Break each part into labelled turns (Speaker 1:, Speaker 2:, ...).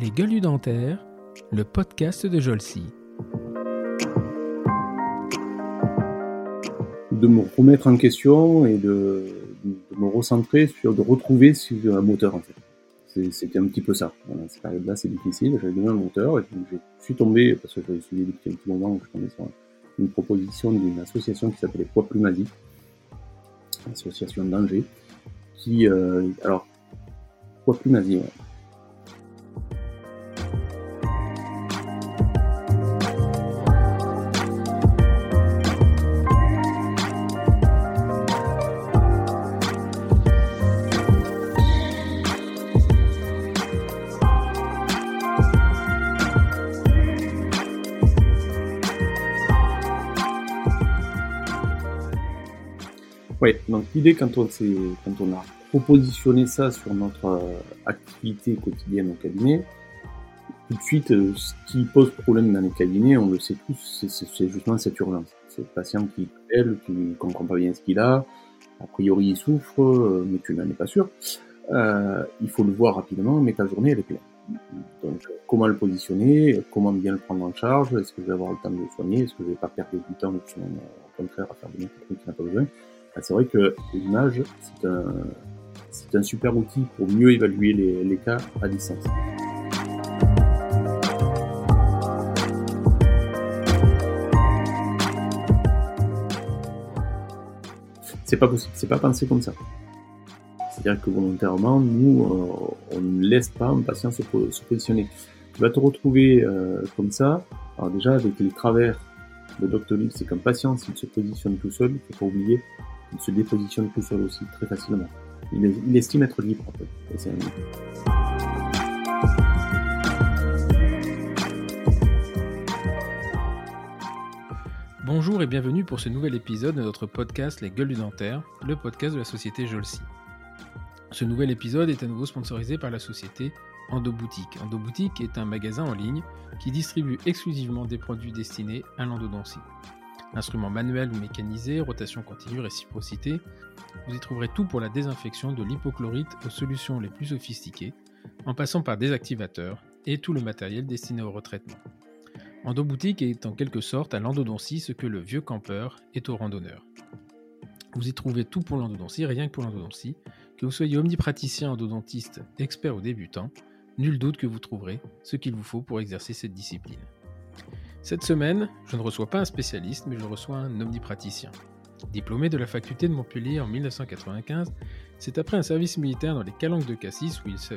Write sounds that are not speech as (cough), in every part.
Speaker 1: Les gueules dentaires, le podcast de Jolcy.
Speaker 2: De me remettre en question et de, me recentrer sur, de retrouver un moteur en fait. C'était un petit peu ça. Cette période-là, c'est difficile. J'avais besoin un moteur et je suis tombé, parce que j'avais suivi depuis un petit moment, je tombais sur une proposition d'une association qui s'appelait Poids Plumasie, association d'Angers, qui, euh, alors, Poids Plumasie, ouais. Oui, donc l'idée quand on, quand on a propositionné ça sur notre euh, activité quotidienne au cabinet, tout de suite, euh, ce qui pose problème dans les cabinets, on le sait tous, c'est justement cette urgence. C'est le patient qui appelle, qui ne comprend pas bien ce qu'il a, a priori il souffre, euh, mais tu n'en es pas sûr. Il faut le voir rapidement, mais ta journée elle est pleine. Donc comment le positionner, comment bien le prendre en charge, est-ce que je vais avoir le temps de le soigner, est-ce que je vais pas perdre du temps, au contraire à faire des trucs qui n'a pas besoin. Ah, c'est vrai que l'image, c'est un, c'est un super outil pour mieux évaluer les, cas à distance. C'est pas possible, c'est pas pensé comme ça. C'est-à-dire que volontairement, nous, euh, on ne laisse pas un patient se, positionner. Tu vas te retrouver euh, comme ça. Alors déjà, avec les travers de Doctolib, c'est qu'un patient, s'il se positionne tout seul, il faut pas oublier, il se dépositionne tout seul aussi, très facilement. Il, estime être libre, en fait.
Speaker 1: Bonjour et bienvenue pour ce nouvel épisode de notre podcast Les Gueules du Dentaire, le podcast de la société Jolcy. Ce nouvel épisode est à nouveau sponsorisé par la société Endoboutique. Endoboutique est un magasin en ligne qui distribue exclusivement des produits destinés à l'endodontie. Instruments manuels ou mécanisés, rotation continue, réciprocité, vous y trouverez tout pour la désinfection de l'hypochlorite aux solutions les plus sophistiquées, en passant par des activateurs et tout le matériel destiné au retraitement. Endoboutique est en quelque sorte à l'endodontie ce que le vieux campeur est au randonneur. Vous y trouvez tout pour l'endodontie, rien que pour l'endodontie, que vous soyez omnipraticien, endodontiste, expert ou débutant, nul doute que vous trouverez ce qu'il vous faut pour exercer cette discipline. Cette semaine, je ne reçois pas un spécialiste, mais je reçois un omnipraticien. Diplômé de la faculté de Montpellier en 1995, c'est après un service militaire dans les calanques de Cassis où il se,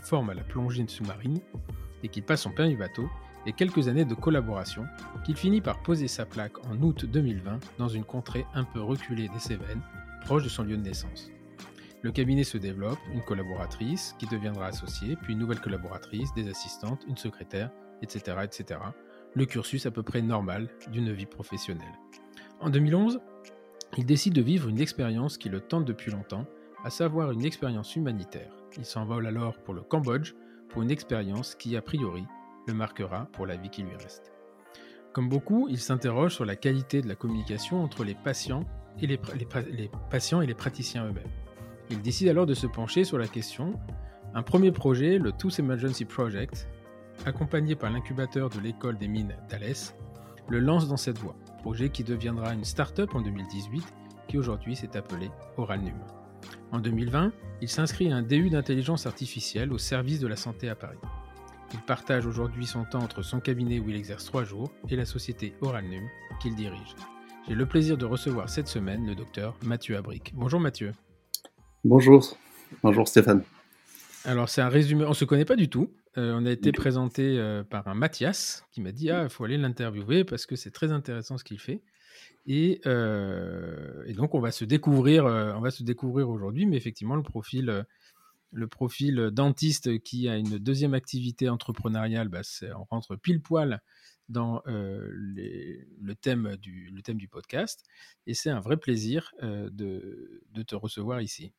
Speaker 1: forme à la plongée sous-marine et qu'il passe son permis bateau et quelques années de collaboration qu'il finit par poser sa plaque en août 2020 dans une contrée un peu reculée des Cévennes, proche de son lieu de naissance. Le cabinet se développe, une collaboratrice qui deviendra associée, puis une nouvelle collaboratrice, des assistantes, une secrétaire, etc., etc. Le cursus à peu près normal d'une vie professionnelle. En 2011, il décide de vivre une expérience qui le tente depuis longtemps, à savoir une expérience humanitaire. Il s'envole alors pour le Cambodge pour une expérience qui, a priori, le marquera pour la vie qui lui reste. Comme beaucoup, il s'interroge sur la qualité de la communication entre les patients et les, praticiens eux-mêmes. Il décide alors de se pencher sur la question. Un premier projet, le Tooth Emergency Project, accompagné par l'incubateur de l'école des mines d'Alès, le lance dans cette voie, projet qui deviendra une start-up en 2018 qui aujourd'hui s'est appelée Oralnum. En 2020, il s'inscrit à un DU d'intelligence artificielle au service de la santé à Paris. Il partage aujourd'hui son temps entre son cabinet où il exerce trois jours et la société Oralnum qu'il dirige. J'ai le plaisir de recevoir cette semaine le docteur Mathieu Abric. Bonjour Mathieu.
Speaker 2: Bonjour. Bonjour Stéphane.
Speaker 1: Alors c'est un résumé, on ne se connaît pas du tout. Euh, on a été présenté euh, par un Mathias qui m'a dit ah il faut aller l'interviewer parce que c'est très intéressant ce qu'il fait. Et, euh, et, donc on va se découvrir, on va se découvrir aujourd'hui, mais effectivement le profil le profil dentiste qui a une deuxième activité entrepreneuriale, bah, on rentre pile poil dans les, le, thème du, le thème du podcast. Et c'est un vrai plaisir de, de, te recevoir ici.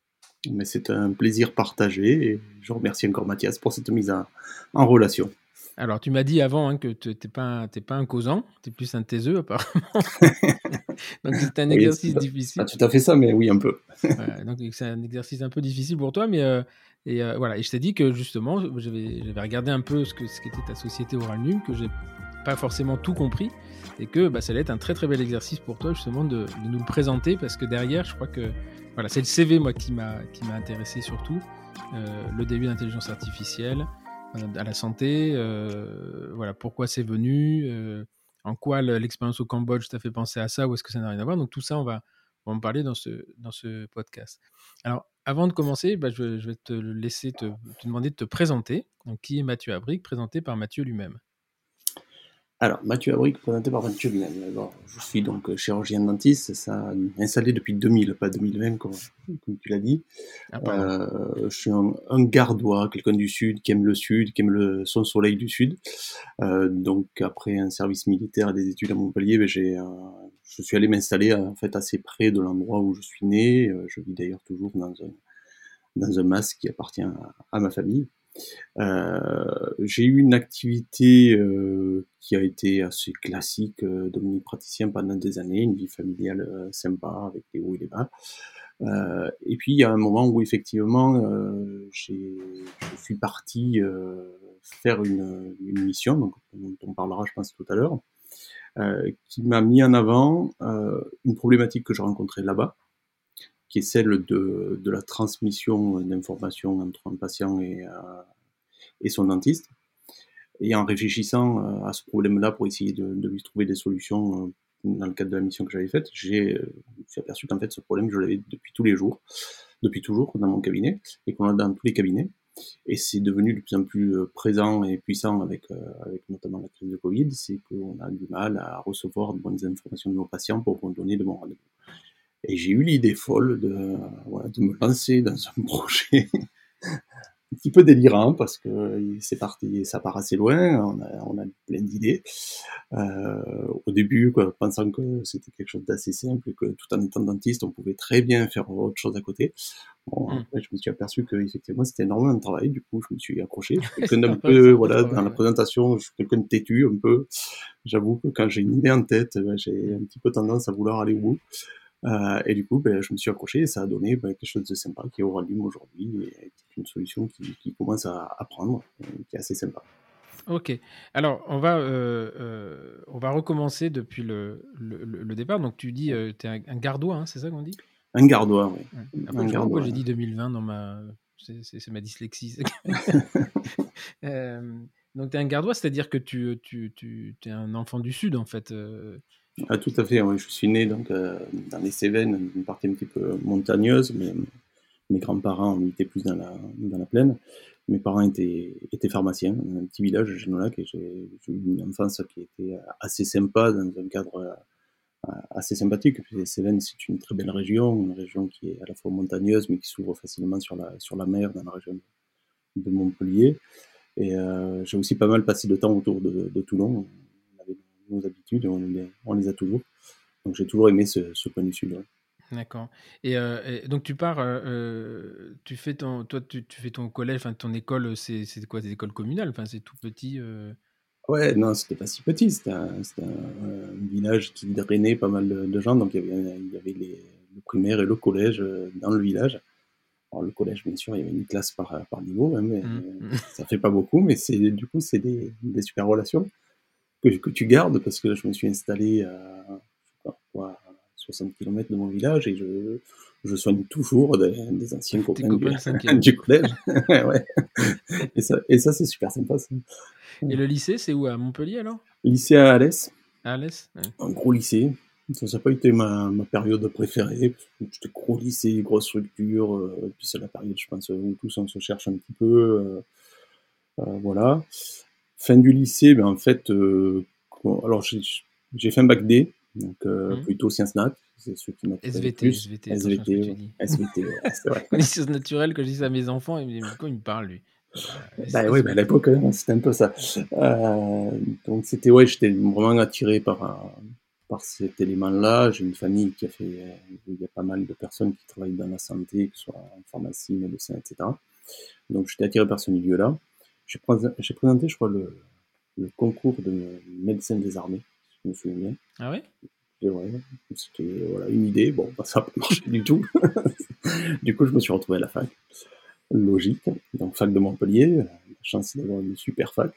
Speaker 2: Mais c'est un plaisir partagé et je remercie encore Mathias pour cette mise en, en relation.
Speaker 1: Alors, tu m'as dit avant hein, que tu n'es pas, pas un causant, tu es plus un taiseux apparemment. (laughs) donc, c'est un exercice difficile.
Speaker 2: Pas tout à fait ça, mais oui, un peu.
Speaker 1: voilà, donc, c'est un exercice un peu difficile pour toi, mais euh, Et voilà, et je t'ai dit que justement, j'avais regardé un peu ce que ce qu'était ta société Oral Num, que j'ai pas forcément tout compris, et que bah, ça allait être un très très bel exercice pour toi justement de, nous le présenter, parce que derrière, je crois que voilà, c'est le CV moi qui m'a intéressé surtout, le début d'intelligence artificielle à la santé, voilà pourquoi c'est venu, en quoi l'expérience au Cambodge t'a fait penser à ça, ou est-ce que ça n'a rien à voir? Donc tout ça, on va on va en parler dans ce, dans ce podcast. Alors, avant de commencer, bah, je, vais te laisser te, demander de te présenter. Donc, qui est Mathieu Abric, présenté par Mathieu lui-même?
Speaker 2: Alors, Mathieu Abric, présenté par Mathieu lui-même. je suis donc euh, chirurgien dentiste, ça installé depuis 2000, pas 2020, comme, tu l'as dit. Ah, euh, je suis un, gardois, quelqu'un du Sud, qui aime le Sud, qui aime le, son soleil du Sud. Euh, donc, après un service militaire et des études à Montpellier, ben, j'ai, je suis allé m'installer en fait assez près de l'endroit où je suis né. je vis d'ailleurs toujours dans un, dans un masque qui appartient à ma famille. Euh, j'ai eu une activité euh, qui a été assez classique euh, de praticien pendant des années, une vie familiale sympa avec des hauts et des bas. Et puis il y a un moment où effectivement je suis parti faire une, mission, dont on parlera je pense tout à l'heure, qui m'a mis en avant une problématique que je rencontrais là-bas, qui est celle de, de la transmission d'informations entre un patient et, euh, et son dentiste. Et en réfléchissant euh, à ce problème-là pour essayer de, de, lui trouver des solutions euh, dans le cadre de la mission que j'avais faite, j'ai aperçu qu'en fait ce problème je l'avais depuis tous les jours, depuis toujours dans mon cabinet et qu'on a dans tous les cabinets. Et c'est devenu de plus en plus présent et puissant avec, avec notamment la crise de Covid, c'est qu'on a du mal à recevoir de bonnes informations de nos patients pour nous donner de bons rendez-vous. Et j'ai eu l'idée folle de, voilà, de me lancer dans un (laughs) projet un petit peu délirant parce que c'est parti, ça part assez loin, on a, on a plein d'idées. Euh, au début, quoi, pensant que c'était quelque chose d'assez simple et que tout en étant dentiste, on pouvait très bien faire autre chose à côté. Bon, mmh. après, je me suis aperçu que effectivement c'était énormément de travail, du coup je me suis accroché. Je suis (laughs) quelqu'un d'un peu, voilà, dans la présentation, je suis quelqu'un de têtu un peu. J'avoue que quand j'ai une idée en tête, ben, j'ai un petit peu tendance à vouloir aller au bout. Euh, et du coup, ben, je me suis accroché et ça a donné ben, quelque chose de sympa qui est au Radium aujourd'hui et qui est une solution qui, qui commence à, prendre, qui est assez sympa.
Speaker 1: Ok. Alors, on va, euh, euh, on va recommencer depuis le, le, le, départ. Donc, tu dis, tu es un, gardois, hein, c'est ça qu'on dit?
Speaker 2: Un gardois, oui.
Speaker 1: un gardois, j'ai dit 2020 dans ma. C'est ma dyslexie. (laughs) (laughs) donc, tu es un gardois, c'est-à-dire que tu, tu, tu es un enfant du Sud, en fait.
Speaker 2: Ah, tout à fait, je suis né donc, euh, dans les Cévennes, une partie un petit peu montagneuse, mais mes grands-parents étaient plus dans la, dans la plaine. Mes parents étaient, étaient pharmaciens, dans un petit village à Génolac, et j'ai eu une enfance qui était assez sympa, dans un cadre euh, assez sympathique. Les Cévennes, c'est une très belle région, une région qui est à la fois montagneuse, mais qui s'ouvre facilement sur la, sur la mer, dans la région de Montpellier. Et euh, j'ai aussi pas mal passé de temps autour de Toulon, nos habitudes on, les, a toujours. Donc j'ai toujours aimé ce, ce point du sud.
Speaker 1: D'accord. Et, euh, donc tu pars, euh, euh, tu fais ton, toi tu, fais ton collège, enfin ton école, c'est quoi, des écoles communales, enfin c'est tout petit.
Speaker 2: Ouais, non, c'était pas si petit. C'était un, village qui drainait pas mal de, gens, donc il y avait, il y avait les, le primaire et le collège dans le village. Alors le collège, bien sûr, il y avait une classe par, par niveau, hein, mais mmh. ça fait pas beaucoup, mais c'est du coup c'est des, des super relations que, que, tu gardes parce que je me suis installé à, quoi, 60 km de mon village et je, je soigne toujours des, anciens copains, du, (laughs) collège. (laughs) ouais. Et ça, et ça c'est super sympa. Ça.
Speaker 1: Et le lycée, c'est où À Montpellier alors?
Speaker 2: Lycée à Alès.
Speaker 1: À Alès
Speaker 2: Un gros lycée. Ça n'a pas été ma, ma période préférée. C'était gros lycée, grosse structure. Euh, puis c'est la période, je pense, où tous on se cherche un petit peu. Euh, euh, voilà. Fin du lycée, ben, en fait, euh, alors j'ai fait un bac D, donc euh, mmh. plutôt sciences nat, c'est ce qui
Speaker 1: SVT, SVT, SVT, SVT, c'est vrai. Les sciences naturelles, quand je dis ça à mes enfants, ils me disent, quoi il me parle, lui?
Speaker 2: Bah oui, bah à l'époque, hein, c'était un peu ça. Euh, donc c'était, ouais, j'étais vraiment attiré par, par cet élément-là. J'ai une famille qui a fait, il y a pas mal de personnes qui travaillent dans la santé, que ce soit en pharmacie, médecin, etc. Donc j'étais attiré par ce milieu-là. J'ai présenté, je crois, le, le, concours de médecin des armées, si je me souviens bien.
Speaker 1: Ah ouais?
Speaker 2: C'était voilà, une idée. Bon, bah, ça n'a pas marché du tout. (laughs) du coup, je me suis retrouvé à la fac. logique, donc fac de Montpellier, la chance d'avoir une super fac.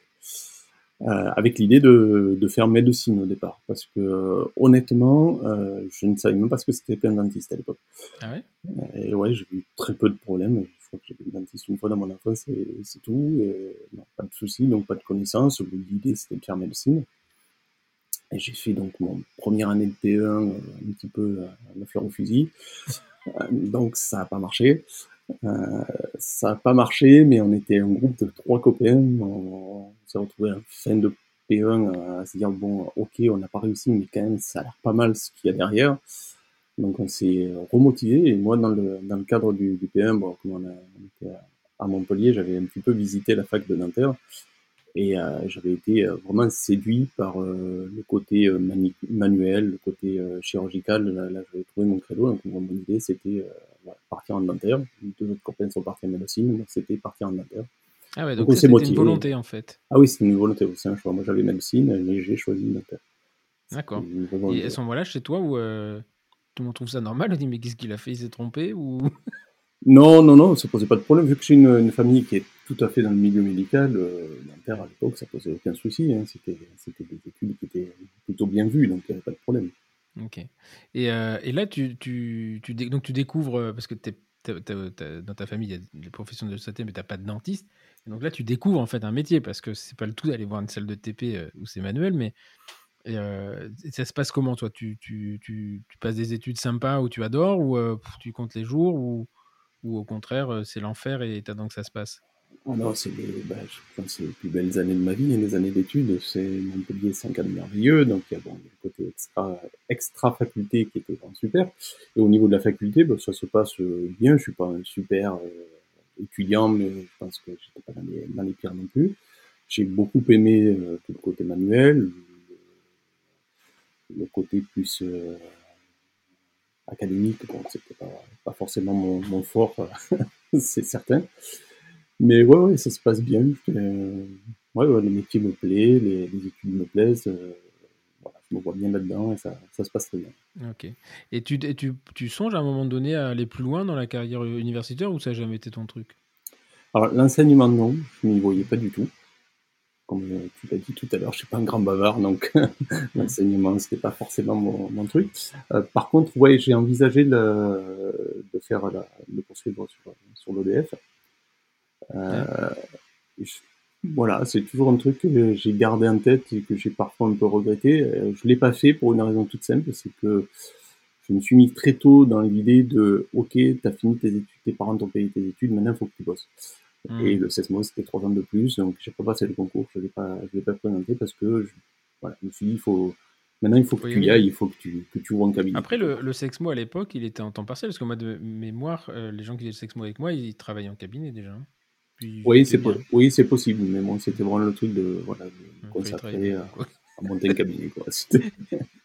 Speaker 2: Euh, avec l'idée de, de, faire médecine au départ. Parce que euh, honnêtement, euh, je ne savais même pas ce que c'était qu'un dentiste à l'époque.
Speaker 1: Ah ouais?
Speaker 2: Et ouais, j'ai eu très peu de problèmes. Un dentiste une fois dans mon enfance et c'est tout. Pas de soucis, donc pas de connaissances. L'idée c'était de faire médecine. Et j'ai fait donc mon première année de P1 un petit peu à la fleur au fusil. donc ça n'a pas marché. Euh, ça n'a pas marché, mais on était un groupe de trois copains. On, s'est retrouvé à la fin de P1 à se dire bon, ok, on n'a pas réussi, mais quand même, ça a l'air pas mal ce qu'il y a derrière. Donc on s'est remotivé. Et moi, dans le, dans le cadre du, du P1, bon, comme on, a, on était à Montpellier, j'avais un petit peu visité la fac de Nanterre. Et euh, j'avais été euh, vraiment séduit par euh, le côté manuel, le côté chirurgical. Là, là j'avais trouvé mon credo. Donc, mon idée, c'était partir en dentaire. Deux autres copains sont partis en médecine, donc c'était partir en dentaire.
Speaker 1: Ah ouais, donc, donc c'était une volonté en fait.
Speaker 2: Ah oui, c'est une volonté aussi, un choix. Moi j'avais médecine, mais j'ai choisi dentaire.
Speaker 1: D'accord. Et à ce moment-là, chez toi, où tout le monde trouve ça normal, on dit mais qu'est-ce qu'il a fait? Il s'est trompé ou? (laughs)
Speaker 2: Non, non, non, ça posait pas de problème. Vu que j'ai une, famille qui est tout à fait dans le milieu médical, euh, dentaire à l'époque, ça posait aucun souci. Hein. C'était, c'était des études qui étaient plutôt bien vues, donc il n'y avait pas de problème.
Speaker 1: Ok. Et, euh, et là, tu, tu, tu, donc tu découvres, euh, parce que t'es, dans ta famille, il y a des professions de santé, mais tu n'as pas de dentiste. Et donc là, tu découvres en fait un métier, parce que c'est pas le tout d'aller voir une salle de TP où c'est manuel, mais ça se passe comment, toi? Tu, passes des études sympas où tu adores, ou tu comptes les jours, ou au contraire, c'est l'enfer et t'attends que ça se passe?
Speaker 2: Oh non, c'est les, bah, plus belles années de ma vie, les années d'études. C'est Montpellier, c'est un cadre merveilleux. Donc, il y a, bon, le côté extra, faculté qui était super. Et au niveau de la faculté, bah, ça se passe bien. Je suis pas un super étudiant, mais je pense que j'étais pas dans les, dans les pires non plus. J'ai beaucoup aimé tout le côté manuel, le, côté plus académique, bon, c'était pas, pas forcément mon, mon fort, (laughs) c'est certain. Mais ouais, ouais, ça se passe bien. Euh, ouais, ouais, le métier me plaît, les, les études me plaisent. Euh, voilà, je me vois bien là-dedans et ça, ça, se passe très bien.
Speaker 1: Ok. Et tu, tu, tu, songes à un moment donné à aller plus loin dans la carrière universitaire ou ça n'a jamais été ton truc?
Speaker 2: Alors, l'enseignement, non, je m'y voyais pas du tout comme tu l'as dit tout à l'heure, je suis pas un grand bavard, donc (laughs) l'enseignement c'était pas forcément mon, truc. Euh, par contre, ouais, j'ai envisagé de, faire de poursuivre sur, l'ODF. Euh, voilà, c'est toujours un truc que j'ai gardé en tête et que j'ai parfois un peu regretté. Euh, je l'ai pas fait pour une raison toute simple, c'est que je me suis mis très tôt dans l'idée de, ok, tu as fini tes études, tes parents t'ont payé tes études, maintenant il faut que tu bosses. Et hmm. le 16 mois, c'était 3 ans de plus, donc j'ai pas passé le concours, je l'ai pas, je pas présenté parce que, je, voilà, je me suis dit, il faut, maintenant il faut que tu y ailles, il faut que tu, que tu ouvres un cabinet.
Speaker 1: Après, le, le Sexmo à l'époque, il était en temps partiel, parce que moi, de mémoire, euh, les gens qui faisaient le Sexmo avec moi, ils travaillaient en cabinet déjà. Hein.
Speaker 2: oui, c'est oui, c'est possible, mais bon, c'était vraiment le truc de, voilà, de consacrer à, à, monter un cabinet, quoi. (laughs)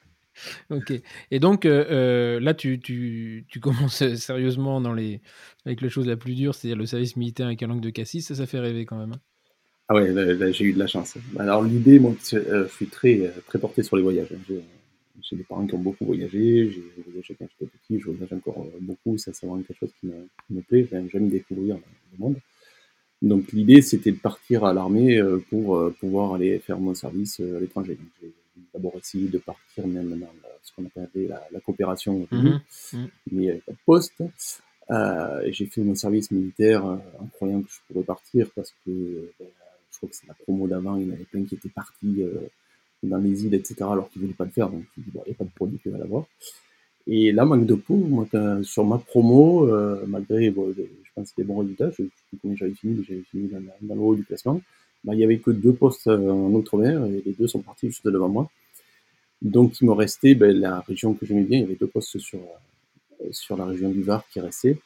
Speaker 1: Ok. Et donc, euh, euh, là, tu, tu, tu, (laughs) commences sérieusement dans les... avec la chose la plus dure, c'est-à-dire le service militaire avec un langue de cassis. Ça, ça fait rêver quand même. Hein.
Speaker 2: ah ouais, j'ai eu de la chance. Alors, l'idée, moi, euh, je suis très, très porté sur les voyages. Hein. J'ai des parents qui ont beaucoup voyagé. J'ai voyagé quand j'étais petit. Je voyage encore beaucoup. Ça, c'est vraiment quelque chose qui me, me plaît. J'aime découvrir le monde. Donc, l'idée, c'était de partir à l'armée pour pouvoir aller faire mon service à l'étranger d'abord essayé de partir même dans ce qu'on appelait la, la coopération mhm. Mhm. mais avait pas de poste. Euh, j'ai fait mon service militaire euh, en croyant que je pourrais partir parce que ben, je crois que c'est la promo d'avant, il y en avait plein qui étaient partis euh, dans les îles, etc., alors qu'ils ne voulaient pas le faire. Donc, il n'y a pas de produit qui va l'avoir. Et là, manque de peau, moi, sur ma promo, euh, malgré, bon, je pense des bons résultats, je sais plus combien j'avais fini, mais j'avais fini dans, dans, le haut du classement, bah, il n'y avait que deux postes en Outre-mer et les deux sont partis juste devant moi. Donc il me restait ben, la région que j'aimais bien, il y avait deux postes sur, euh, sur la région du Var qui restait.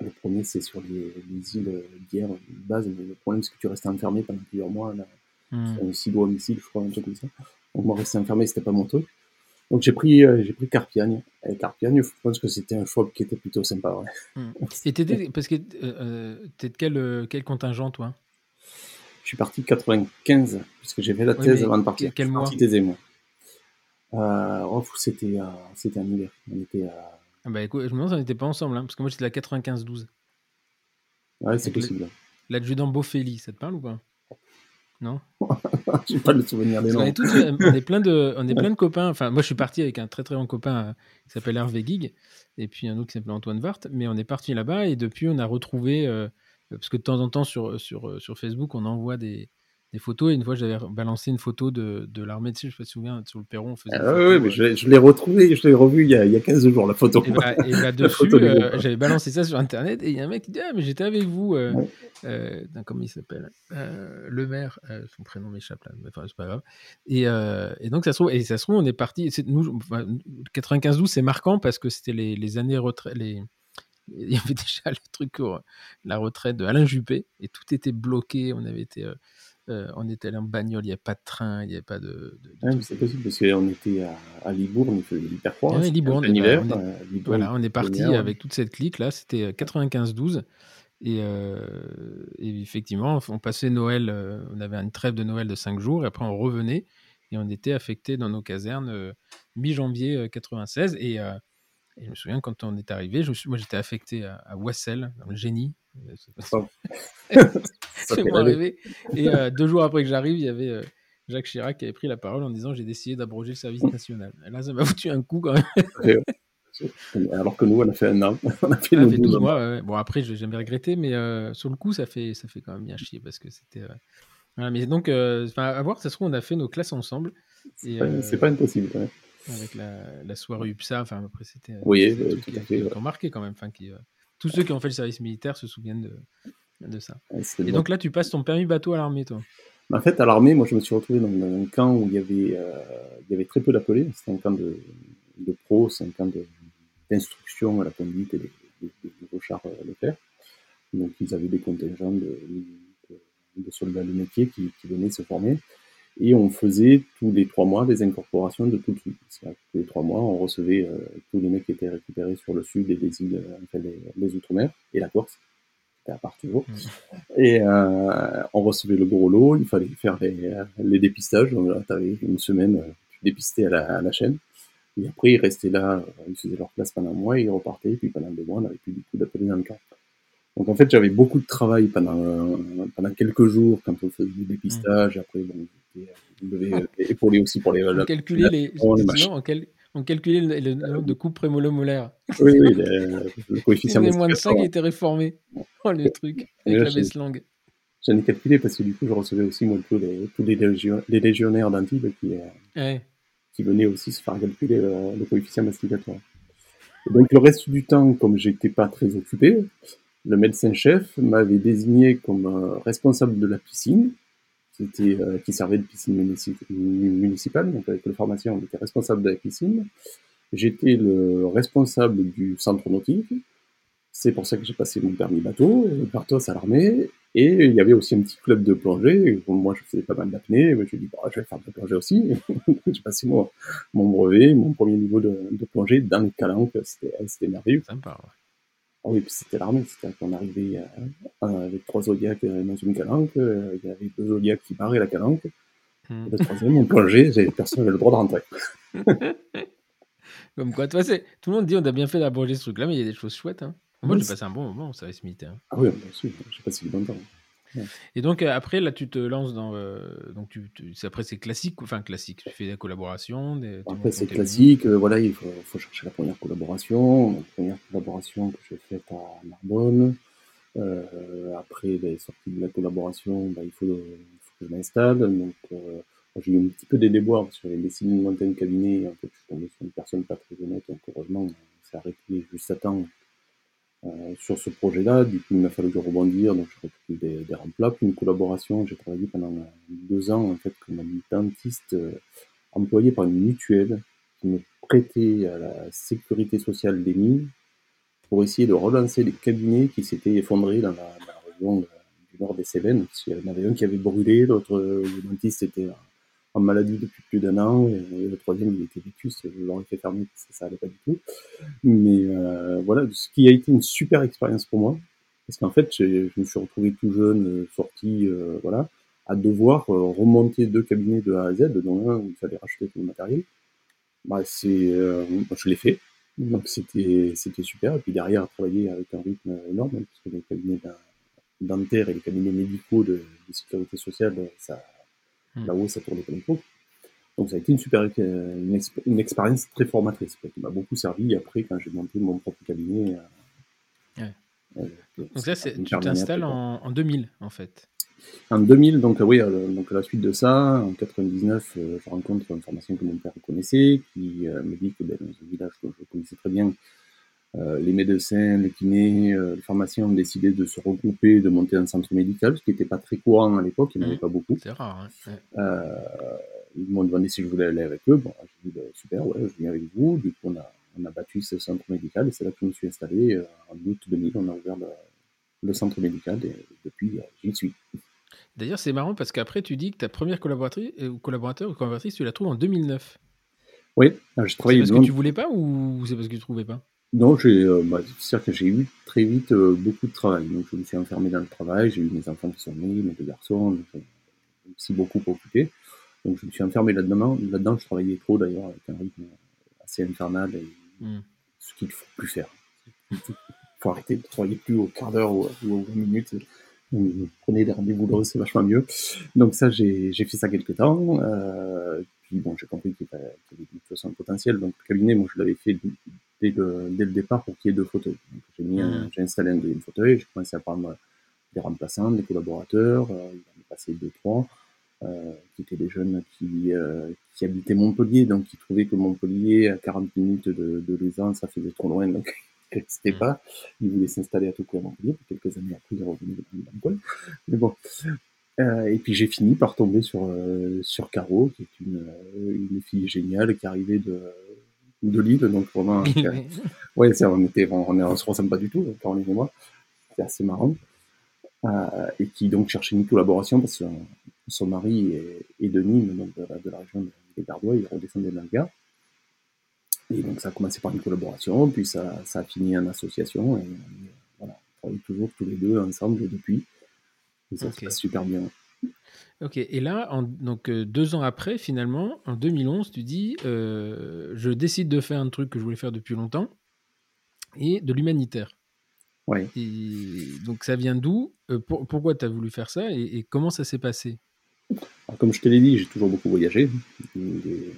Speaker 2: Le premier c'est sur les, les îles d'hier, base, mais le problème c'est que tu restais enfermé pendant plusieurs mois, là, mmh. silo missile, je crois, un truc comme ça. Donc moi rester enfermé, c'était pas mon truc. Donc j'ai pris, euh, j'ai pris Carpiagne. Et Carpiagne, je pense que c'était un choix qui était plutôt sympa. Ouais.
Speaker 1: Mmh. Et t'étais, parce que euh, t'es de quel, quel contingent, toi?
Speaker 2: Je suis parti 95, puisque j'ai fait la thèse avant de partir.
Speaker 1: Quel mois
Speaker 2: moi. Euh, oh, c'était, euh, c'était un hiver. On était
Speaker 1: Ah bah écoute, je me demande si on n'était pas ensemble, hein, parce que moi j'étais à 95-12.
Speaker 2: Ouais, c'est possible.
Speaker 1: L'adjudant Boffelli, ça te parle ou pas? Non? (laughs)
Speaker 2: J'ai pas le souvenir des noms.
Speaker 1: On est, tous, on est plein de, on est (laughs) plein de copains. Enfin, moi, je suis parti avec un très très bon copain euh, qui s'appelle Hervé Gig et puis un autre qui s'appelle Antoine Vart. Mais on est parti là-bas et depuis, on a retrouvé, euh, parce que de temps en temps sur, sur, sur Facebook, on envoie des, des photos. Et une fois, j'avais balancé une photo de, de l'armée, tu sais, je me souviens, sur le perron. On faisait
Speaker 2: ah, oui, mais je, je l'ai retrouvé, je l'ai revu il y, a, il y, a, 15 jours, la photo.
Speaker 1: Et, bah, et bah (laughs) dessus, euh, j'avais balancé ça sur Internet et il y a un mec qui dit Ah, mais j'étais avec vous. Euh, ouais. euh, comment il s'appelle euh, Le maire, euh, son prénom m'échappe là, mais enfin, c'est pas grave. Et, euh, et, donc, ça se trouve, et ça se trouve on est parti. Nous, enfin, 95-12, c'est marquant parce que c'était les, les années retraite. Les, il y avait (laughs) déjà le truc, la retraite de Alain Juppé, et tout était bloqué. On avait été euh, on était allé en bagnole, il n'y avait pas de train, il n'y avait pas de. de, de
Speaker 2: ouais, c'est possible parce qu'on était à, à, Libourne, il faisait hyper froid.
Speaker 1: Ouais, Libourne, on, hiver, on, est, euh, Libourne, voilà, on est parti avec toute cette clique là, c'était 95-12. Et, euh, et, effectivement, on passait Noël, euh, on avait une trêve de Noël de 5 jours, et après on revenait et on était affecté dans nos casernes euh, mi-janvier 96. Et, et, je me souviens quand on est arrivé, je suis, moi j'étais affecté à, à Wassel, dans le génie.
Speaker 2: Oh. (laughs)
Speaker 1: c'est moi rêver. Et euh, deux jours après que j'arrive, il y avait euh, Jacques Chirac qui avait pris la parole en disant J'ai décidé d'abroger le service national. Et là, ça m'a foutu un coup quand même.
Speaker 2: Alors que nous, on a fait un an. (laughs) On a fait,
Speaker 1: on a fait 12 mois. Ouais. Bon, après, je n'ai jamais regretté, mais euh, sur le coup, ça fait, ça fait quand même bien chier parce que c'était. Voilà, mais donc, à voir, ça se trouve, on a fait nos classes ensemble.
Speaker 2: C'est pas, pas, impossible. Ouais.
Speaker 1: Avec la, la, soirée UPSA, enfin, après, c'était.
Speaker 2: Oui, tout à fait.
Speaker 1: Qui marqué quand même. Enfin, qui, tous ceux qui ont fait le service militaire se souviennent de, de ça. Ouais, et donc là, tu passes ton permis bateau à l'armée, toi?
Speaker 2: En fait, à l'armée, moi, je me suis retrouvé dans un camp où il y avait, euh, il y avait très peu d'appelés. C'était un camp de, de pros, c'est un camp d'instruction à la conduite et des, des, des chars euh, Leclerc. Donc, ils avaient des contingents de, de, de soldats de métier qui, qui, venaient se former. Et on faisait tous les trois mois des incorporations de tout de suite. Tous les trois mois, on recevait euh, tous les mecs qui étaient récupérés sur le sud et les îles, enfin les, les Outre-mer et la Corse à part toujours. Mmh. Et euh, on recevait le gros lot, il fallait faire les, les dépistages. Donc là, tu avais une semaine, tu dépistais à la, à la, chaîne. Et après, ils restaient là, ils faisaient leur place pendant un mois, et ils repartaient. Et puis pendant deux mois, on n'avait plus du tout d'appelés dans le camp. Donc en fait, j'avais beaucoup de travail pendant, pendant quelques jours quand on faisait du dépistage. Mmh. Après, bon, on épauler aussi pour les.
Speaker 1: On calculait les. en quel on calculait le, nombre de coups prémolo-molaires.
Speaker 2: Oui, oui, le, le coefficient
Speaker 1: de moins de 5 était réformé. Oh, le truc, avec la baisse langue.
Speaker 2: J'en ai calculé parce que du coup, je recevais aussi moi, tous les, tous les, légion, les légionnaires d'Antibes qui, ouais. qui venaient aussi se faire calculer le, le coefficient masticatoire. Et donc, le reste du temps, comme j'étais pas très occupé, le médecin-chef m'avait désigné comme euh, responsable de la piscine qui, euh, qui servait de piscine municipale. Donc avec le pharmacien, on était responsable de la piscine. J'étais le responsable du centre nautique. C'est pour ça que j'ai passé mon permis bateau, bateau à l'armée. Et il y avait aussi un petit club de plongée. Moi, je faisais pas mal d'apnée. Je dit, bon, je vais faire de la plongée aussi. (laughs) j'ai passé mon, mon, brevet, mon premier niveau de, de plongée dans les calanques. C'était merveilleux.
Speaker 1: Sympa, ouais.
Speaker 2: Oh oui, puis c'était l'armée, c'était qu'on arrivait euh, avec trois zodiacs dans une calanque, euh, il y avait deux zodiacs qui barraient la calanque, mmh. le troisième, on plongeait, personne n'avait le droit de rentrer. (laughs)
Speaker 1: Comme quoi, toi, tout le monde dit on a bien fait d'abroger ce truc-là, mais il y a des choses chouettes. Hein. Moi, oui, j'ai passé un bon moment au service militaire.
Speaker 2: Ah oui, bien sûr, j'ai passé du bon temps.
Speaker 1: Et donc euh, après, là, tu te lances dans. Euh, donc tu, tu, après, c'est classique, enfin classique. Tu fais des collaborations. Des,
Speaker 2: après, c'est classique. Euh, voilà, il faut, faut, chercher la première collaboration. La première collaboration que j'ai faite à Narbonne. Euh, après, ben, sortie de la collaboration, ben, il, faut, il, faut, que je m'installe. Donc, j'ai eu un petit peu des déboires sur les décennies de montagne cabinet. En fait, je suis tombé sur une personne pas très honnête. Donc, heureusement, c'est arrêté juste à temps sur ce projet-là. Du coup, il m'a fallu rebondir, donc j'ai recruté des, des une collaboration. J'ai travaillé pendant deux ans en fait comme un dentiste euh, employé par une mutuelle qui me prêtait à la sécurité sociale des mines pour essayer de relancer les cabinets qui s'étaient effondrés dans la, région de, du nord des Cévennes. Il y en avait un qui avait brûlé, l'autre, dentiste était en maladie depuis plus d'un an, et, le troisième, il était vétus, je l'aurais fait fermer ça allait pas du tout. Mais euh, voilà, ce qui a été une super expérience pour moi, parce qu'en fait, je me suis retrouvé tout jeune, euh, sorti, euh, voilà, à devoir remonter deux cabinets de A à Z, dont un où il fallait racheter tout le matériel. Bah, c'est, je l'ai fait, donc c'était c'était super. Et puis derrière, travailler avec un rythme énorme, hein, parce que les cabinets dentaires et les cabinets médicaux de, sécurité sociale, ça. Là-haut, ça tournait comme faut. Donc ça a été une super une, une expérience très formatrice, qui m'a beaucoup servi après quand j'ai monté mon propre cabinet.
Speaker 1: donc là, tu t'installes en, en 2000 en fait.
Speaker 2: En 2000, donc oui, euh, donc à la suite de ça, en 99, euh, je rencontre une formation que mon père connaissait, qui euh, me dit que ben, dans un village que je connaissais très bien, les médecins, les kinés, les pharmaciens ont décidé de se regrouper, de monter un centre médical, ce qui n'était pas très courant à l'époque, il n'y en avait mmh. pas beaucoup.
Speaker 1: C'est rare.
Speaker 2: Hein. ils m'ont demandé si je voulais aller avec eux. Bon, j'ai dit ben, super, ouais, je viens avec vous. Du coup, on a, on a battu ce centre médical et c'est là que je me suis installé. en août 2000, on a ouvert le, le centre médical et depuis, j'y suis.
Speaker 1: D'ailleurs, c'est marrant parce qu'apraprès, tu dis que ta première collaboratrice, euh, ou collaborateur ou collaboratrice, tu la trouves en 2009.
Speaker 2: Oui, je travaillais.
Speaker 1: C'est parce que tu voulais pas ou c'est parce que tu trouvais pas?
Speaker 2: Non, j'ai, euh, bah, c'est-à-dire que j'ai eu très vite euh, beaucoup de travail. Donc, je me suis enfermé dans le travail. J'ai eu mes enfants qui sont nés, mes deux garçons, donc, aussi beaucoup pour occuper. Donc, je me suis enfermé là-dedans. Là-dedans, je travaillais trop d'ailleurs avec un rythme assez infernal, et hmm. ce qu'il ne faut plus faire. Il faut arrêter de travailler plus au quart d'heure ou, ou aux minutes prenez des rendez-vous là, c'est vachement mieux. Donc ça, j'ai fait ça quelques temps. Euh, puis bon, j'ai compris qu'il y avait de toute façon un potentiel. Donc le cabinet, moi, je l'avais fait dès le, dès le, départ pour qu'il y ait deux fauteuils. J'ai mmh. j'ai installé un deuxième fauteuil, j'ai commencé à prendre des remplaçants, des collaborateurs, euh, il en est passé deux, trois, euh, qui étaient des jeunes qui, euh, qui habitaient Montpellier, donc qui trouvaient que Montpellier, à 40 minutes de, de ça faisait trop loin. Donc (laughs) c'était mm. pas. Il voulait s'installer à tout à Montpellier. Quelques années après, il est revenu dans le Mais bon. Euh, et puis j'ai fini par tomber sur euh, sur Caro, qui est une, euh, une fille géniale qui arrivait de de Lille, donc vraiment. (laughs) ouais, on était, on, on, se ressemble pas du tout, Caroline et moi. C'est assez marrant. et qui donc cherchait une collaboration parce que son, mari est, de Nîmes, donc de, de la région des Gardois, il redescendait de l'Algar. Et donc ça a commencé par une collaboration, puis ça, ça a fini en association, et voilà, on travaille toujours tous les deux ensemble depuis. Et ça se passe super bien.
Speaker 1: Ok, et là, en, donc euh, deux ans après, finalement, en 2011, tu dis euh, je décide de faire un truc que je voulais faire depuis longtemps et de l'humanitaire.
Speaker 2: Oui.
Speaker 1: donc ça vient d'où euh, Pourquoi tu as voulu faire ça et, comment ça s'est passé?
Speaker 2: Comme je te l'ai dit, j'ai toujours beaucoup voyagé des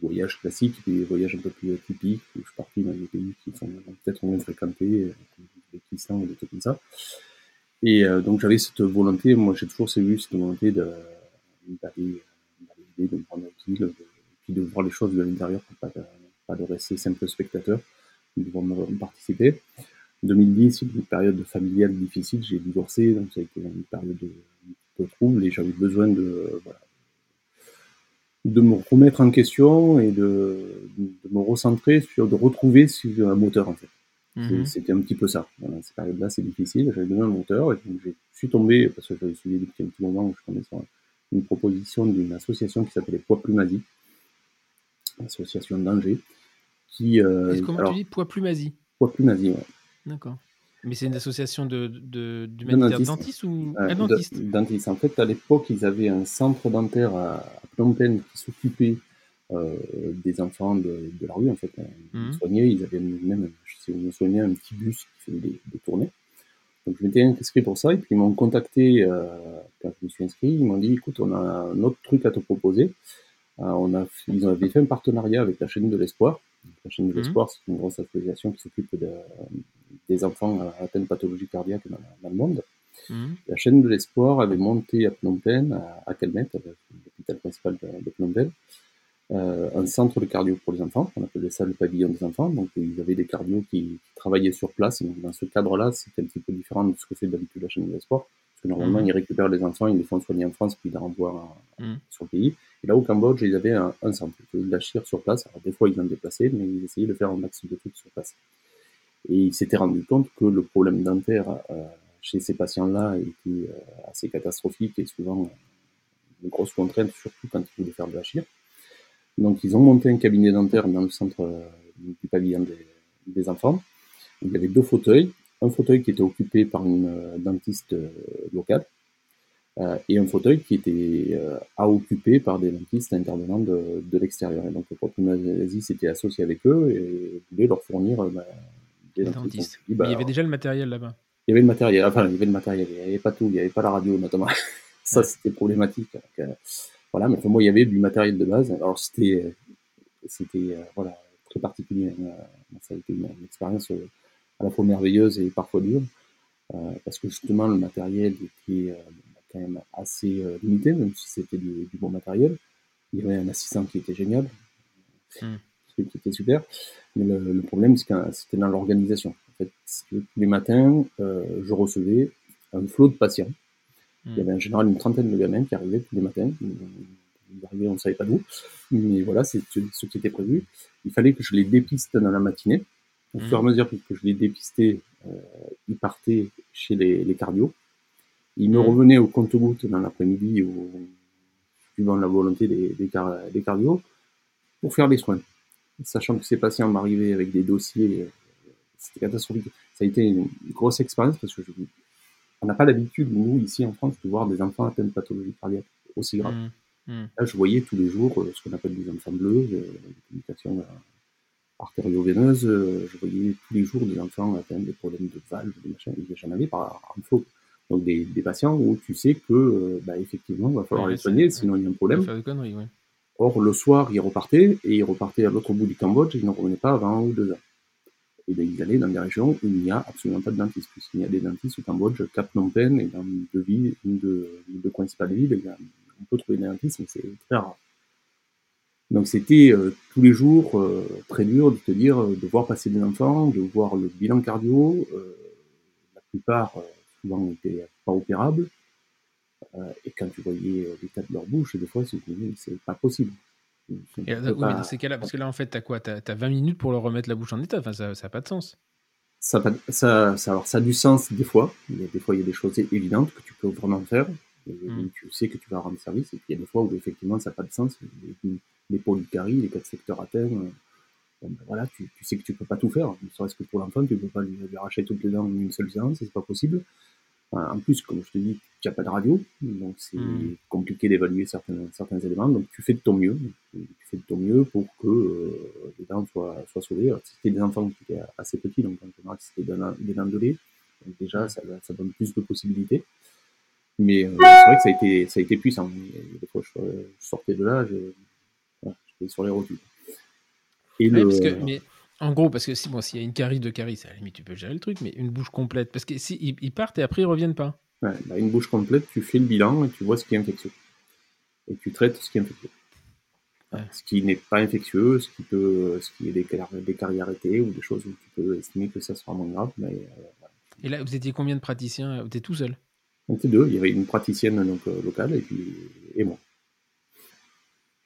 Speaker 2: voyages classiques, des voyages un peu plus typiques, où je suis parti dans des pays qui sont peut-être moins fréquentés, des Pakistan ou des trucs comme ça. Et euh, donc j'avais cette volonté, moi j'ai toujours eu cette volonté d'aller de, de me rendre utile, puis de voir les choses de l'intérieur, pas de, pas de rester simple spectateur, de pouvoir participer. 2010, c'est une période familiale difficile, j'ai divorcé, donc ça a été une période un peu trouble et j'avais besoin de, voilà, de me remettre en question et de, de, me recentrer sur, de retrouver sur un moteur en fait. Mhm. C'était un petit peu ça. Voilà, cette période-là, c'est difficile. J'avais donné un moteur et donc je suis tombé, parce que j'avais suivi depuis un petit moment, je suis tombé sur une proposition d'une association qui s'appelait Poids Plumasie, association d'Angers, qui.
Speaker 1: Euh, comment tu dis Poids Plumasie
Speaker 2: Poids Plumasie, ouais.
Speaker 1: D'accord. Mais c'est une association de, de, d'humanitaire dentiste ou
Speaker 2: un dentiste? Dentiste. En fait, à l'époque, ils avaient un centre dentaire à, Phnom Penh qui s'occupait euh, des enfants de, de, la rue, en fait. Ils mmh. soignaient, ils avaient même, je sais, soignait un petit bus qui faisait des, des, tournées. Donc, je m'étais inscrit pour ça, et puis ils m'ont contacté euh, quand je me suis inscrit. Ils m'ont dit, écoute, on a un autre truc à te proposer. Euh, on a, ils avaient fait un partenariat avec la chaîne de l'Espoir. La chaîne de mmh. l'Espoir, c'est une grosse association qui s'occupe de, des enfants atteints de pathologies cardiaques dans, le monde. Mmh. La chaîne de l'espoir avait monté à Phnom Penh, à, à Kelmet, l'hôpital principal de, de Phnom Penh, euh, un centre de cardio pour les enfants, on appelait ça le pavillon des enfants. Donc ils avaient des cardios qui, travaillaient sur place. Donc, dans ce cadre-là, c'était un petit peu différent de ce que fait d'habitude la chaîne de l'espoir. Parce que normalement, mmh. ils récupèrent les enfants, ils les font soigner en France, puis ils les renvoient mmh. sur le pays. Et là, au Cambodge, ils avaient un, un centre. Ils lâchèrent sur place. Alors, des fois, ils l'ont déplacé, mais ils essayaient de faire un maximum de trucs sur place. Et il s'était rendu compte que le problème dentaire euh, chez ces patients-là était euh, assez catastrophique et souvent une grosse contrainte, surtout quand ils voulaient faire de la chire. Donc ils ont monté un cabinet dentaire dans le centre euh, du pavillon des, des, enfants. Il y avait deux fauteuils, un fauteuil qui était occupé par une dentiste locale euh, et un fauteuil qui était euh, à occuper par des dentistes intervenants de, de l'extérieur. Et donc le propriétaire s'était associé avec eux et voulait leur fournir bah,
Speaker 1: il y avait déjà le matériel là-bas.
Speaker 2: il y avait le matériel, enfin, il y avait le matériel, il n'y avait pas tout, il n'y avait pas la radio notamment. (laughs) ça, c'était problématique. Voilà, mais moi, il y avait du matériel de base. Alors, c'était, c'était, voilà, très particulier. Ça a été une, expérience à la fois merveilleuse et parfois dure, parce que justement, le matériel était quand même assez limité, même si c'était du, bon matériel. Il y avait un assistant qui était génial, hmm. qui était super. Mais le, problème, c'est que c'était dans l'organisation. En fait, tous les matins, euh, je recevais un flot de patients. Il y hmm. avait en général une trentaine de gamins qui arrivaient tous les matins. Ils arrivaient, on ne savait pas d'où. Mais voilà, c'est ce qui était prévu. Il fallait que je les dépiste dans la matinée. Au fur et à hmm. mesure que je les dépistais, euh, ils partaient chez les, les cardios. Ils me revenaient au compte-gouttes dans l'après-midi, suivant la volonté des, des, des cardios, pour faire des soins sachant que ces patients m'arrivaient avec des dossiers, euh, c'était catastrophique. Ça a été une grosse expérience parce que je, on n'a pas l'habitude, nous, ici en France, de voir des enfants atteints de pathologie cardiaque aussi grave. Mmh, mmh. Là, je voyais tous les jours euh, ce qu'on appelle des enfants bleus, euh, des communications artério-veineuses. Je voyais tous les jours des enfants atteints des problèmes de valves, des machins. J'en avais par un flot. Donc des, des, patients où tu sais que, bah, effectivement, il va falloir les soigner, sinon il y a un problème. Faire des conneries, ouais. Or, le soir, ils repartaient, et ils repartaient à l'autre bout du Cambodge, et ils ne revenaient pas avant un ou deux heures. Et ils allaient dans des régions où il n'y a absolument pas de dentiste, puisqu'il y a des dentistes au Cambodge, Cap Phnom et dans deux villes, une de, deux principales villes, on peut trouver des dentistes, mais c'est très rare. Donc c'était euh, tous les jours euh, très dur de te dire, euh, de voir passer des enfants, de voir le bilan cardio, la plupart souvent n'étaient pas opérables, et quand tu voyais l'état de leur bouche, des fois, c'est pas possible.
Speaker 1: Et, oui, mais dans ces cas-là, parce que là, en fait, tu as quoi? Tu as, 20 minutes pour leur remettre la bouche en état. Enfin, ça n'a pas de sens.
Speaker 2: Ça, ça, ça, alors, ça a du sens des fois. Il y a des fois, il y a des choses évidentes que tu peux vraiment faire. Et, hmm. Tu sais que tu vas rendre service. Et puis, il y a des fois où, effectivement, ça n'a pas de sens. Les, les polycaries, les quatre secteurs atteints, euh, ben voilà, tu, tu, sais que tu peux pas tout faire. Ne serait-ce que pour l'enfant, tu ne peux pas lui, lui, arracher toutes les dents en une seule séance, c'est pas possible. En plus, comme je te dis, tu n'as pas de radio, donc c'est hmm. compliqué d'évaluer certains, certains éléments. Donc tu fais de ton mieux. Tu fais de ton mieux pour que euh, les dents soient, soient sauvées. C'était des enfants qui étaient assez petits, donc en général c'était des dents de lait. Donc déjà, ça, ça donne plus de possibilités. Mais euh, c'est vrai que ça a été, ça a été puissant. Des fois, je, sortais de là, j'étais sur les rotules.
Speaker 1: Et le... parce que, mais en gros, parce que si bon, s'il y a une carie de carie, à la limite tu peux gérer le truc, mais une bouche complète, parce que si ils, partent et après ils reviennent pas.
Speaker 2: Ouais, bah, une bouche complète, tu fais le bilan et tu vois ce qui est infectieux. Et tu traites ce qui est infectieux. Ce qui n'est pas infectieux, ce qui peut, ce qui est des, des caries arrêtées ou des choses où tu peux estimer que ça sera moins grave. Mais, euh,
Speaker 1: Et là, vous étiez combien de praticiens? Vous étiez tout seul?
Speaker 2: On était deux. Il y avait une praticienne donc, euh, locale et puis et moi.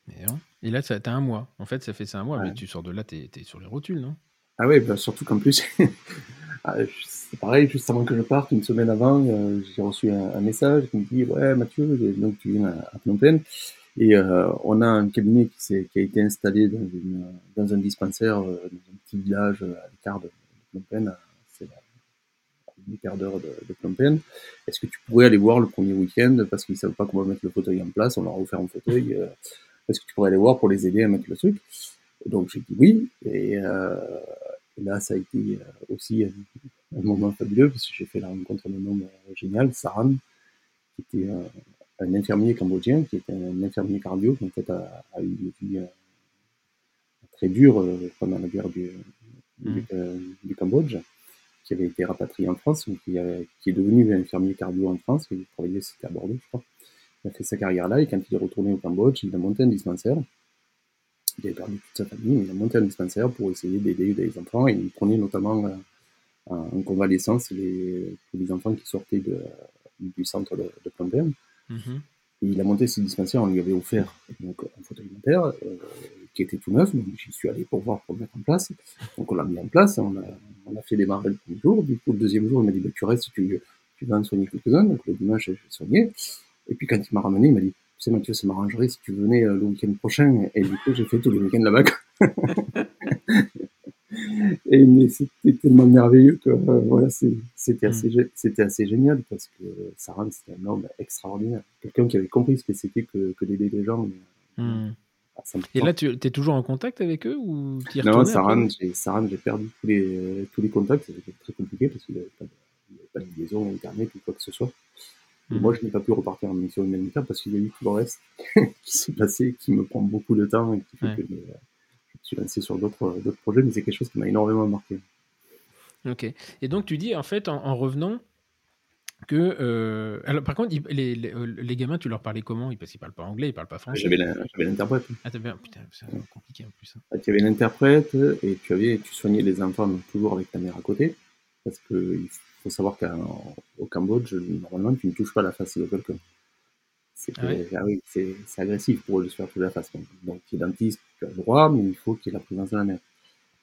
Speaker 1: Et là, tu as un mois. En fait, ça fait ça un mois, mais tu sors de là, tu es, sur les rotules, non?
Speaker 2: Ah ouais, bah, surtout qu'en plus, (laughs) ah, c'est pareil, juste avant que je parte, une semaine avant, euh, j'ai reçu un, message qui me dit Ouais, Mathieu, donc tu viens à, Phnom Penh. Et euh, on a un cabinet qui, qui, a été installé dans, une, dans un dispensaire, euh, dans un petit village à l'écart de, Phnom Penh, c'est une quart d'heure de, de, Phnom Penh. Est-ce que tu pourrais aller voir le premier week-end? Parce qu'ils ne savent pas comment mettre le fauteuil en place On leur a offert un fauteuil est-ce que tu pourrais aller voir pour les aider à mettre le truc? Donc j'ai dit oui, et, euh, là ça a été euh, aussi un, moment fabuleux parce que j'ai fait la rencontre d'un homme euh, génial, Saran, qui était un infirmier cambodgien, qui était un infirmier cardio, qui en fait a, eu une vie très dure pendant la guerre du, mmh. Cambodge, qui avait été rapatrié en France, qui, qui est devenu infirmier cardio en France, qui travaillait, c'était à Bordeaux, je crois. Il a fait sa carrière là et quand il est retourné au Cambodge, il a monté un dispensaire. Il avait perdu toute sa famille, mais il a monté un dispensaire pour essayer d'aider les enfants et il prenait notamment euh, en convalescence les, les enfants qui sortaient de, du centre de, de. Et il a monté ce dispensaire, on lui avait offert donc, un fauteuil dentaire euh, qui était tout neuf, donc j'y suis allé pour voir, pour le mettre en place. Donc on l'a mis en place, on a, on a fait des marvels le premier jour. Du coup, le deuxième jour, il m'a dit bah, Tu restes, tu, tu vas en soigner quelques-uns. Donc le dimanche, j'ai soigné. Et puis quand il m'a ramené, il m'a dit, tu sais Mathieu, ça m'arrangerait si tu venais euh, le week-end prochain. Et du coup, j'ai fait tous les week-ends là-bas. (laughs) et c'était tellement merveilleux que euh, voilà, c'était assez, mm. c'était assez génial parce que Sarah, c'était un homme extraordinaire. Quelqu'un qui avait compris ce que c'était que, que d'aider les gens.
Speaker 1: Mm. Ah, et là, tu es toujours en contact avec eux ou
Speaker 2: Non, Saran, j'ai perdu tous les, tous les contacts. C'était très compliqué parce qu'il n'y avait pas de liaison internet ou quoi que ce soit. Moi, je n'ai pas pu repartir en mission humanitaire parce qu'il y a eu tout le reste (laughs) qui s'est passé, qui me prend beaucoup de temps et qui fait
Speaker 1: Ouais.
Speaker 2: que euh, je me suis lancé sur d'autres d'autres projets, mais c'est quelque chose qui m'a énormément marqué.
Speaker 1: Ok. Et donc tu dis en fait en, en revenant que euh, alors par contre les, les, euh, les gamins tu leur parlais comment? Parce qu'ils parlent pas anglais, ils parlent pas français.
Speaker 2: J'avais l'in- j'avais l'interprète.
Speaker 1: Ah bien putain c'est compliqué en plus. hein.
Speaker 2: Ah, Tu avais l'interprète et tu avais, tu soignais les enfants toujours avec ta mère à côté, parce que faut savoir qu'au Cambodge, normalement, tu ne touches pas la face de quelqu'un. C'est
Speaker 1: Ah ouais?
Speaker 2: ah oui, agressif pour eux de se faire toucher la face. Donc, donc tu es dentiste, tu as le droit, mais il faut qu'il y ait la présence de la mère.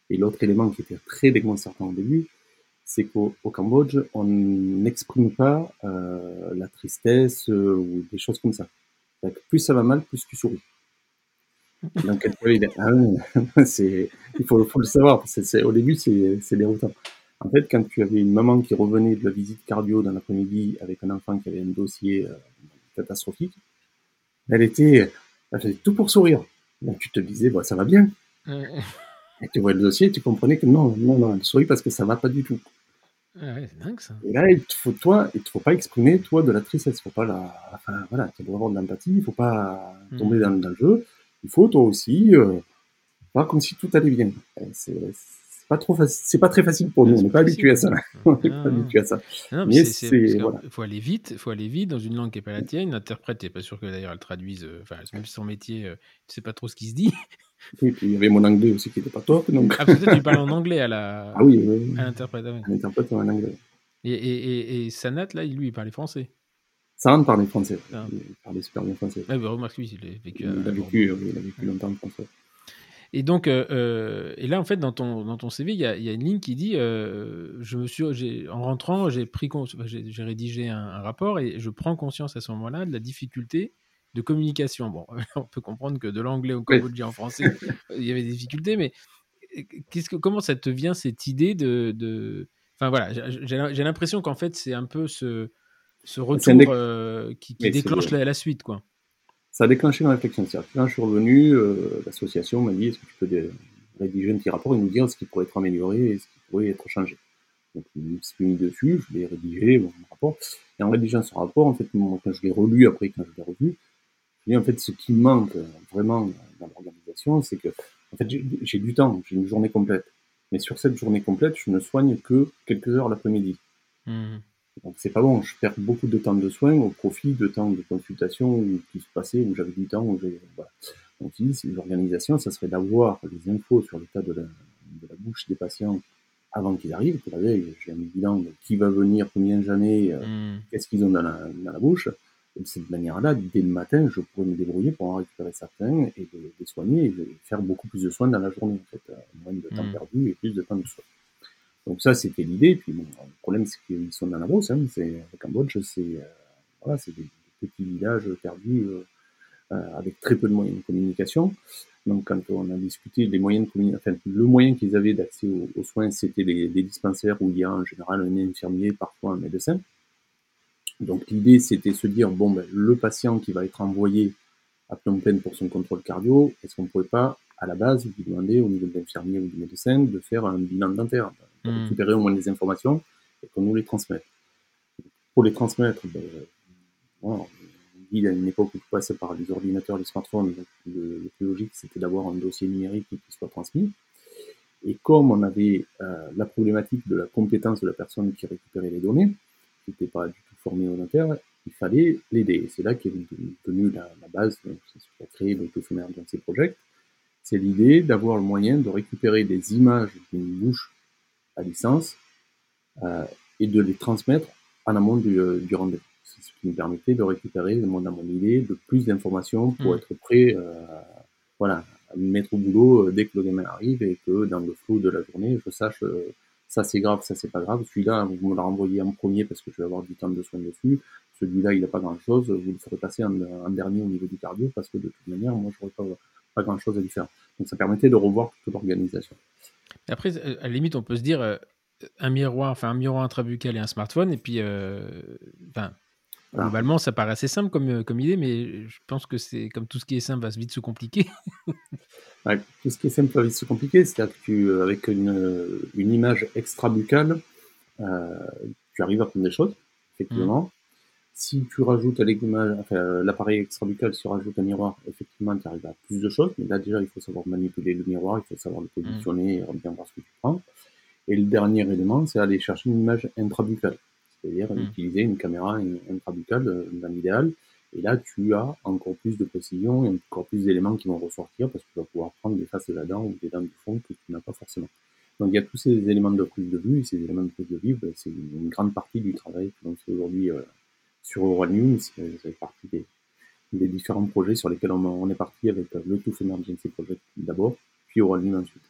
Speaker 2: Et l'autre élément qui était très déconcertant au début, c'est qu'au au Cambodge, on n'exprime pas euh, la tristesse euh, ou des choses comme ça. Plus ça va mal, plus tu souris. (laughs) Donc, as- ah (laughs) il faut, faut le savoir, au début, c'est déroutant. En fait, quand tu avais une maman qui revenait de la visite cardio dans l'après-midi avec un enfant qui avait un dossier euh, catastrophique, elle était, elle faisait tout pour sourire. Donc, tu te disais, bah, ça va bien.
Speaker 1: Ouais.
Speaker 2: Et tu vois le dossier, tu comprenais que non, non, non, elle sourit parce que ça va pas du tout.
Speaker 1: Ouais, c'est dingue ça.
Speaker 2: Et là, il te faut, toi, il te faut pas exprimer, toi, de la tristesse. Faut pas la, enfin, voilà, tu dois avoir de l'empathie, il faut pas
Speaker 1: Mhm.
Speaker 2: tomber dans, dans le jeu. Il faut, toi aussi, euh, faire comme si tout allait bien. Euh, c'est pas trop facile, c'est pas très facile pour nous, on n'est pas habitué à ça. (laughs) On n'est
Speaker 1: Ah,
Speaker 2: pas habitué à ça.
Speaker 1: Non,
Speaker 2: Mais
Speaker 1: c'est,
Speaker 2: voilà.
Speaker 1: faut aller vite, faut aller vite dans une langue qui est pas la tienne. L'interprète, t'es pas sûr que d'ailleurs elle traduise, euh, enfin même son métier, euh, tu sais pas trop ce qui se dit. (laughs)
Speaker 2: Et puis, il y avait mon anglais aussi qui était pas top, donc.
Speaker 1: Ah peut-être tu parles en (laughs) anglais à la,
Speaker 2: Ah oui, oui, oui.
Speaker 1: à l'interprète. ah ouais.
Speaker 2: Un interprète en anglais.
Speaker 1: Et, et, et, et Sanat là, lui, il parlait français.
Speaker 2: Ça rentre parler français.
Speaker 1: Ah.
Speaker 2: Il parlait super bien français.
Speaker 1: Ah bah remarque lui, il a vécu.
Speaker 2: Il a vécu, oui, il a vécu longtemps en français.
Speaker 1: Et donc, euh, euh, et là, en fait, dans ton, dans ton CV, il y y a une ligne qui dit euh, je me suis, En rentrant, j'ai rédigé un, un rapport et je prends conscience à ce moment-là de la difficulté de communication. Bon, (laughs) on peut comprendre que de l'anglais au
Speaker 2: Oui.
Speaker 1: cambodgien en français, il y avait des difficultés, mais que, comment ça te vient cette idée de. de... Enfin voilà, j'ai- l'impression qu'en fait, c'est un peu ce, ce retour euh, qui, déclenche
Speaker 2: le-
Speaker 1: la, la suite, quoi.
Speaker 2: Ça a déclenché une réflexion. Quand je suis revenu, euh, l'association m'a dit est-ce que tu peux rédiger un petit rapport et nous dire ce qui pourrait être amélioré et ce qui pourrait être changé. Donc je me suis mis dessus, je l'ai rédigé, mon rapport. Et en rédigeant ce rapport, en fait, quand je l'ai relu après, quand je l'ai revu, dis en fait ce qui manque euh, vraiment dans l'organisation, c'est que en fait j'ai du temps, j'ai une journée complète. Mais sur cette journée complète, je ne soigne que quelques heures l'après-midi.
Speaker 1: Mhm.
Speaker 2: Donc c'est pas bon, je perds beaucoup de temps de soins au profit de temps de consultation qui se passait, où j'avais du temps, où j'ai, voilà. Donc l'organisation, ça serait d'avoir les infos sur l'état de la, de la bouche des patients avant qu'ils arrivent, que la veille, j'ai un bilan de qui va venir, combien ai, euh,
Speaker 1: Mhm.
Speaker 2: qu'est-ce qu'ils ont dans la, dans la bouche. Et de cette manière-là, dès le matin, je pourrais me débrouiller pour en récupérer certains et les, les soigner et faire beaucoup plus de soins dans la journée, en fait, euh, moins de temps
Speaker 1: Mhm.
Speaker 2: perdu et plus de temps de soins. Donc ça, c'était l'idée. Puis bon, le problème, c'est qu'ils sont dans la brousse. Hein. Le Cambodge, c'est euh, voilà, c'est des, des petits villages perdus euh, euh, avec très peu de moyens de communication. Donc quand on a discuté des moyens de communication, enfin, le moyen qu'ils avaient d'accès aux, soins, c'était les dispensaires où il y a en général un infirmier, parfois un médecin. Donc l'idée, c'était se dire, bon, ben, le patient qui va être envoyé à Phnom Penh pour son contrôle cardio, est-ce qu'on ne pourrait pas, à la base, lui demander au niveau de l'infirmier ou du médecin de faire un bilan dentaire, de
Speaker 1: Mhm.
Speaker 2: récupérer au moins des informations et qu'on nous les transmette. Pour les transmettre, ben, voilà, on dit à une époque où tout passe par les ordinateurs, les smartphones, donc le, le plus logique, c'était d'avoir un dossier numérique qui soit transmis. Et comme on avait euh, la problématique de la compétence de la personne qui récupérait les données, qui n'était pas du tout formée au notaire, il fallait l'aider. Et c'est là qu'est venue la, la base, donc c'est ce qui a créé le Tofu Emergency Project. C'est l'idée d'avoir le moyen de récupérer des images d'une bouche à licence euh, et de les transmettre en amont du, euh, du rendez-vous. C'est ce qui me permettait de récupérer, mon, mon idée, de plus d'informations pour
Speaker 1: Mm.
Speaker 2: être prêt euh, voilà, à me mettre au boulot dès que le gamin arrive et que dans le flou de la journée, je sache euh, ça c'est grave, ça c'est pas grave. Celui-là, vous me le renvoyez en premier parce que je vais avoir du temps de soins dessus. Celui-là, il n'a pas grand-chose. Vous le ferez passer en, en dernier au niveau du cardio parce que de toute manière, moi, je n'aurai pas, pas grand-chose à faire. Donc ça permettait de revoir toute l'organisation.
Speaker 1: Après, à la limite, on peut se dire euh, un miroir, enfin un miroir intrabuccal et un smartphone, et puis, euh, enfin, globalement, ça paraît assez simple comme, euh, comme idée, mais je pense que c'est comme tout ce qui est simple va vite se compliquer. (laughs)
Speaker 2: Ouais, tout ce qui est simple va vite se compliquer, c'est-à-dire que tu, euh, avec une, une image extra-buccale, euh, tu arrives à prendre des choses, effectivement. Si tu rajoutes à l'image, enfin, l'appareil extrabucal, si tu rajoutes un miroir, effectivement, tu arrives à plus de choses. Mais là, déjà, il faut savoir manipuler le miroir, il faut savoir le positionner, et bien voir ce que tu prends. Et le dernier élément, c'est aller chercher une image intrabucale. C'est-à-dire mmh. utiliser une caméra intrabucale euh, dans l'idéal. Et là, tu as encore plus de précision et encore plus d'éléments qui vont ressortir parce que tu vas pouvoir prendre des faces de la dent ou des dents du fond que tu n'as pas forcément. Donc il y a tous ces éléments de prise de vue, et ces éléments de prise de vue, ben, c'est une grande partie du travail que l'on fait aujourd'hui euh, sur News. Ça fait partie des, des, différents projets sur lesquels on, est parti avec euh, le Tooth Emergency Project d'abord, puis News ensuite.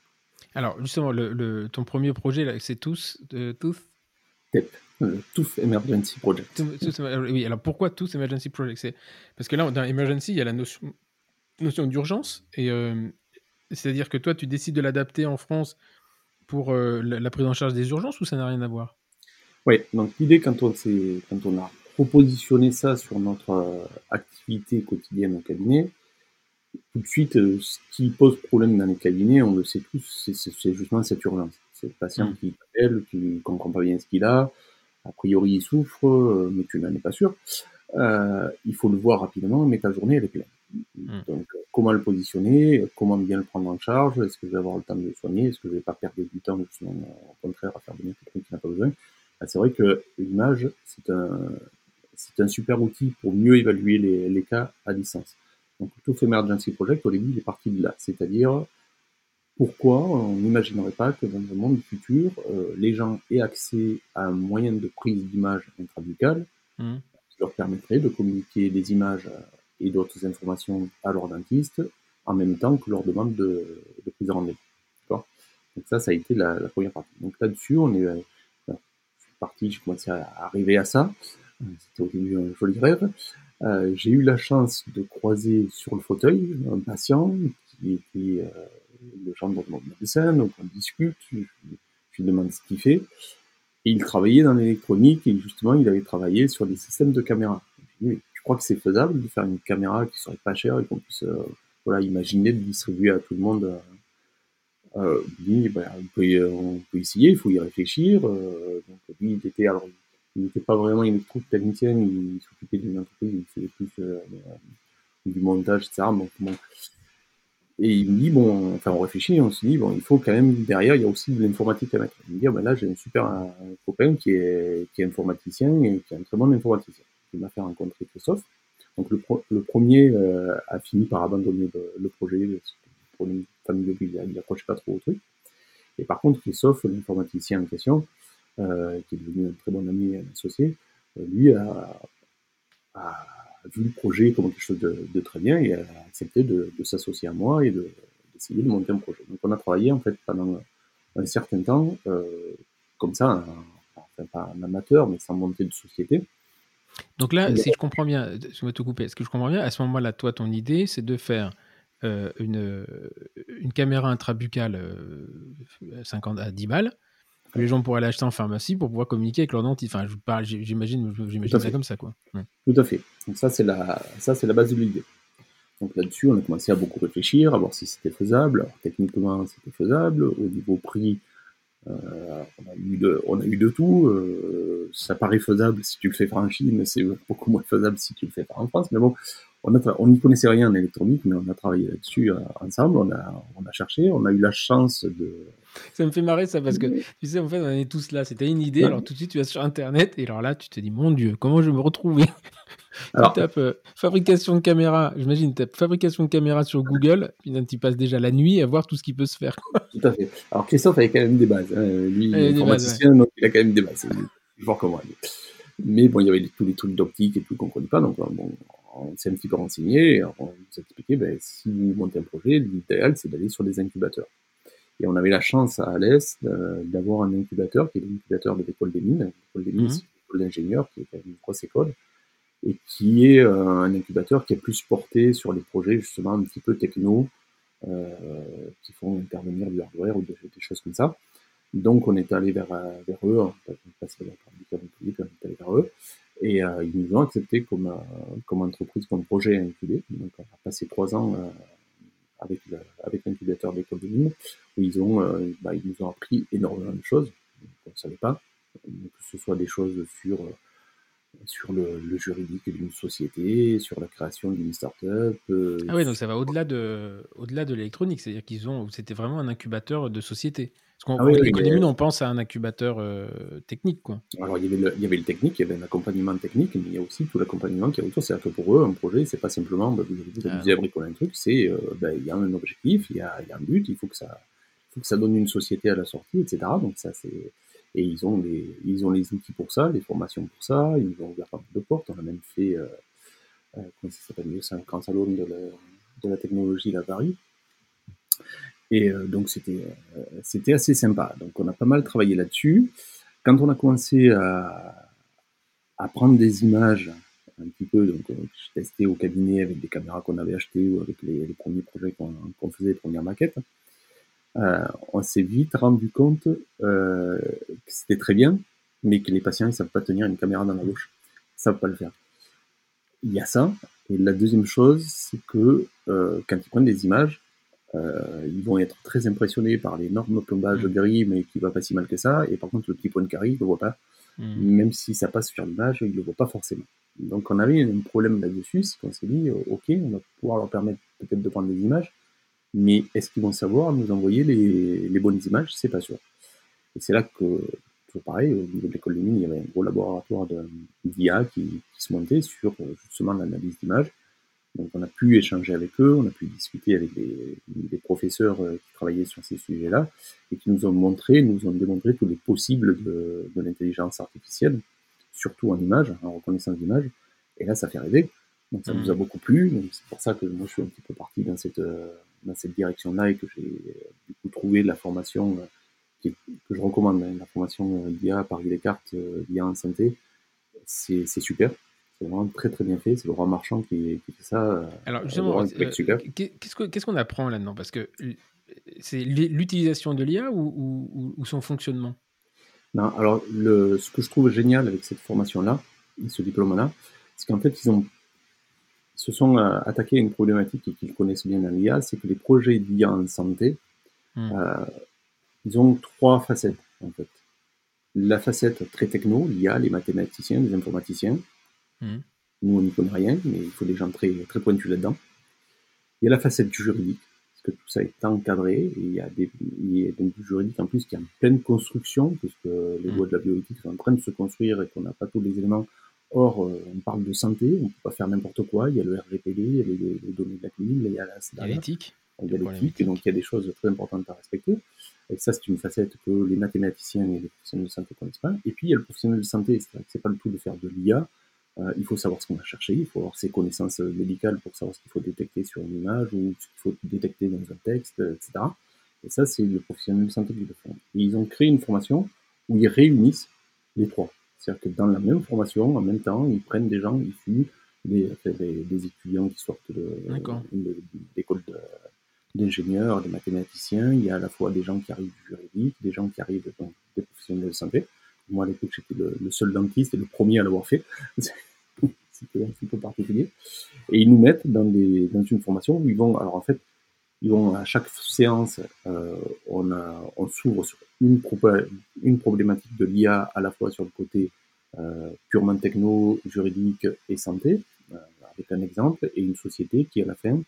Speaker 1: Alors justement, le, ton premier projet, c'est Tooth, euh, Tooth?
Speaker 2: TEP, Tooth Emergency Project.
Speaker 1: oui, alors pourquoi Tooth Emergency Project? Parce que là, dans Emergency, il y a la notion, notion d'urgence, et c'est-à-dire que toi, tu décides de l'adapter en France pour euh, la, prise en charge des urgences ou ça n'a rien à voir?
Speaker 2: Oui, donc l'idée quand on, quand on a propositionné ça sur notre euh, activité quotidienne au cabinet, tout de suite, euh, ce qui pose problème dans les cabinets, on le sait tous, c'est justement cette urgence. C'est le patient mmh. qui t'appelle, tu ne comprends pas bien ce qu'il a, a priori il souffre, mais tu n'en es pas sûr. il faut le voir rapidement, mais ta journée elle est pleine. Hmm. Donc, euh, comment le positionner, comment bien le prendre en charge, est-ce que je vais avoir le temps de le soigner, est-ce que je vais pas perdre du temps, sinon, au contraire, à faire venir quelqu'un qui n'a pas besoin. Ah, c'est vrai que l'image, c'est un, c'est un super outil pour mieux évaluer les, les cas à distance. Donc, tout fait Emergency Project, au début, il est parti de là. C'est-à-dire, pourquoi on n'imaginerait pas que dans un monde futur, euh, les gens aient accès à un moyen de prise d'image intrabucale mmh. qui leur permettrait de communiquer des images et d'autres informations à leur dentiste en même temps que leur demande de, de prise de rendez-vous. Donc ça, ça a été la, la première partie. Donc là-dessus, on est, euh, parti, j'ai commencé à arriver à ça. C'était au début un joli rêve. Euh, j'ai eu la chance de croiser sur le fauteuil un patient qui était euh, le gendre de mon médecin, donc on discute, je, lui demande ce qu'il fait. Et il travaillait dans l'électronique et justement, il avait travaillé sur des systèmes de caméras. Je lui crois que c'est faisable de faire une caméra qui serait pas chère et qu'on puisse euh, voilà, imaginer de distribuer à tout le monde. Euh, euh? Ben, on, peut, on, peut, essayer, il faut y réfléchir. Euh, donc lui, il était alors, il n'était pas vraiment électro-technicien, il s'occupait d'une entreprise, il faisait plus du montage, etc. Et il me dit, bon, enfin, on réfléchit, on se dit, bon, il faut quand même, derrière, il y a aussi de l'informatique à mettre. Il me dit, ben là, j'ai un super copain qui est, qui est informaticien et qui est un très bon informaticien qui m'a fait rencontrer Christophe. Donc le, le premier euh, a fini par abandonner le, projet pour une famille il n'approchait pas trop au truc. Et par contre, Christophe, l'informaticien en question, euh, qui est devenu un très bon ami et associé, euh, lui a, a, vu le projet comme quelque chose de, de très bien et a accepté de, de s'associer à moi et d'essayer de, monter un projet. Donc on a travaillé en fait pendant un certain temps, euh, comme ça, enfin pas un amateur, mais sans monter de société.
Speaker 1: Donc là, si je comprends bien, je vais te couper, est-ce que je comprends bien À ce moment-là, toi, ton idée, c'est de faire euh, une, une caméra intrabucale euh, 50 à 10 balles que les gens pourraient l'acheter en pharmacie pour pouvoir communiquer avec leur dentiste. Enfin, je parle, j'imagine, j'imagine ça comme ça, quoi.
Speaker 2: Tout à fait. Donc ça, c'est la, ça, c'est la base de l'idée. Donc là-dessus, on a commencé à beaucoup réfléchir, à voir si c'était faisable. Alors, techniquement, c'était faisable. Au niveau prix, euh, on, a eu de, on a eu de tout. Euh, ça paraît faisable si tu le fais en Chine, c'est beaucoup moins faisable si tu le fais pas en France. Mais bon, on n'y connaissait rien en électronique, mais on a travaillé là-dessus euh, ensemble. On a, on a cherché, on a eu la chance de.
Speaker 1: Ça me fait marrer ça parce que tu sais, en fait, on est tous là. C'était une idée. Alors tout de suite, tu vas sur Internet et alors là, tu te dis, mon Dieu, comment je vais me retrouver? (laughs) Alors, tu tapes fabrication de caméra, j'imagine, tu tapes fabrication de caméra sur Google, puis tu passes déjà la nuit à voir tout ce qui peut se faire. (laughs)
Speaker 2: Tout à fait. Alors Christophe avait quand même des bases. Hein. Lui, informaticien, donc il a quand même des bases. Il est fort comme moi. Mais bon, il y avait tous les trucs d'optique et tout qu'on ne connaît pas, donc bon, on s'est un petit peu renseigné, on nous a expliqué, ben, si vous montez un projet, l'idéal, c'est d'aller sur des incubateurs. Et on avait la chance à Alès d'avoir un incubateur, qui est l'incubateur de l'école des mines. L'école des mines, mmh. c'est une école d'ingénieurs, qui est une grosse école, et qui est euh, un incubateur qui est plus porté sur les projets, justement, un petit peu techno, euh, qui font intervenir du hardware ou des, choses comme ça. Donc, on est allé vers, vers eux, on est allé vers eux. Et euh, ils nous ont accepté comme, euh, comme entreprise, comme projet à incuber. Donc on a passé trois ans euh, avec, avec l'incubateur d'école de mine, où ils, ont, bah, ils nous ont appris énormément de choses qu'on ne savait pas. que ce soit des choses sur sur le, juridique d'une société, sur la création d'une start-up.
Speaker 1: ah oui, donc ça va au-delà de, au-delà de l'électronique, c'est-à-dire qu'ils ont, c'était vraiment un incubateur de société. Parce qu'on ah on pense à un incubateur technique, quoi.
Speaker 2: Alors il y, avait le, il y avait le technique, il y avait un accompagnement technique, mais il y a aussi tout l'accompagnement qui est autour. C'est-à-dire que pour eux, un projet, c'est pas simplement, bah, vous avez ah. un truc, c'est, bah, il y a un objectif, il y a, il y a un but, il faut que ça, faut que ça donne une société à la sortie, etc. Donc ça, c'est et ils ont les, ils ont les outils pour ça, les formations pour ça, ils nous ont ouvert pas mal de portes. On a même fait, euh, euh, comment ça s'appelle C'est un grand salon de la, de la technologie à Paris. Et euh, donc c'était c'était assez sympa. Donc on a pas mal travaillé là-dessus. Quand on a commencé à, à prendre des images un petit peu, donc j'ai testé au cabinet avec des caméras qu'on avait achetées ou avec les, premiers projets qu'on faisait, les premières maquettes. Euh, on s'est vite rendu compte euh, que c'était très bien, mais que les patients ne savent pas tenir une caméra dans la bouche. Ils savent pas le faire. Il y a ça. Et la deuxième chose, c'est que euh, quand ils prennent des images, ils vont être très impressionnés par l'énorme plombage mmh. gris, mais qui va pas si mal que ça. Et par contre, le petit point de carré, ils le voient pas. Mmh. Même si ça passe sur l'image, ils le voient pas forcément. Donc on avait un problème là-dessus, c'est qu'on s'est dit, ok, on va pouvoir leur permettre peut-être de prendre des images, mais est-ce qu'ils vont savoir nous envoyer les, bonnes images? C'est pas sûr. Et c'est là que, toujours pareil, au niveau de l'école des mines, il y avait un gros laboratoire d'IA qui, se montait sur justement l'analyse d'images. Donc on a pu échanger avec eux, on a pu discuter avec des, professeurs euh, qui travaillaient sur ces sujets-là et qui nous ont montré, nous ont démontré tous les possibles de, de l'intelligence artificielle, surtout en images, en reconnaissance d'images. Et là, ça fait rêver. Donc ça nous a mmh. beaucoup plu. Donc c'est pour ça que moi je suis un petit peu parti dans cette, euh, dans cette direction-là et que j'ai du coup trouvé la formation euh, que je recommande, hein, la formation euh, d'IA par Descartes, d'IA en santé. C'est super. C'est vraiment très très bien fait. C'est Laurent Marchand qui, qui, fait ça.
Speaker 1: Alors justement, qu'est-ce qu'on apprend là-dedans? Parce que c'est l'utilisation de l'IA ou, ou, son fonctionnement?
Speaker 2: Non, alors le, ce que je trouve génial avec cette formation-là, ce diplôme-là, c'est qu'en fait ils ont se sont euh, attaqués à une problématique qu'ils connaissent bien dans l'IA, c'est que les projets d'IA en santé, hmm. euh, ils ont trois facettes en fait. La facette très techno, l'IA, les mathématiciens, les informaticiens. Hmm. Nous, on n'y connaît rien, mais il faut des gens très, très pointus là-dedans. Il y a la facette du juridique, parce que tout ça est encadré, et il y a des, il y a du juridique en plus qui est en pleine construction, puisque les hmm. lois de la bioéthique sont en train de se construire et qu'on n'a pas tous les éléments Or, euh, on parle de santé, on ne peut pas faire n'importe quoi. Il y a le RGPD, il y a les, données de la clinique, il y a
Speaker 1: l'éthique.
Speaker 2: Il y a l'éthique, donc il y a des choses très importantes à respecter. Et ça, c'est une facette que les mathématiciens et les professionnels de santé ne connaissent pas. Et puis, il y a le professionnel de santé, c'est pas le tout de faire de l'IA. Euh, il faut savoir ce qu'on va chercher, il faut avoir ses connaissances médicales pour savoir ce qu'il faut détecter sur une image ou ce qu'il faut détecter dans un texte, etc. Et ça, c'est le professionnel de santé qui le font. Et ils ont créé une formation où ils réunissent les trois. C'est-à-dire que dans la même formation, en même temps, ils prennent des gens issus des, des, étudiants qui sortent d'écoles d'ingénieurs, des mathématiciens. Il y a à la fois des gens qui arrivent du juridique, des gens qui arrivent donc, des professionnels de santé. Moi, à l'époque, j'étais le, seul dentiste et le premier à l'avoir fait. (laughs) C'était un petit peu particulier. Et ils nous mettent dans, une formation où ils vont, alors en fait, ils vont à chaque séance, euh, on, s'ouvre sur une, problématique de l'IA à la fois sur le côté euh, purement techno, juridique et santé, euh, avec un exemple, et une société qui à la fin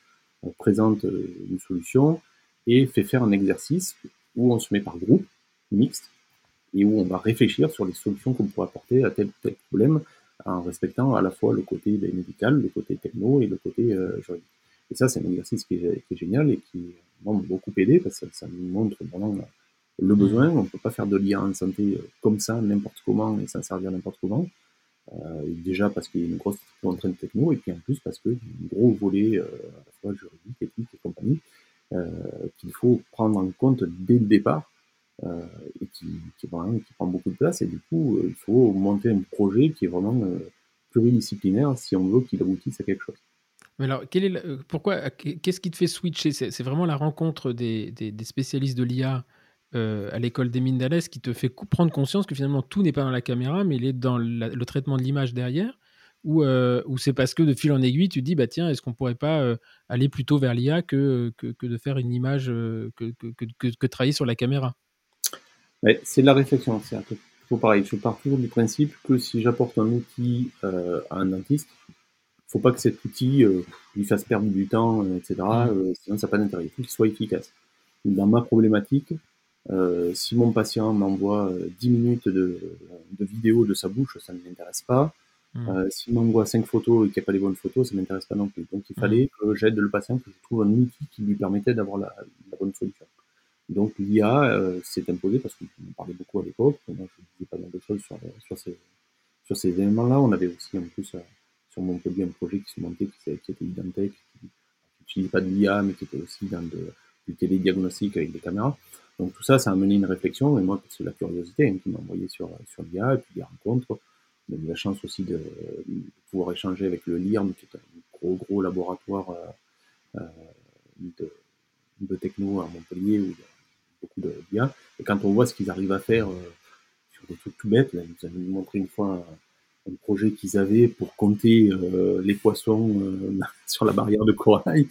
Speaker 2: présente une solution et fait faire un exercice où on se met par groupe, mixte, et où on va réfléchir sur les solutions qu'on pourrait apporter à tel ou tel problème en respectant à la fois le côté médical, le côté techno et le côté juridique. Et ça, c'est un exercice qui est, génial et qui m'a beaucoup aidé parce que ça nous montre vraiment le besoin. On ne peut pas faire de l'IA en santé euh, comme ça, n'importe comment et s'en servir n'importe comment. Euh, déjà parce qu'il y a une grosse contrainte techno et puis en plus parce qu'il y a un gros volet euh, à la fois juridique, éthique et compagnie qu'il faut prendre en compte dès le départ et qui, qui, qui, prend beaucoup de place. Et du coup, il faut monter un projet qui est vraiment pluridisciplinaire si on veut qu'il aboutisse à quelque chose.
Speaker 1: Mais alors, euh, pourquoi, euh, qu'est-ce qui te fait switcher? C'est, vraiment la rencontre des, spécialistes de l'IA euh, à l'école des mines d'Alès qui te fait prendre conscience que finalement tout n'est pas dans la caméra, mais il est dans le traitement de l'image derrière? Ou, ou c'est parce que de fil en aiguille, tu te dis, bah tiens, est-ce qu'on pourrait pas aller plutôt vers l'IA que, que, que, de faire une image, que, que, que, travailler sur la caméra?
Speaker 2: Ouais, C'est de la réflexion. C'est toujours pareil. Je pars toujours du principe que si j'apporte un outil euh, à un dentiste, faut pas que cet outil euh, lui fasse perdre du temps, euh, etc. Euh, sinon, ça n'a pas d'intérêt. Il faut qu'il soit efficace. Dans ma problématique, euh, si mon patient m'envoie 10 minutes de, de vidéo de sa bouche, ça ne m'intéresse pas. Euh, S'il m'envoie 5 photos et qu'il n'y a pas les bonnes photos, ça ne m'intéresse pas non plus. Donc il fallait que j'aide le patient, que je trouve un outil qui lui permettait d'avoir la, la bonne solution. Donc l'IA euh, s'est imposée parce qu'on parlait beaucoup à l'époque. Moi, je disais pas mal de choses sur, sur ces, sur ces éléments-là. On avait aussi en plus euh, sur Montpellier un projet qui se montait qui, était Identech, qui n'utilisait pas de l'IA mais qui était aussi dans du télédiagnostic avec des caméras. Donc tout ça, ça a amené une réflexion et moi c'est la curiosité hein, qui m'a envoyé sur, l'IA et puis des rencontres. On a eu la chance aussi de, pouvoir échanger avec le LIRM qui est un gros gros laboratoire euh, de, de techno à Montpellier où il y a beaucoup de bien. Et quand on voit ce qu'ils arrivent à faire euh, sur des trucs tout bêtes, là, ils nous montré une fois un, un projet qu'ils avaient pour compter euh, les poissons euh, (laughs) sur la barrière de corail,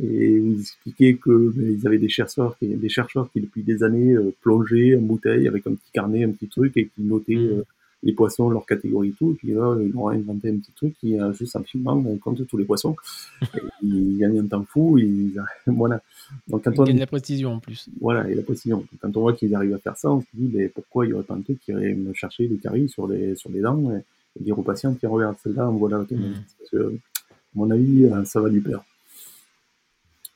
Speaker 2: et ils expliquaient que ben, ils avaient des chercheurs, qui, des chercheurs qui depuis des années plongeaient en bouteille avec un petit carnet, un petit truc, et qui notaient mmh. Euh, les poissons, leur catégorie et tout. Et puis là, ils ont inventé un petit truc qui a juste un filmant, on compte tous les poissons. Et ils gagnent un temps fou. Ils, (laughs) voilà.
Speaker 1: Donc, quand ils on la précision en plus.
Speaker 2: Voilà, et la précision. Quand on voit qu'ils arrivent à faire ça, on se dit, mais pourquoi il y aurait pas un truc qui irait me chercher des caries sur les, sur les dents et, et dire aux patients, tiens, regarde celle-là, on voit la mmh. Parce que, à mon avis, euh, ça va lui plaire.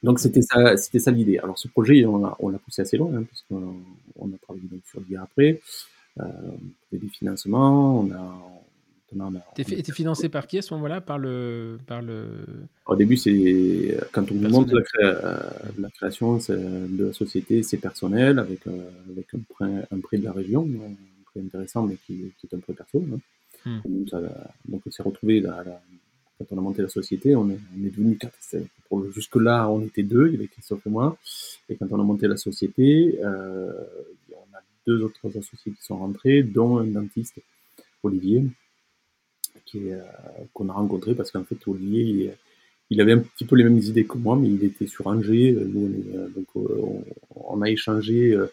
Speaker 2: Donc c'était ça, c'était ça l'idée. Alors ce projet, on l'a, on l'a poussé assez loin, hein, parce qu'on on a travaillé donc sur l'IA après. Euh, des financements, on a.
Speaker 1: On a T'es fait, financé par qui à ce moment-là? Par le, par le...
Speaker 2: Au début, c'est quand on nous montre la, cré... la, création de la société, c'est personnel, avec, euh, avec un, prêt, un prêt de la région, un prêt intéressant, mais qui, qui est un prêt perso. Hein. Hmm. Ça, donc on s'est retrouvé là, là, quand on a monté la société, on est, on est devenu quatre. Jusque-là, on était deux, il y avait Christophe et moi. Et quand on a monté la société, euh, on deux autres associés qui sont rentrés, dont un dentiste, Olivier, euh, qu'on a rencontré parce qu'en fait, Olivier, il, il, avait un petit peu les mêmes idées que moi, mais il était sur Angers. Nous, on, est, donc, on, on, a échangé. Euh,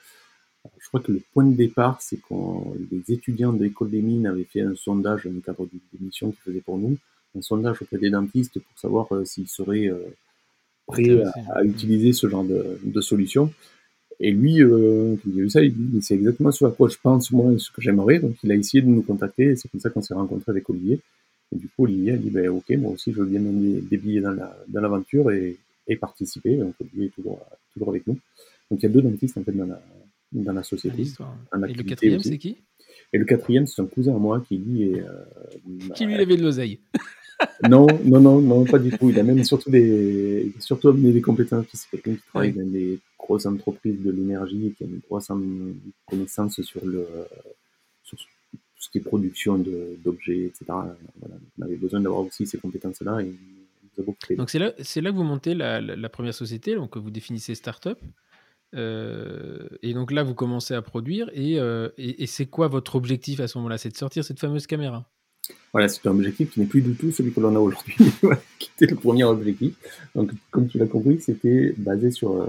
Speaker 2: je crois que le point de départ, c'est qu'on les étudiants de l'école des mines avaient fait un sondage dans le cadre d'une mission qu'ils faisaient pour nous, un sondage auprès des dentistes pour savoir euh, s'ils seraient euh, prêts à, à, utiliser ce genre de, de solution. Et lui, euh, quand il a vu ça, il dit, c'est exactement ce à quoi je pense, moi, ce que j'aimerais. Donc, il a essayé de nous contacter, et c'est comme ça qu'on s'est rencontré avec Olivier. Et du coup, Olivier a dit, ben, ok, moi aussi, je veux bien donner des billets dans l'aventure la, dans et, et, participer. Donc, Olivier est toujours, toujours avec nous. Donc, il y a deux dentistes, en fait, dans la, dans la société.
Speaker 1: Et le quatrième, c'est qui?
Speaker 2: Et le quatrième, c'est un cousin à moi qui, lui, est... Euh,
Speaker 1: qui lui avait de l'oseille
Speaker 2: non, non, non, non, pas du tout. Il a même surtout des, surtout amené des compétences. C'est quelqu'un qui travaille dans des grosses entreprises de l'énergie et qui a une grosse connaissance sur le, sur tout ce qui est production d'objets, etc. Voilà. On avait besoin d'avoir aussi ces compétences-là et
Speaker 1: donc c'est là, c'est là que vous montez la, la, la, première société, donc vous définissez startup. Euh, et donc là, vous commencez à produire. Et, euh, et, et c'est quoi votre objectif à ce moment-là? C'est de sortir cette fameuse caméra?
Speaker 2: Voilà, c'est un objectif qui n'est plus du tout celui que l'on a aujourd'hui, (laughs) qui était le premier objectif. Donc, comme tu l'as compris, c'était basé sur, euh,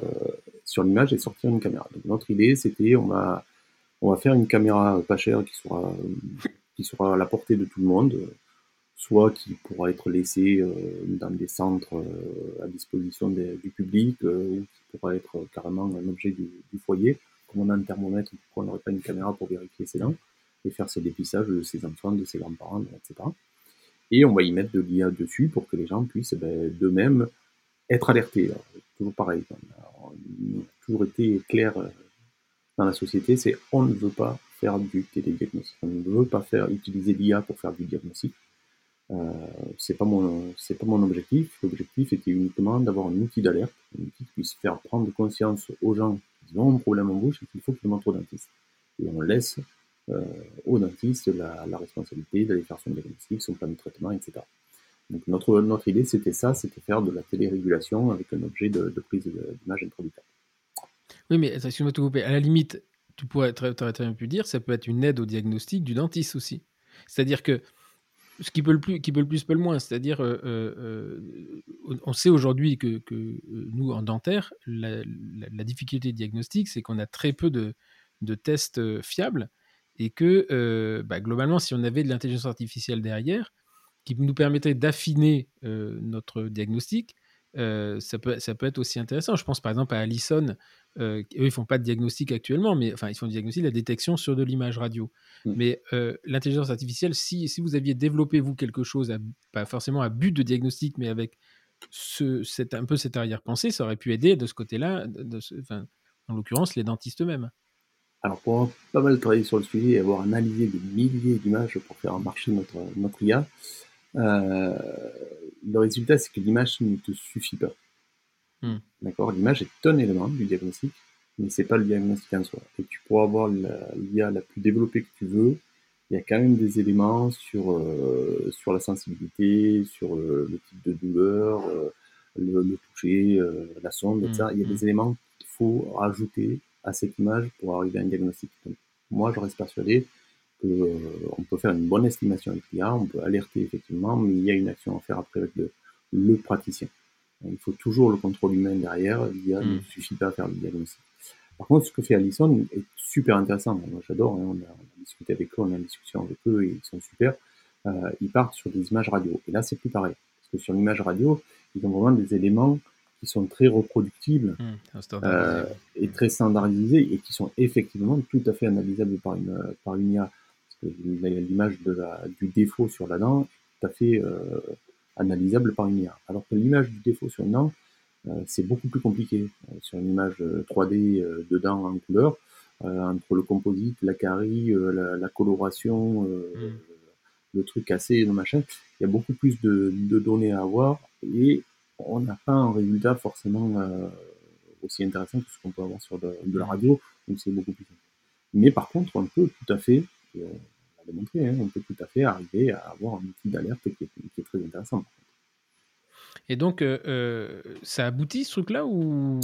Speaker 2: sur l'image et sortir une caméra. Donc, notre idée, c'était on va, on va faire une caméra pas chère qui sera, qui sera à la portée de tout le monde, soit qui pourra être laissée euh, dans des centres euh, à disposition du public, ou qui pourra être carrément un objet du, du foyer. Comme on a un thermomètre, pourquoi on n'aurait pas une caméra pour vérifier ses dents faire ce dépistage de ses enfants, de ses grands-parents, etc. Et on va y mettre de l'IA dessus pour que les gens puissent ben, d'eux-mêmes être alertés. Toujours pareil, on a, toujours été clair euh, dans la société, c'est on ne veut pas faire du télédiagnostic, on ne veut pas faire utiliser l'IA pour faire du diagnostic. Euh, c'est pas mon c'est pas mon objectif. L'objectif était uniquement d'avoir un outil d'alerte, un outil qui puisse faire prendre conscience aux gens qui ont un problème en bouche et qu'il faut qu'ils montrent au dentiste. Et on laisse au dentiste la, responsabilité d'aller faire son diagnostic, son plan de traitement, etc. Donc notre, notre idée, c'était ça, c'était faire de la télérégulation avec un objet de, de prise d'image introducteur.
Speaker 1: Oui, mais excuse-moi de te couper. À la limite, tu pourrais très, très, très bien pu dire, ça peut être une aide au diagnostic du dentiste aussi. C'est-à-dire que ce qui peut le plus, qui peut le plus, peut le moins. C'est-à-dire, euh, euh, on sait aujourd'hui que, euh, nous, en dentaire, la, difficulté diagnostique, c'est qu'on a très peu de tests fiables et que bah, globalement, si on avait de l'intelligence artificielle derrière, qui nous permettrait d'affiner notre diagnostic, ça, peut, ça peut être aussi intéressant. Je pense par exemple à Allison. eux, ils font pas de diagnostic actuellement, mais enfin, ils font du diagnostic, la détection sur de l'image radio. Mmh. Mais l'intelligence artificielle, si, si vous aviez développé, vous, quelque chose, pas forcément à but de diagnostic, mais avec ce, un peu cette arrière-pensée, ça aurait pu aider de ce côté-là, de, en l'occurrence, les dentistes eux-mêmes.
Speaker 2: Alors, pour avoir pas mal travaillé sur le sujet et avoir analysé des milliers d'images pour faire marcher notre, notre IA, euh, le résultat, c'est que l'image ne te suffit pas. Hmm. D'accord? L'image est un élément du diagnostic, mais c'est pas le diagnostic en soi. Et tu pourras avoir l'IA la, plus développée que tu veux, il y a quand même des éléments sur, euh, sur la sensibilité, sur euh, le type de douleur, le, toucher, la sonde, etc. Hmm. Il y a des hmm. éléments qu'il faut rajouter à cette image pour arriver à un diagnostic. moi, je reste persuadé qu'on euh, peut faire une bonne estimation avec l'IA, on peut alerter effectivement, mais il y a une action à faire après avec le, praticien. Il faut toujours le contrôle humain derrière, l'IA ne hmm. suffit pas à faire le diagnostic. Par contre, ce que fait Allison est super intéressant. Moi, j'adore, hein. on, a, discuté avec eux, on a une discussion avec eux, et ils sont super. Euh, ils partent sur des images radio. Et là, c'est plus pareil. Parce que sur l'image radio, ils ont vraiment des éléments qui sont très reproductibles mmh, euh, et très standardisés et qui sont effectivement tout à fait analysables par une, par une IA. Parce que l'image du défaut sur la dent est tout à fait euh, analysable par une IA. Alors que l'image du défaut sur une dent, euh, c'est beaucoup plus compliqué. sur une image 3D de dents en couleur, entre le composite, la carie, la, coloration, mmh. le truc cassé, le machin, il y a beaucoup plus de, de données à avoir et on n'a pas un résultat forcément euh, aussi intéressant que ce qu'on peut avoir sur de, la radio, donc c'est beaucoup plus simple. Mais par contre, on peut tout à fait, et on l'a démontré, hein, on peut tout à fait arriver à avoir un outil d'alerte qui, est très intéressant.
Speaker 1: Et donc, euh, euh, ça aboutit ce truc-là ou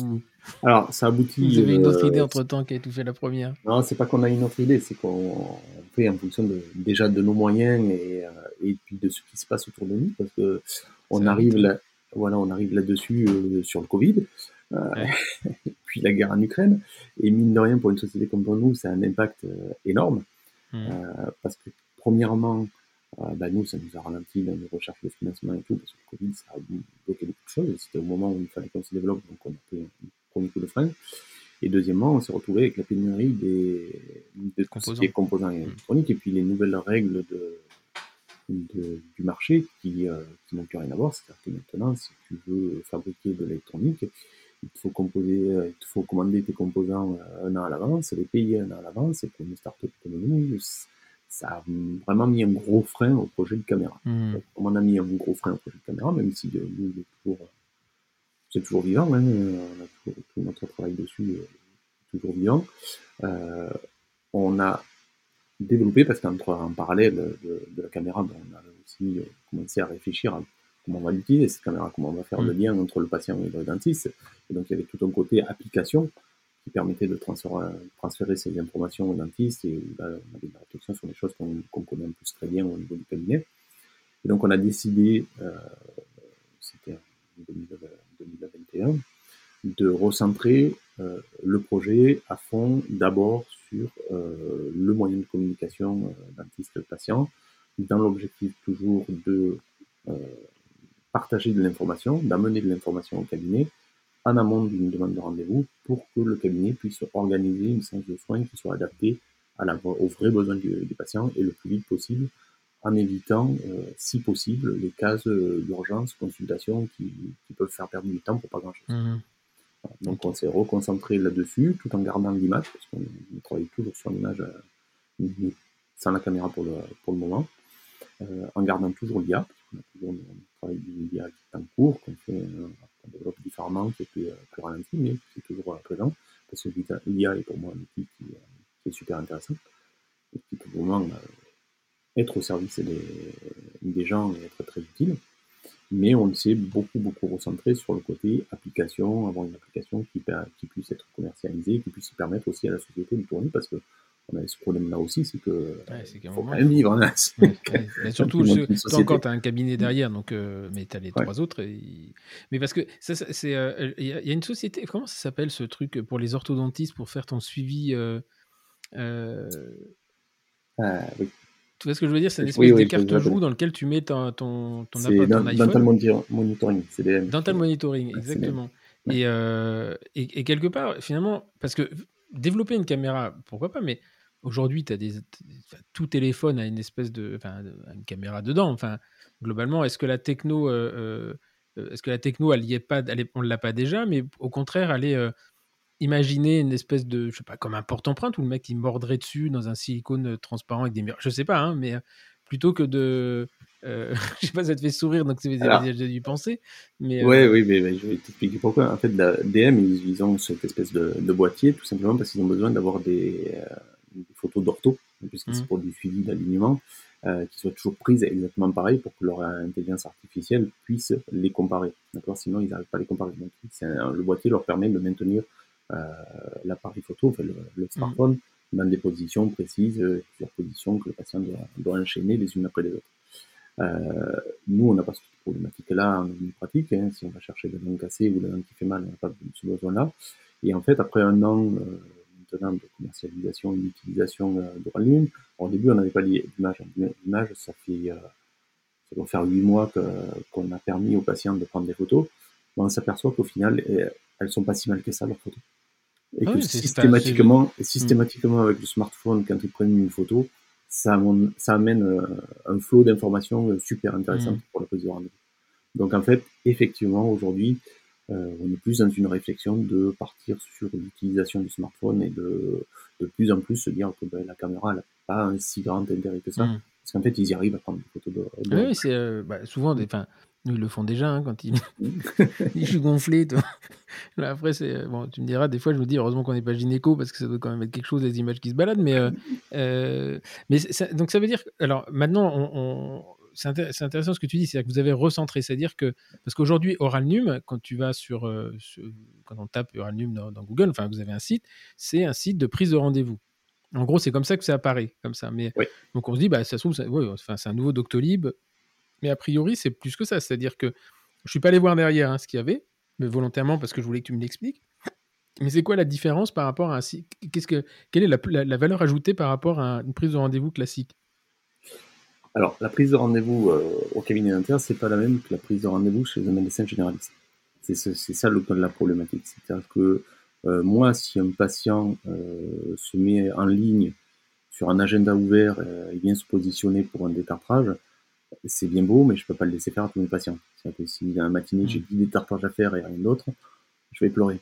Speaker 2: Alors, ça aboutit.
Speaker 1: Vous avez une autre idée entre temps qui a étouffé la première?
Speaker 2: Non, c'est pas qu'on a une autre idée, c'est qu'on fait en fonction de, déjà de nos moyens et, et puis de ce qui se passe autour de nous, parce que on arrive là, voilà, on arrive là-dessus euh, sur le Covid, euh, (laughs) puis la guerre en Ukraine. Et mine de rien, pour une société comme pour nous, ça a un impact euh, énorme. Mmh. parce que, premièrement, bah, nous, ça nous a ralenti dans les recherches de financement et tout, parce que le Covid, ça a bloqué beaucoup de choses. C'était au moment où il fallait qu'on se développe, donc on a fait un premier coup de frein. Et deuxièmement, on s'est retrouvé avec la pénurie des, des composants. composants mmh. électroniques et puis les nouvelles règles de, du marché qui, euh, qui n'ont plus rien à voir. C'est-à-dire que maintenant, si tu veux fabriquer de l'électronique, il faut composer, euh, faut commander tes composants euh, un an à l'avance, les payer un an à l'avance, et pour une start-up comme nous, ça a vraiment mis un gros frein au projet de caméra. Mmh. on a mis un gros frein au projet de caméra, même si nous, c'est toujours vivant, hein, on a toujours tout notre travail dessus, toujours vivant. on a développé parce qu'en parallèle de, la caméra, ben, on a aussi euh, commencé à réfléchir à comment on va l'utiliser, cette caméra, comment on va faire le mm. lien entre le patient et le dentiste. Et donc il y avait tout un côté application qui permettait de transférer, ces informations au dentiste et là, on avait une réflexion sur des choses qu'on connaît un peu très bien au niveau du cabinet. Et donc on a décidé, euh, c'était en 2021, de recentrer euh, le projet à fond d'abord sur euh, le moyen de communication euh, dentiste-patient, dans l'objectif toujours de partager de l'information, d'amener de l'information au cabinet en amont d'une demande de rendez-vous pour que le cabinet puisse organiser une séance de soins qui soit adaptée à la, aux vrais besoins du, patient et le plus vite possible en évitant, si possible, les cases d'urgence, consultation qui, peuvent faire perdre du temps pour pas grand-chose. Mmh donc on s'est reconcentré là-dessus, tout en gardant l'image, parce qu'on travaille toujours sur l'image euh, sans la caméra pour le, pour le moment, euh, en gardant toujours l'IA, parce qu'on a toujours un travail d'IA qui est en cours, qu'on fait, euh, développe différemment, qui est plus, plus ralenti, mais qui est toujours présent, parce que l'IA est pour moi un outil qui, est super intéressant, et qui peut vraiment être au service des, des gens et être très utile mais on s'est beaucoup, beaucoup recentré sur le côté application, avoir une application qui, qui puisse être commercialisée, qui puisse permettre aussi à la société de tourner, parce que on a ce problème-là aussi, c'est que ouais, faut quand même vivre. Hein. (laughs)
Speaker 1: surtout, quand tu as un cabinet derrière, donc, euh, mais tu as les trois autres. Mais parce que ça, c'est, euh, il y, a une société, comment ça s'appelle ce truc pour les orthodontistes pour faire ton suivi euh,
Speaker 2: oui.
Speaker 1: Tu vois ce que je veux dire? C'est une espèce de carte-joue dans lequel tu mets ton, ton, ton,
Speaker 2: ton iPhone. Dental Monitoring,
Speaker 1: CDM. Dental Monitoring, exactement. Et, euh, et, et, quelque part, finalement, parce que développer une caméra, pourquoi pas, mais aujourd'hui, tu as des, tout téléphone a une espèce de, enfin, une caméra dedans. Enfin, globalement, est-ce que la techno, euh, euh, est-ce que la techno, elle y est pas, elle on l'a pas déjà, mais au contraire, elle est imaginer une espèce de, je sais pas, comme un porte-empreinte où le mec il mordrait dessus dans un silicone transparent avec des murs. Je sais pas, hein, mais plutôt que de. Euh, (laughs) je sais pas, ça te fait sourire, donc c'est déjà dû penser. Mais,
Speaker 2: ouais, oui, mais, je vais t'expliquer pourquoi. En fait, la DM, ils, ont cette espèce de, boîtier, tout simplement parce qu'ils ont besoin d'avoir des, photos d'ortho, puisque c'est mmh. pour du suivi d'alignement, euh, qui soient toujours prises exactement pareil pour que leur intelligence artificielle puisse les comparer. D'accord? Sinon, ils n'arrivent pas à les comparer. Donc, le boîtier leur permet de maintenir euh, l'appareil photo, enfin, le, le, smartphone, dans des positions précises, euh, plusieurs positions que le patient doit, enchaîner les unes après les autres. Euh, nous, on n'a pas cette problématique-là en pratique. Hein. Si on va chercher le dent cassé ou le dent qui fait mal, on n'a pas ce besoin-là. Et en fait, après un an maintenant de commercialisation et d'utilisation de ligne, au début, on n'avait pas d'image. L'image, ça fait, ça doit faire huit mois qu'on a permis aux patients de prendre des photos. on s'aperçoit qu'au final, elles sont pas si mal que ça, leurs photos. Et ah que systématiquement, systématiquement avec le smartphone, quand ils prennent une photo, ça, ça amène euh, un flot d'informations euh, super intéressant mm. pour la prise de rendez-vous. Donc en fait, effectivement, aujourd'hui, euh, on est plus dans une réflexion de partir sur l'utilisation du smartphone et de de plus en plus se dire que ben, la caméra n'a pas un si grand intérêt que ça. Mm. Parce qu'en fait, ils y arrivent à prendre des photos de.
Speaker 1: Oui, c'est bah, souvent des. Ils le font déjà hein, quand ils. je suis gonflé. Toi. Là, après, c'est. Bon, tu me diras, des fois, je me dis, heureusement qu'on n'est pas gynéco parce que ça doit quand même être quelque chose, les images qui se baladent. Mais, euh, (laughs) euh, mais donc, ça veut dire. Alors, maintenant, on, c'est intéressant ce que tu dis, c'est-à-dire que vous avez recentré. C'est-à-dire que. Parce qu'aujourd'hui, Oralnum, quand tu vas sur. Euh, quand on tape Oralnum dans, dans Google, enfin, vous avez un site, c'est un site de prise de rendez-vous. En gros, c'est comme ça que ça apparaît, comme ça. Mais donc on se dit, bah ça se trouve, enfin, c'est un nouveau Doctolib. Mais a priori, c'est plus que ça. C'est-à-dire que je suis pas allé voir derrière hein, ce qu'il y avait, mais volontairement parce que je voulais que tu me l'expliques. Mais c'est quoi la différence par rapport à un Qu'est-ce que quelle est la, valeur ajoutée par rapport à une prise de rendez-vous classique?
Speaker 2: Alors, la prise de rendez-vous euh, au cabinet dentaire, c'est pas la même que la prise de rendez-vous chez un médecin généraliste. C'est ça le de la problématique. C'est-à-dire que euh, moi, si un patient euh, se met en ligne sur un agenda ouvert et vient se positionner pour un détartrage, c'est bien beau, mais je peux pas le laisser faire à tous mes patients. C'est-à-dire que si un matinée, j'ai 10 mm. détartrages à faire et rien d'autre, je vais pleurer.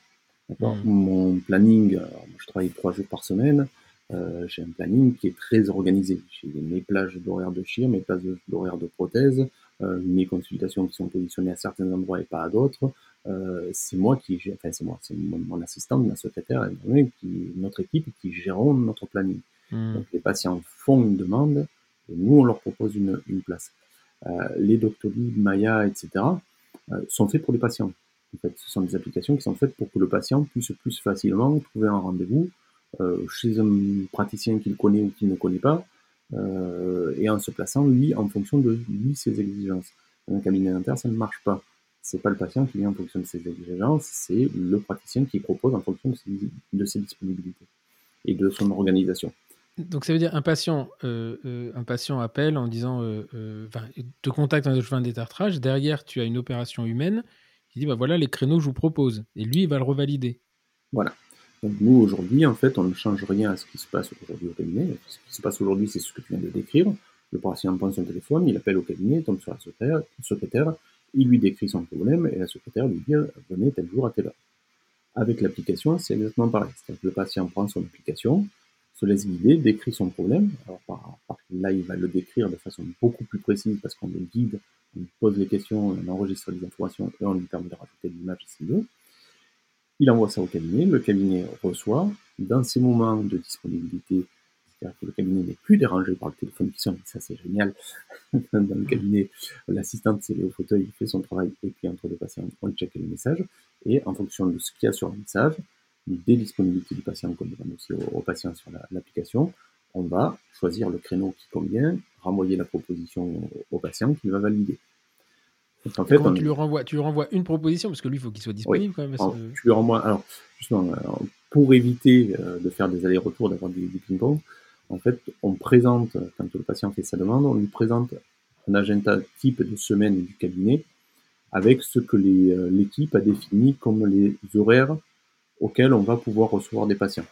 Speaker 2: Mm. Mon planning, je travaille trois jours par semaine, euh, j'ai un planning qui est très organisé. J'ai mes plages d'horaire de chir, mes plages d'horaire de prothèse, euh, mes consultations qui sont positionnées à certains endroits et pas à d'autres. Euh, c'est moi qui, enfin c'est moi, c'est mon, assistant, ma secrétaire, et qui, notre équipe qui gérons notre planning. Mm. Donc les patients font une demande nous on leur propose une, place. Euh, les Doctolib, Maya, etc., euh, sont faits pour les patients. Ce sont des applications qui sont faites pour que le patient puisse plus facilement trouver un rendez-vous euh, chez un praticien qu'il connaît ou qu'il ne connaît pas, et en se plaçant, lui, en fonction de lui, ses exigences. Dans un cabinet dentaire, ça ne marche pas. C'est pas le patient qui vient en fonction de ses exigences, c'est le praticien qui propose en fonction de ses disponibilités et de son organisation.
Speaker 1: Donc ça veut dire un patient, euh, euh, un patient appelle en disant, euh, te contacte en chemin détartrage. Derrière, tu as une opération humaine. Il dit bah voilà les créneaux que je vous propose. Et lui, il va le revalider.
Speaker 2: Voilà. Donc nous aujourd'hui, en fait, on ne change rien à ce qui se passe aujourd'hui au cabinet. Ce qui se passe aujourd'hui, c'est ce que tu viens de décrire. Le patient prend son téléphone, il appelle au cabinet, tombe sur la secrétaire, secrétaire, il lui décrit son problème et la secrétaire lui dit venez tel jour à telle heure. Avec l'application, c'est exactement pareil. C'est-à-dire que le patient prend son application, se laisse guider, décrit son problème. Alors, là, il va le décrire de façon beaucoup plus précise parce qu'on le guide, on lui pose les questions, on enregistre les informations et on lui permet de rajouter l'image s'il veut. Il envoie ça au cabinet, le cabinet reçoit. Dans ces moments de disponibilité, c'est-à-dire que le cabinet n'est plus dérangé par le téléphone qui sonne, ça c'est génial. (laughs) Dans le cabinet, l'assistante s'est au fauteuil, fait son travail, et puis entre deux patients, on check les messages, et en fonction de ce qu'il y a sur le message, des disponibilités du patient, comme on aussi au, patient sur l'application, on va choisir le créneau qui convient, renvoyer la proposition au, patient qui va valider.
Speaker 1: en fait, tu, lui renvoies, tu lui renvoies une proposition, parce que lui, il faut qu'il soit disponible quand même.
Speaker 2: tu lui renvoies, alors, justement, pour éviter euh, de faire des allers-retours, d'avoir des, ping-pong, en fait, on présente, quand le patient fait sa demande, on lui présente un agenda type de semaine du cabinet avec ce que euh, l'équipe a défini comme les horaires auxquels on va pouvoir recevoir des patients.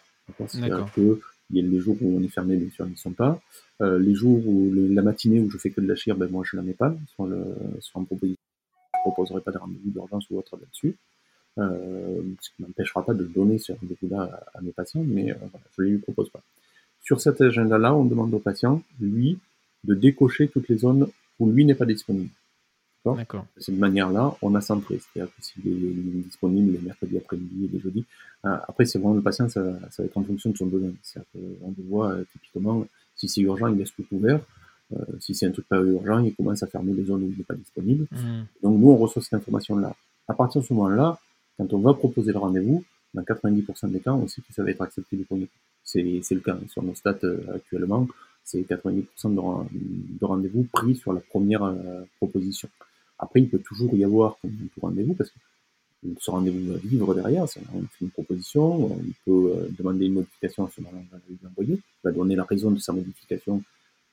Speaker 2: C'est-à-dire que les jours où on est fermé, bien sûr, ils ne sont pas. Euh, les jours où la matinée où je fais que de la chire, ben moi je la mets pas sur, le, sur un proposition. Je ne proposerai pas de rendez-vous d'urgence ou autre là-dessus. Euh, ce qui m'empêchera pas de donner ce rendez-vous-là à, mes patients, mais euh, voilà, je ne lui propose pas. Sur cet agenda-là, on demande au patient, lui, de décocher toutes les zones où lui n'est pas disponible. D'accord. De cette manière-là, on a centré. C'est-à-dire que s'il est disponible les mercredis après-midi et les jeudis, euh, après, c'est vraiment le patient, ça, ça, va être en fonction de son besoin. C'est-à-dire qu'on le voit euh, typiquement, si c'est urgent, il laisse tout ouvert. Euh, si c'est un truc pas urgent, il commence à fermer les zones où il n'est pas disponible. Mmh. Donc nous, on reçoit cette information-là. À partir de ce moment-là, quand on va proposer le rendez-vous, dans 90% des cas, on sait que ça va être accepté du premier coup. C'est le cas. Sur nos stats actuellement, c'est 90% de, rendez-vous pris sur la première proposition. Après, il peut toujours y avoir tout rendez-vous parce que ce rendez-vous va vivre derrière. On fait une proposition, il peut euh, demander une modification à ce moment-là, on va lui envoyer. Il va donner la raison de sa modification,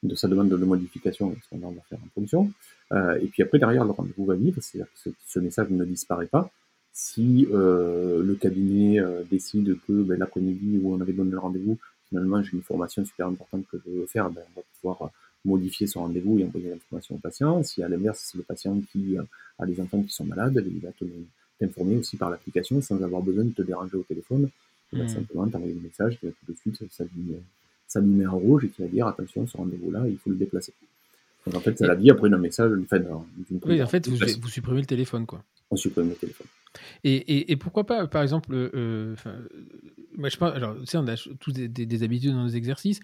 Speaker 2: de sa demande de modification, et ce moment on va faire en fonction. Euh, et puis après, derrière, le rendez-vous va vivre, c'est-à-dire que ce, message ne disparaît pas. Si euh, le cabinet décide que ben, l'après-midi où on avait donné le rendez-vous, finalement j'ai une formation super importante que je veux faire, ben, on va pouvoir modifier son rendez-vous et envoyer l'information au patient. Si à l'inverse, c'est le patient qui euh, a des enfants qui sont malades, il va t'informer aussi par l'application sans avoir besoin de te déranger au téléphone. Il va hmm. simplement t'envoyer un message qui va tout de suite s'allumer en rouge et qui va dire attention, ce rendez-vous-là, il faut le déplacer. Donc en fait, ça l'a dit après un message,
Speaker 1: d'une Oui, en fait, vous, supprimez le téléphone, quoi.
Speaker 2: On supprime le téléphone.
Speaker 1: Et, et, pourquoi pas, par exemple, euh, euh moi, je pense, alors, tu sais, on a tous des, des habitudes dans nos exercices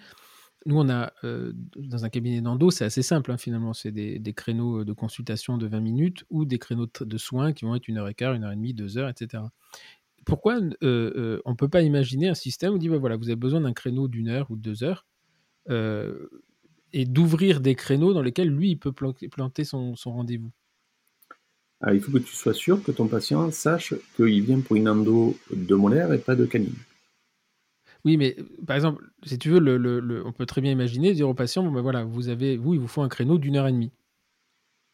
Speaker 1: nous, on a, euh, dans un cabinet d'endo, c'est assez simple hein, finalement. C'est des, créneaux de consultation de 20 minutes ou des créneaux de soins qui vont être une heure et quart, une heure et demie, deux heures, etc. Pourquoi euh, euh, on ne peut pas imaginer un système où on dit bah, voilà, vous avez besoin d'un créneau d'une heure ou de deux heures et d'ouvrir des créneaux dans lesquels lui, il peut planter son, rendez-vous?
Speaker 2: Ah, Il faut que tu sois sûr que ton patient sache qu'il vient pour une endo de molaire et pas de canine.
Speaker 1: Oui, mais par exemple, si tu veux, le, on peut très bien imaginer dire au patient, bon ben voilà, vous avez, vous, il vous faut un créneau d'une heure et demie.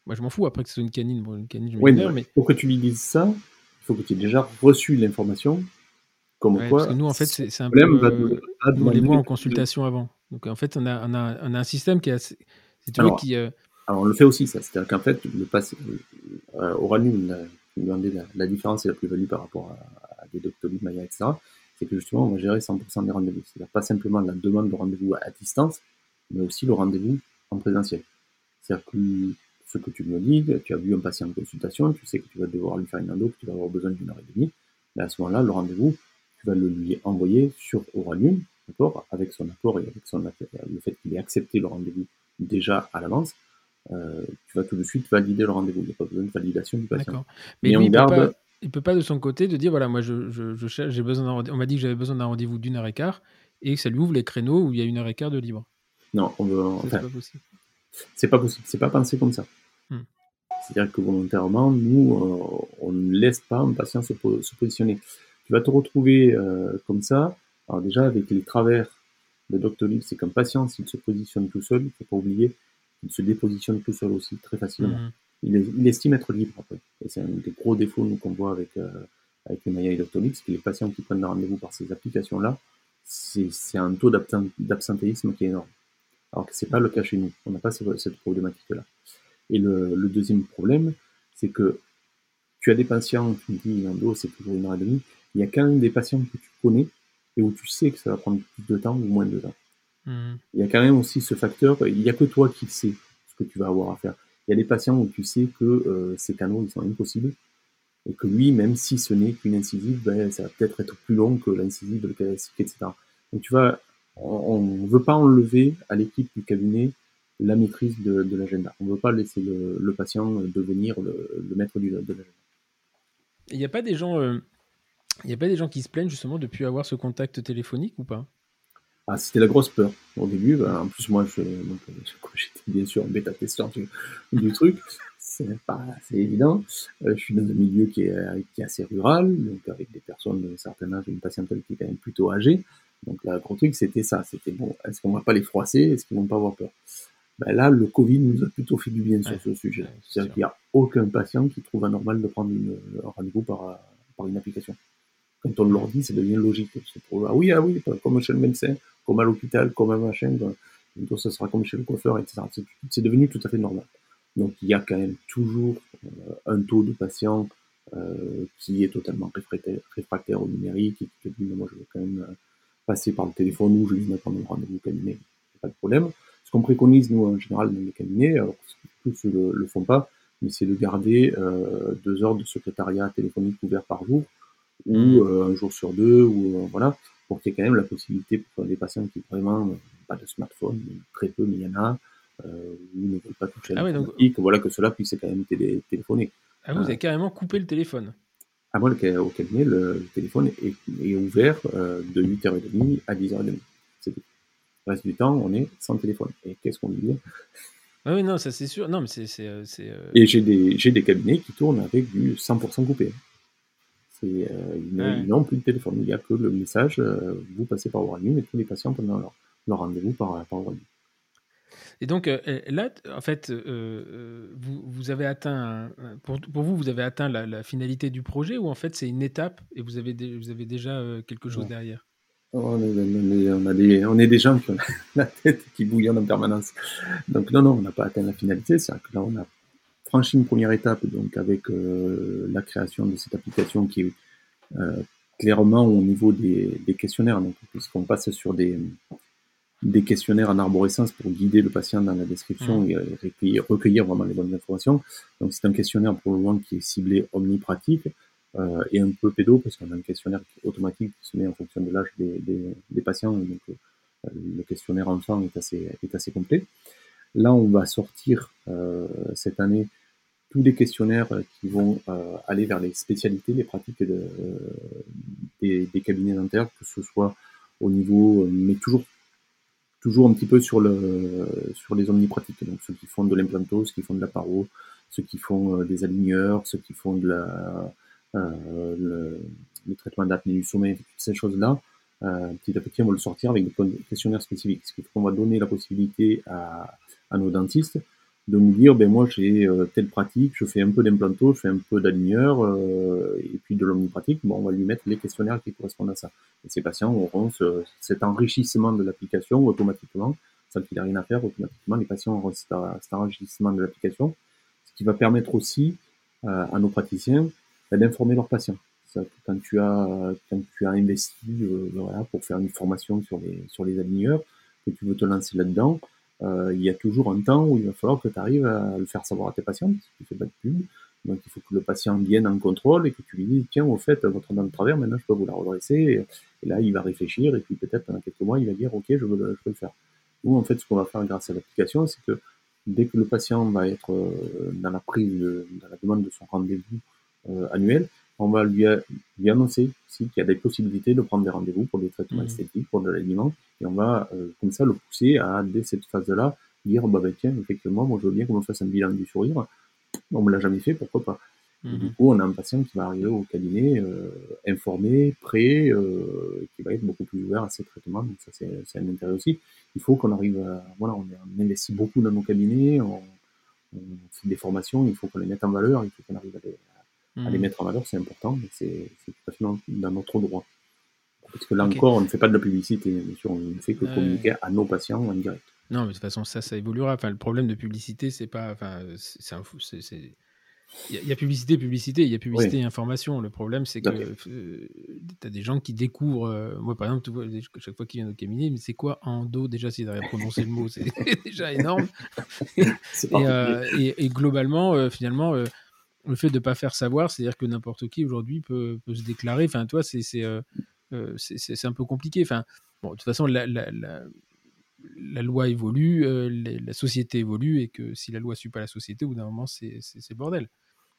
Speaker 1: Moi, je m'en fous après que ce soit une canine. Bon, une canine, je
Speaker 2: oui, mais pour que tu lui dises ça, il faut que tu aies déjà reçu l'information. Comme quoi,
Speaker 1: parce que nous, en fait, c'est un peu. Euh, nous, les en consultation avant. Donc, en fait, on a, on a, on a un système qui est assez.
Speaker 2: tu alors, qui, euh, alors, on le fait aussi, ça. C'est-à-dire qu'en fait, le passe, euh, la, la, différence et la plus-value par rapport à, des Doctolib, Maya, etc c'est que justement, on va gérer 100% des rendez-vous. C'est-à-dire pas simplement la demande de rendez-vous à distance, mais aussi le rendez-vous en présentiel. C'est-à-dire que ce que tu me dis, tu as vu un patient en consultation, tu sais que tu vas devoir lui faire une endo, que tu vas avoir besoin d'une heure et demie, mais à ce moment-là, le rendez-vous, tu vas le lui envoyer sur Oranium, d'accord, avec son accord et avec son le fait qu'il ait accepté le rendez-vous déjà à l'avance, euh, tu vas tout de suite valider le rendez-vous. Il n'y a pas besoin de validation du patient.
Speaker 1: Mais, on garde, il peut pas de son côté de dire voilà moi je, je, j'ai besoin on m'a dit que j'avais besoin d'un rendez-vous d'une heure et quart et que ça lui ouvre les créneaux où il y a une heure et quart de libre.
Speaker 2: Non, on veut. c'est pas possible. C'est pas possible. C'est pas pensé comme ça. Hmm. C'est-à-dire que volontairement, nous, euh, on ne laisse pas un patient se, positionner. Tu vas te retrouver euh, comme ça. Alors déjà avec les travers de Doctolib, c'est qu'un patient s'il se positionne tout seul, il faut pas oublier qu'il se dépositionne tout seul aussi très facilement. Hmm il, estime être libre après. Et c'est un des gros défauts qu'on voit avec, euh, avec les Maya c'est que les patients qui prennent rendez-vous par ces applications-là, c'est un taux d'absentéisme qui est énorme. Alors que c'est pas le cas chez nous. On n'a pas cette problématique-là. Et le, le, deuxième problème, c'est que tu as des patients, tu me dis, dos, c'est toujours une heure et demie. Il y a quand même des patients que tu connais et où tu sais que ça va prendre plus de temps ou moins de temps. Mmh. Il y a quand même aussi ce facteur, il n'y a que toi qui sais ce que tu vas avoir à faire. Il y a des patients où tu sais que euh, ces canaux ils sont impossibles et que lui, même si ce n'est qu'une incisive, ben, ça va peut-être être plus long que l'incisive, le classique, etc. Donc tu vois, on ne veut pas enlever à l'équipe du cabinet la maîtrise de, l'agenda. On ne veut pas laisser le, patient devenir le, maître de l'agenda.
Speaker 1: Il n'y a pas des gens, euh, a pas des gens qui se plaignent justement depuis avoir ce contact téléphonique ou pas?
Speaker 2: Ah, c'était la grosse peur au début. Ben, en plus, moi, je, j'étais bien sûr en bêta-testeur du, truc. C'est pas c'est évident. Euh, je suis dans un milieu qui est, qui est assez rural, donc avec des personnes d'un certain âge, une patientèle qui est quand même plutôt âgée. Donc la gros truc, c'était ça. C'était bon, est-ce qu'on va pas les froisser? Est-ce qu'ils vont pas avoir peur? Ben Là, le Covid nous a plutôt fait du bien sur ce sujet. C'est-à-dire qu'il n'y a aucun patient qui trouve anormal de prendre une, un rendez-vous par, par une application. Quand on leur dit, ça devient logique. Pour, ah oui, ah oui, comme chez le médecin, comme à l'hôpital, comme à machin, bientôt ça sera comme chez le coiffeur, etc. C'est devenu tout à fait normal. Donc il y a quand même toujours euh, un taux de patients euh, qui est totalement réfractaire, au numérique et qui dit moi je veux quand même euh, passer par le téléphone ou je vais mettre un rendez-vous cabinet, pas de problème. Ce qu'on préconise nous en général dans les cabinets, alors tous ne le, font pas, mais c'est de garder deux heures de secrétariat téléphonique ouvert par jour ou mmh. un jour sur deux ou voilà pour qu'il y ait quand même la possibilité pour les patients qui vraiment pas de smartphone, très peu, mais il y en a, euh, ne veulent pas toucher à ah l'informatique, voilà, que cela puisse quand même télé téléphoner.
Speaker 1: Ah, vous avez carrément coupé le téléphone
Speaker 2: Ah, moi, au cabinet, le, téléphone est, ouvert euh, de 8h30 à 10h30. C'est tout. Le reste du temps, on est sans téléphone. Et qu'est-ce qu'on dit
Speaker 1: ah oui, non, ça c'est sûr. Non, mais c'est. Euh, euh,
Speaker 2: Et j'ai des, des cabinets qui tournent avec du 100% coupé. C'est, ils n'ont plus de téléphone. Il n'y a que le message, vous passez par Warning et tous les patients pendant leur, leur rendez-vous par, par Warning.
Speaker 1: Et donc euh, euh, là, en fait, euh, vous, vous, avez atteint, pour, pour, vous, vous avez atteint la, finalité du projet ou en fait c'est une étape et vous avez, vous avez déjà quelque chose derrière?
Speaker 2: On, est, on, a des, on est des gens qui ont (laughs) la tête qui bouillonne en permanence. Donc non, non, on n'a pas atteint la finalité. C'est que là, on a franchi une première étape donc avec la création de cette application qui est clairement au niveau des, des questionnaires, donc puisqu'on passe sur des des questionnaires en arborescence pour guider le patient dans la description mmh. et recueillir, vraiment les bonnes informations. Donc c'est un questionnaire pour le moment qui est ciblé omnipratique euh, et un peu pédo parce qu'on a un questionnaire automatique qui se met en fonction de l'âge des, des, des, patients. Donc euh, le questionnaire enfant est assez, est assez complet. Là, on va sortir euh, cette année tous les questionnaires qui vont euh, aller vers les spécialités, les pratiques euh, des, cabinets dentaires, que ce soit au niveau, mais toujours toujours un petit peu sur, le, sur les omnipratiques. Donc ceux qui font de l'implanto, ceux qui font de la paro, ceux qui font euh, des aligneurs, ceux qui font de la, euh, le, traitement d'apnée du sommeil, toutes ces choses-là. Euh, petit à petit, on va le sortir avec des questionnaires spécifiques. Ce qui fait qu'on va donner la possibilité à nos dentistes de nous dire, ben moi j'ai euh, telle pratique, je fais un peu d'implanto, je fais un peu d'aligneur, euh, et puis de l'omnipratique, bon, on va lui mettre les questionnaires qui correspondent à ça. Et ces patients auront ce, cet enrichissement de l'application automatiquement, sans qu'il ait rien à faire, automatiquement les patients auront cet, enrichissement de l'application, ce qui va permettre aussi euh, à nos praticiens ben, d'informer leurs patients. Ça, quand tu as quand tu as investi voilà, pour faire une formation sur les sur les aligneurs, que tu veux te lancer là-dedans, euh, il y a toujours un temps où il va falloir que tu arrives à le faire savoir à tes patients, parce que tu fais pas de pub. Donc il faut que le patient vienne en contrôle et que tu lui dises tiens au fait votre dent de travers maintenant je peux vous la redresser et, là il va réfléchir et puis peut-être pendant quelques mois il va dire ok je veux le, je veux le faire. Nous en fait ce qu'on va faire grâce à l'application c'est que dès que le patient va être euh, dans la prise dans la demande de son rendez-vous euh, annuel on va lui, lui annoncer qu'il y a des possibilités de prendre des rendez-vous pour des traitements mmh. esthétiques, pour de l'aliment, et on va euh, comme ça le pousser à, dès cette phase-là, dire bah, bah, tiens, effectivement, moi je veux bien qu'on me fasse un bilan du sourire. On me l'a jamais fait, pourquoi pas? Du mmh. coup, on a un patient qui va arriver au cabinet euh, informé, prêt, euh, qui va être beaucoup plus ouvert à ces traitements. Donc ça, c'est un intérêt aussi. Il faut qu'on arrive à, voilà, on, investit beaucoup dans nos cabinets, on, on fait des formations, il faut qu'on les mette en valeur, il faut qu'on arrive à les, à les mmh. mettre en valeur, c'est important, mais c'est fait dans, notre droit. Parce que là encore, on ne fait pas de la publicité, bien sûr, on ne fait que communiquer à nos patients en direct.
Speaker 1: Non, mais de toute façon, ça, ça évoluera. Enfin, le problème de publicité, c'est pas. Enfin, c'est un fou. C'est. Il y, a publicité, publicité, il y a publicité et information. Le problème, c'est que euh, tu as des gens qui découvrent. Euh, moi, par exemple, vois, chaque fois qu'ils viennent au cabinet, mais c'est quoi endo Déjà, s'ils arrivent à prononcer le mot, c'est (laughs) déjà énorme. (laughs) Euh, et, et, globalement, finalement, le fait de ne pas faire savoir, c'est-à-dire que n'importe qui aujourd'hui peut, peut, se déclarer. Enfin, toi, c'est euh, euh, c'est un peu compliqué. Enfin, bon, de toute façon, la, la, la, loi évolue, euh, la société évolue, et que si la loi ne suit pas la société, au bout d'un moment, c'est bordel.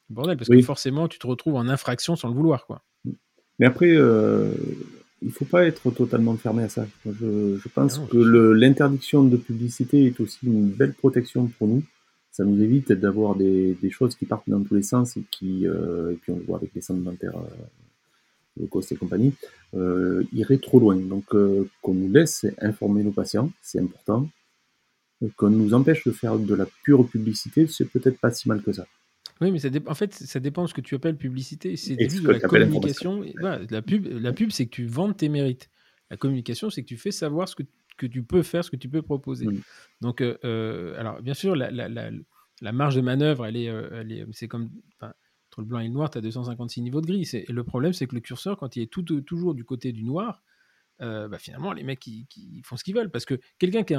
Speaker 1: Bordel, parce que forcément, tu te retrouves en infraction sans le vouloir. Quoi.
Speaker 2: Mais après, il ne faut pas être totalement fermé à ça. Je, je pense ah que l'interdiction de publicité est aussi une belle protection pour nous ça nous évite d'avoir des, des, choses qui partent dans tous les sens et qui, euh, et puis on le voit avec les centres dentaires, euh, le cost et compagnie, euh, irait trop loin. Donc qu'on nous laisse informer nos patients, c'est important. Qu'on nous empêche de faire de la pure publicité, c'est peut-être pas si mal que ça.
Speaker 1: Oui, mais ça en fait, ça dépend de ce que tu appelles publicité. C'est juste de la communication. la pub, la pub c'est que tu vends tes mérites. La communication, c'est que tu fais savoir ce que, que, tu peux faire, ce que tu peux proposer. Donc, euh, euh, alors, bien sûr, la, la, la, la, marge de manœuvre, elle est, euh, c'est comme entre le blanc et le noir, tu as 256 niveaux de gris. Et le problème, c'est que le curseur, quand il est tout, toujours du côté du noir, bah, finalement, les mecs, qui font ce qu'ils veulent. Parce que quelqu'un qui,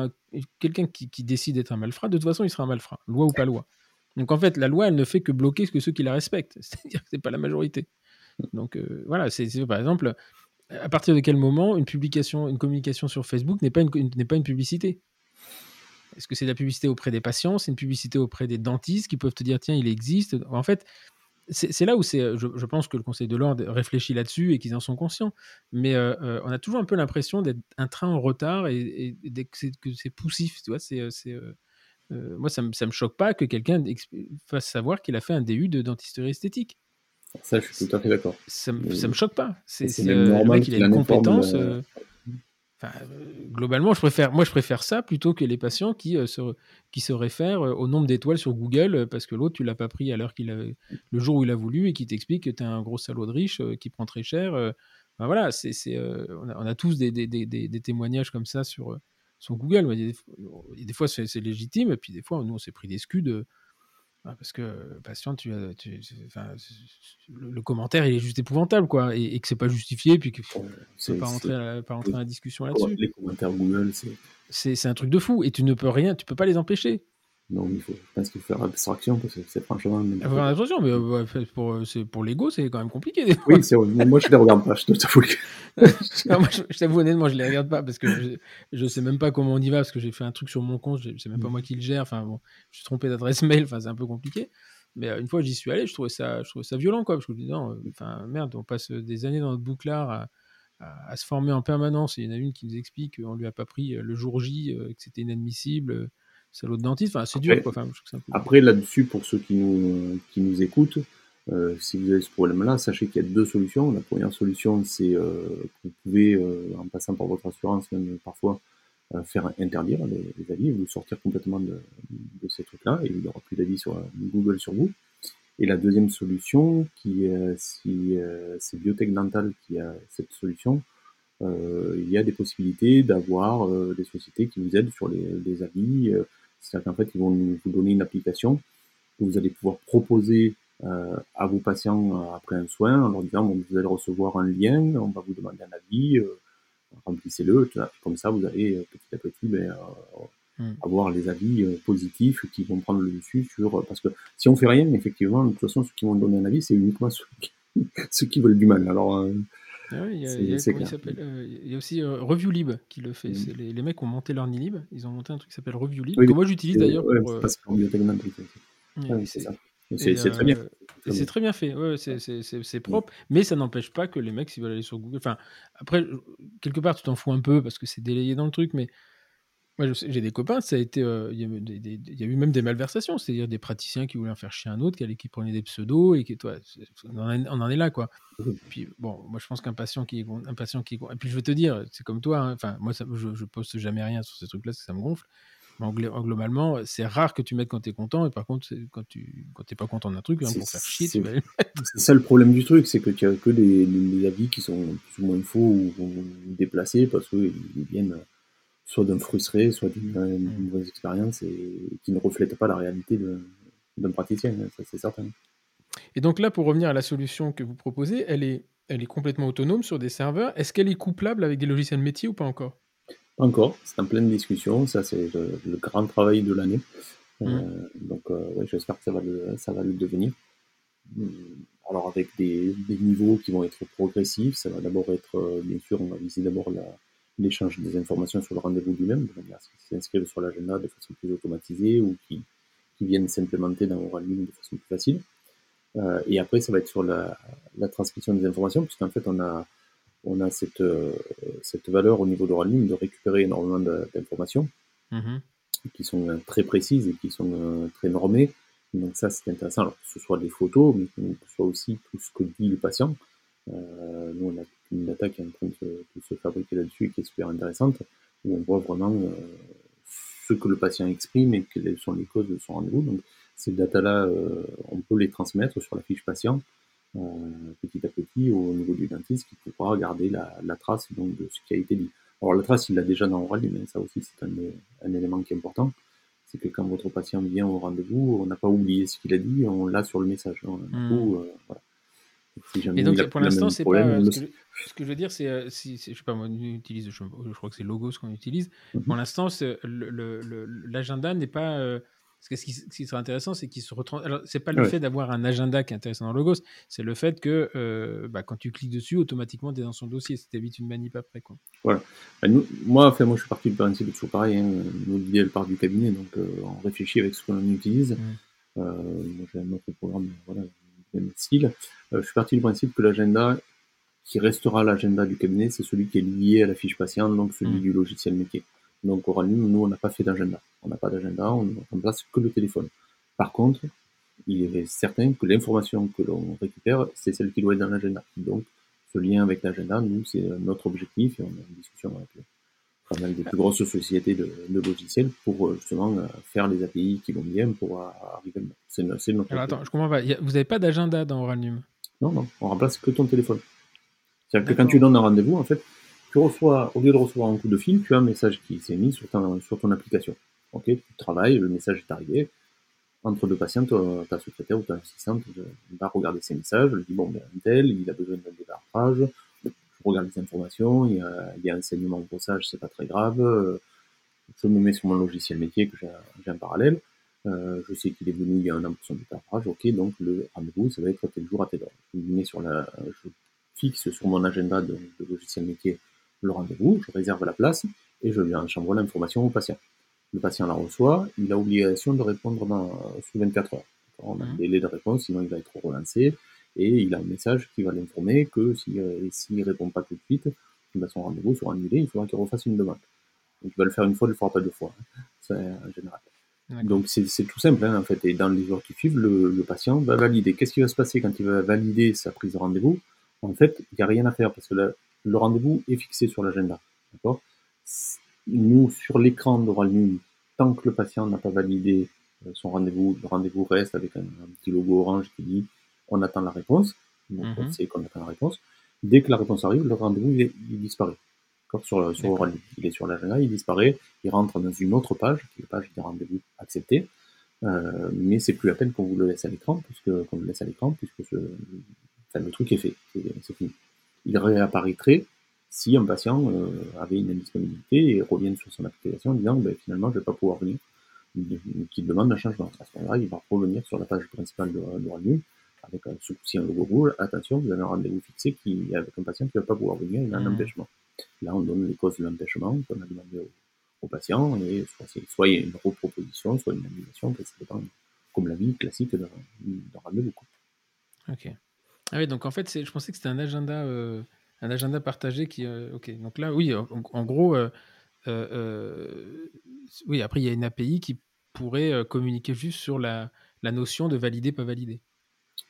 Speaker 1: quelqu'un qui, qui décide d'être un malfrat, de toute façon, il sera un malfrat, loi ou pas loi. Donc en fait, la loi, elle ne fait que bloquer que ceux qui la respectent. (laughs) C'est-à-dire que ce n'est pas la majorité. Donc euh, voilà, c'est par exemple, à partir de quel moment une publication, une communication sur Facebook n'est pas une, n'est pas une publicité? Est-ce que c'est de la publicité auprès des patients C'est une publicité auprès des dentistes qui peuvent te dire tiens, il existe? En fait, c'est là où c'est, je, pense que le Conseil de l'ordre réfléchit là-dessus et qu'ils en sont conscients. Mais euh, euh, on a toujours un peu l'impression d'être un train en retard et, que c'est poussif. Tu vois, c'est euh, moi, ça ne me, choque pas que quelqu'un fasse savoir qu'il a fait un DU de dentisterie esthétique.
Speaker 2: Ça, je suis tout à fait d'accord.
Speaker 1: Ça, ne me choque pas. C'est euh, le mec, il a une compétence. Euh, globalement, je préfère, moi, je préfère ça plutôt que les patients qui, se, qui se réfèrent au nombre d'étoiles sur Google parce que l'autre, tu l'as pas pris à l'heure qu'il avait, le jour où il a voulu et qui t'explique que tu es un gros salaud de riche qui prend très cher. voilà, c'est, on, on, a, tous des, des, des, des, témoignages comme ça sur, sur Google. Des, fois, c'est légitime, et puis des fois, nous, on s'est pris des scuds. Bah, parce que, patient, tu, tu le, commentaire, il est juste épouvantable, quoi, et, que c'est pas justifié, puis qu'il faut pas rentrer, pas rentrer dans la discussion là-dessus.
Speaker 2: Les commentaires Google,
Speaker 1: c'est. C'est un truc de fou, et tu ne peux rien, tu peux pas les empêcher.
Speaker 2: Non, il faut, je pense qu'il faut faire abstraction parce que c'est franchement.
Speaker 1: Faire abstraction, mais pour, pour l'ego, c'est quand même compliqué.
Speaker 2: Oui, c'est Moi, je les regarde pas, je t'avoue. (laughs)
Speaker 1: moi, je, t'avoue honnêtement, je les regarde pas parce que je, je sais même pas comment on y va parce que j'ai fait un truc sur mon compte, c'est même pas mm. moi qui le gère. Enfin, bon, je suis trompé d'adresse mail, enfin, c'est un peu compliqué. Mais euh, une fois, j'y suis allé, je trouvais ça, je trouvais ça violent, quoi. Parce que je me disais, non, enfin, merde, on passe des années dans notre bouclard à, à, se former en permanence. Et il y en a une qui nous explique qu'on lui a pas pris le jour J, euh, que c'était inadmissible salaud de dentiste. Enfin, c'est dur. Quoi.
Speaker 2: Après, là-dessus, pour ceux qui nous, qui nous écoutent, euh, si vous avez ce problème-là, sachez qu'il y a deux solutions. La première solution, c'est euh, que vous pouvez, euh, en passant par votre assurance, même parfois, faire interdire les, avis, vous sortir complètement de, de ces trucs-là, et il n'y aura plus d'avis sur Google sur vous. Et la deuxième solution, qui si c'est Biotech Dental qui a cette solution, il y a des possibilités d'avoir des sociétés qui vous aident sur les, les avis, c'est-à-dire qu'en fait, ils vont vous donner une application que vous allez pouvoir proposer euh, à vos patients euh, après un soin en leur disant bon, vous allez recevoir un lien, on va vous demander un avis, euh, remplissez-le, comme ça vous allez petit à petit ben, hmm. avoir les avis positifs qui vont prendre le dessus sur. Parce que si on fait rien, effectivement, de toute façon, ceux qui vont donner un avis, c'est uniquement ceux qui, (laughs) ceux qui veulent du mal. Alors,
Speaker 1: il, y a, aussi euh, ReviewLib qui le fait. Mm. Les, les, mecs ont monté leur Nilib, ils ont monté un truc qui s'appelle ReviewLib, que moi j'utilise d'ailleurs pour. Euh, c'est ça. C'est très bien. Euh, c'est très bien fait, ouais, c'est propre, mais ça n'empêche pas que les mecs, s'ils veulent aller sur Google. Enfin, après, quelque part, tu t'en fous un peu parce que c'est délayé dans le truc, mais moi, j'ai des copains, ça a été, euh, il y, a eu même des malversations, c'est-à-dire des praticiens qui voulaient en faire chier un autre, qui, qui prenaient des pseudos et qui, toi, on en, est là, quoi. Puis bon, moi, je pense qu'un patient qui, un patient qui, et puis je vais te dire, c'est comme toi, hein, enfin, moi, je, je poste jamais rien sur ces trucs-là, ça me gonfle. Mais globalement, c'est rare que tu mettes quand tu es content, et par contre, quand tu quand pas content d'un truc, hein, pour faire chier, tu vas
Speaker 2: C'est ça le problème du truc, c'est que tu as que des, avis qui sont plus ou moins faux ou, ou déplacés parce qu'ils viennent soit d'un frustré, soit d'une mm. mauvaise expérience et qui ne reflète pas la réalité d'un praticien, hein, ça c'est certain.
Speaker 1: Et donc là, pour revenir à la solution que vous proposez, elle est, elle est complètement autonome sur des serveurs. Est-ce qu'elle est couplable avec des logiciels métiers ou pas encore?
Speaker 2: Pas encore, c'est en pleine discussion, ça c'est le, grand travail de l'année. Euh, mm. donc euh, j'espère que ça va, le, ça va le devenir. Mm. Alors avec des, des, niveaux qui vont être progressifs, ça va d'abord être, euh, bien sûr, on va viser d'abord la, l'échange des informations sur le rendez-vous du même, de manière à ce qu'ils s'inscrivent sur l'agenda de façon plus automatisée ou qui, qui viennent s'implémenter dans ligne de façon plus facile. Euh, et après, ça va être sur la, la transmission des informations, puisqu'en fait, on a, on a cette, euh, cette valeur au niveau de ligne de récupérer énormément d'informations mm-hmm. qui sont euh, très précises et qui sont très normées. Donc ça, c'est intéressant, alors que ce soit des photos, mais que ce soit aussi tout ce que dit le patient. nous, on a une data qui est en train de se, fabriquer là-dessus et qui est super intéressante, où on voit vraiment ce que le patient exprime et quelles sont les causes de son rendez-vous. Donc, ces data-là, on peut les transmettre sur la fiche patient petit à petit au niveau du dentiste qui pourra garder la, trace donc, de ce qui a été dit. Alors la trace, il l'a déjà dans Oral, mais ça aussi c'est un, élément qui est important. C'est que quand votre patient vient au rendez-vous, on n'a pas oublié ce qu'il a dit, on l'a sur le message.
Speaker 1: Hmm. Euh, et donc pour l'instant, c'est pas. Euh, ce, que, je veux dire, c'est, euh, si, je sais pas, moi, on utilise, je, crois que c'est Logos qu'on utilise. Mhm. Pour l'instant, l'agenda n'est pas parce que ce qui, serait intéressant, c'est qu'il se retrouve. Alors, c'est pas le fait d'avoir un agenda qui est intéressant dans Logos, c'est le fait que euh, bah, quand tu cliques dessus, automatiquement, tu es dans son dossier. Ça t'évite une manip après. Quoi.
Speaker 2: Voilà. Bah, moi, enfin, moi, je suis parti du principe toujours pareil. Hein. Nous, l'idée, elle part du cabinet, donc euh, on réfléchit avec ce qu'on utilise. Euh, moi, j'ai un autre programme, voilà, même style. je suis parti du principe que l'agenda qui restera l'agenda du cabinet, c'est celui qui est lié à la fiche patient, donc celui mmh. du logiciel métier. Donc Oralim, nous, on n'a pas fait d'agenda. On n'a pas d'agenda, on ne remplace que le téléphone. Par contre, il est certain que l'information que l'on récupère, c'est celle qui doit être dans l'agenda. Donc, ce lien avec l'agenda, nous, c'est notre objectif et on a une discussion avec pas mal des plus grosses sociétés de, logiciels pour euh, justement euh, faire les API qui vont bien pour arriver. C'est
Speaker 1: notre. Alors attends, je comprends pas. Vous n'avez pas d'agenda dans Oralium
Speaker 2: Non, non, on remplace que ton téléphone. C'est-à-dire que quand tu donnes un rendez-vous, en fait, tu reçois, au lieu de recevoir un coup de fil, tu as un message qui s'est mis sur, sur ton application. Ok, tu travailles, le message est arrivé. Entre deux patients, ta secrétaire ou ta assistante va regarder ces messages, elle dit bon, ben, un tel, il a besoin d'un débarrage, regarde les informations, il y a, il y a un enseignement au brossage, c'est pas très grave, je me mets sur mon logiciel métier que j'ai en parallèle, euh, je sais qu'il est venu il y a un an pour son ok, donc le rendez-vous, ça va être tel jour à tel heure. Je, mets sur la, je fixe sur mon agenda de, de logiciel métier le rendez-vous, je réserve la place et je lui envoie l'information au patient. Le patient la reçoit, il a l'obligation de répondre dans, sous 24 heures. On a un mmh. délai de réponse, sinon il va être relancé et il a un message qui va l'informer que s'il ne répond pas tout de suite, ben, son rendez-vous sera annulé, il faudra qu'il refasse une demande. Donc il va le faire une fois, il ne le fera pas deux fois, hein. c'est en général. Donc c'est tout simple hein, en fait. Et dans les jours qui suivent, le, patient va valider. Qu'est-ce qui va se passer quand il va valider sa prise de rendez-vous? En fait, il n'y a rien à faire parce que le rendez-vous est fixé sur l'agenda. D'accord? Nous, sur l'écran d'Oral tant que le patient n'a pas validé euh, son rendez-vous, le rendez-vous reste avec un, petit logo orange qui dit on attend la réponse. Donc, on mhm. sait qu'on attend la réponse. Dès que la réponse arrive, le rendez-vous il, disparaît. Sur, sur Oral Il est sur l'agenda, il disparaît, il rentre dans une autre page, qui est la page des rendez-vous acceptés. Euh, mais c'est plus la peine qu'on vous le laisse à l'écran, puisque qu'on le laisse à l'écran, puisque ce, le truc est fait, c'est fini il réapparaîtrait si un patient euh, avait une indisponibilité et revient sur son application en disant ben, finalement je ne vais pas pouvoir venir, qu'il demande un changement. À ce moment-là, il va revenir sur la page principale de, de avec un, ce un logo rouge. Attention, vous avez un rendez-vous fixé qui, avec un patient qui ne va pas pouvoir venir, il a un mmh. empêchement. Là, on donne les causes de l'empêchement qu'on a demandé au, patient et soit, soit, il y a une reproposition, soit une annulation, ça dépend, comme la vie classique d'un rendez-vous.
Speaker 1: Ok. Ah oui, donc en fait, je pensais que c'était un agenda, euh, un agenda partagé qui. Euh, ok, donc là, oui, en, gros, euh, oui, après, il y a une API qui pourrait communiquer juste sur la, la notion de valider, pas valider.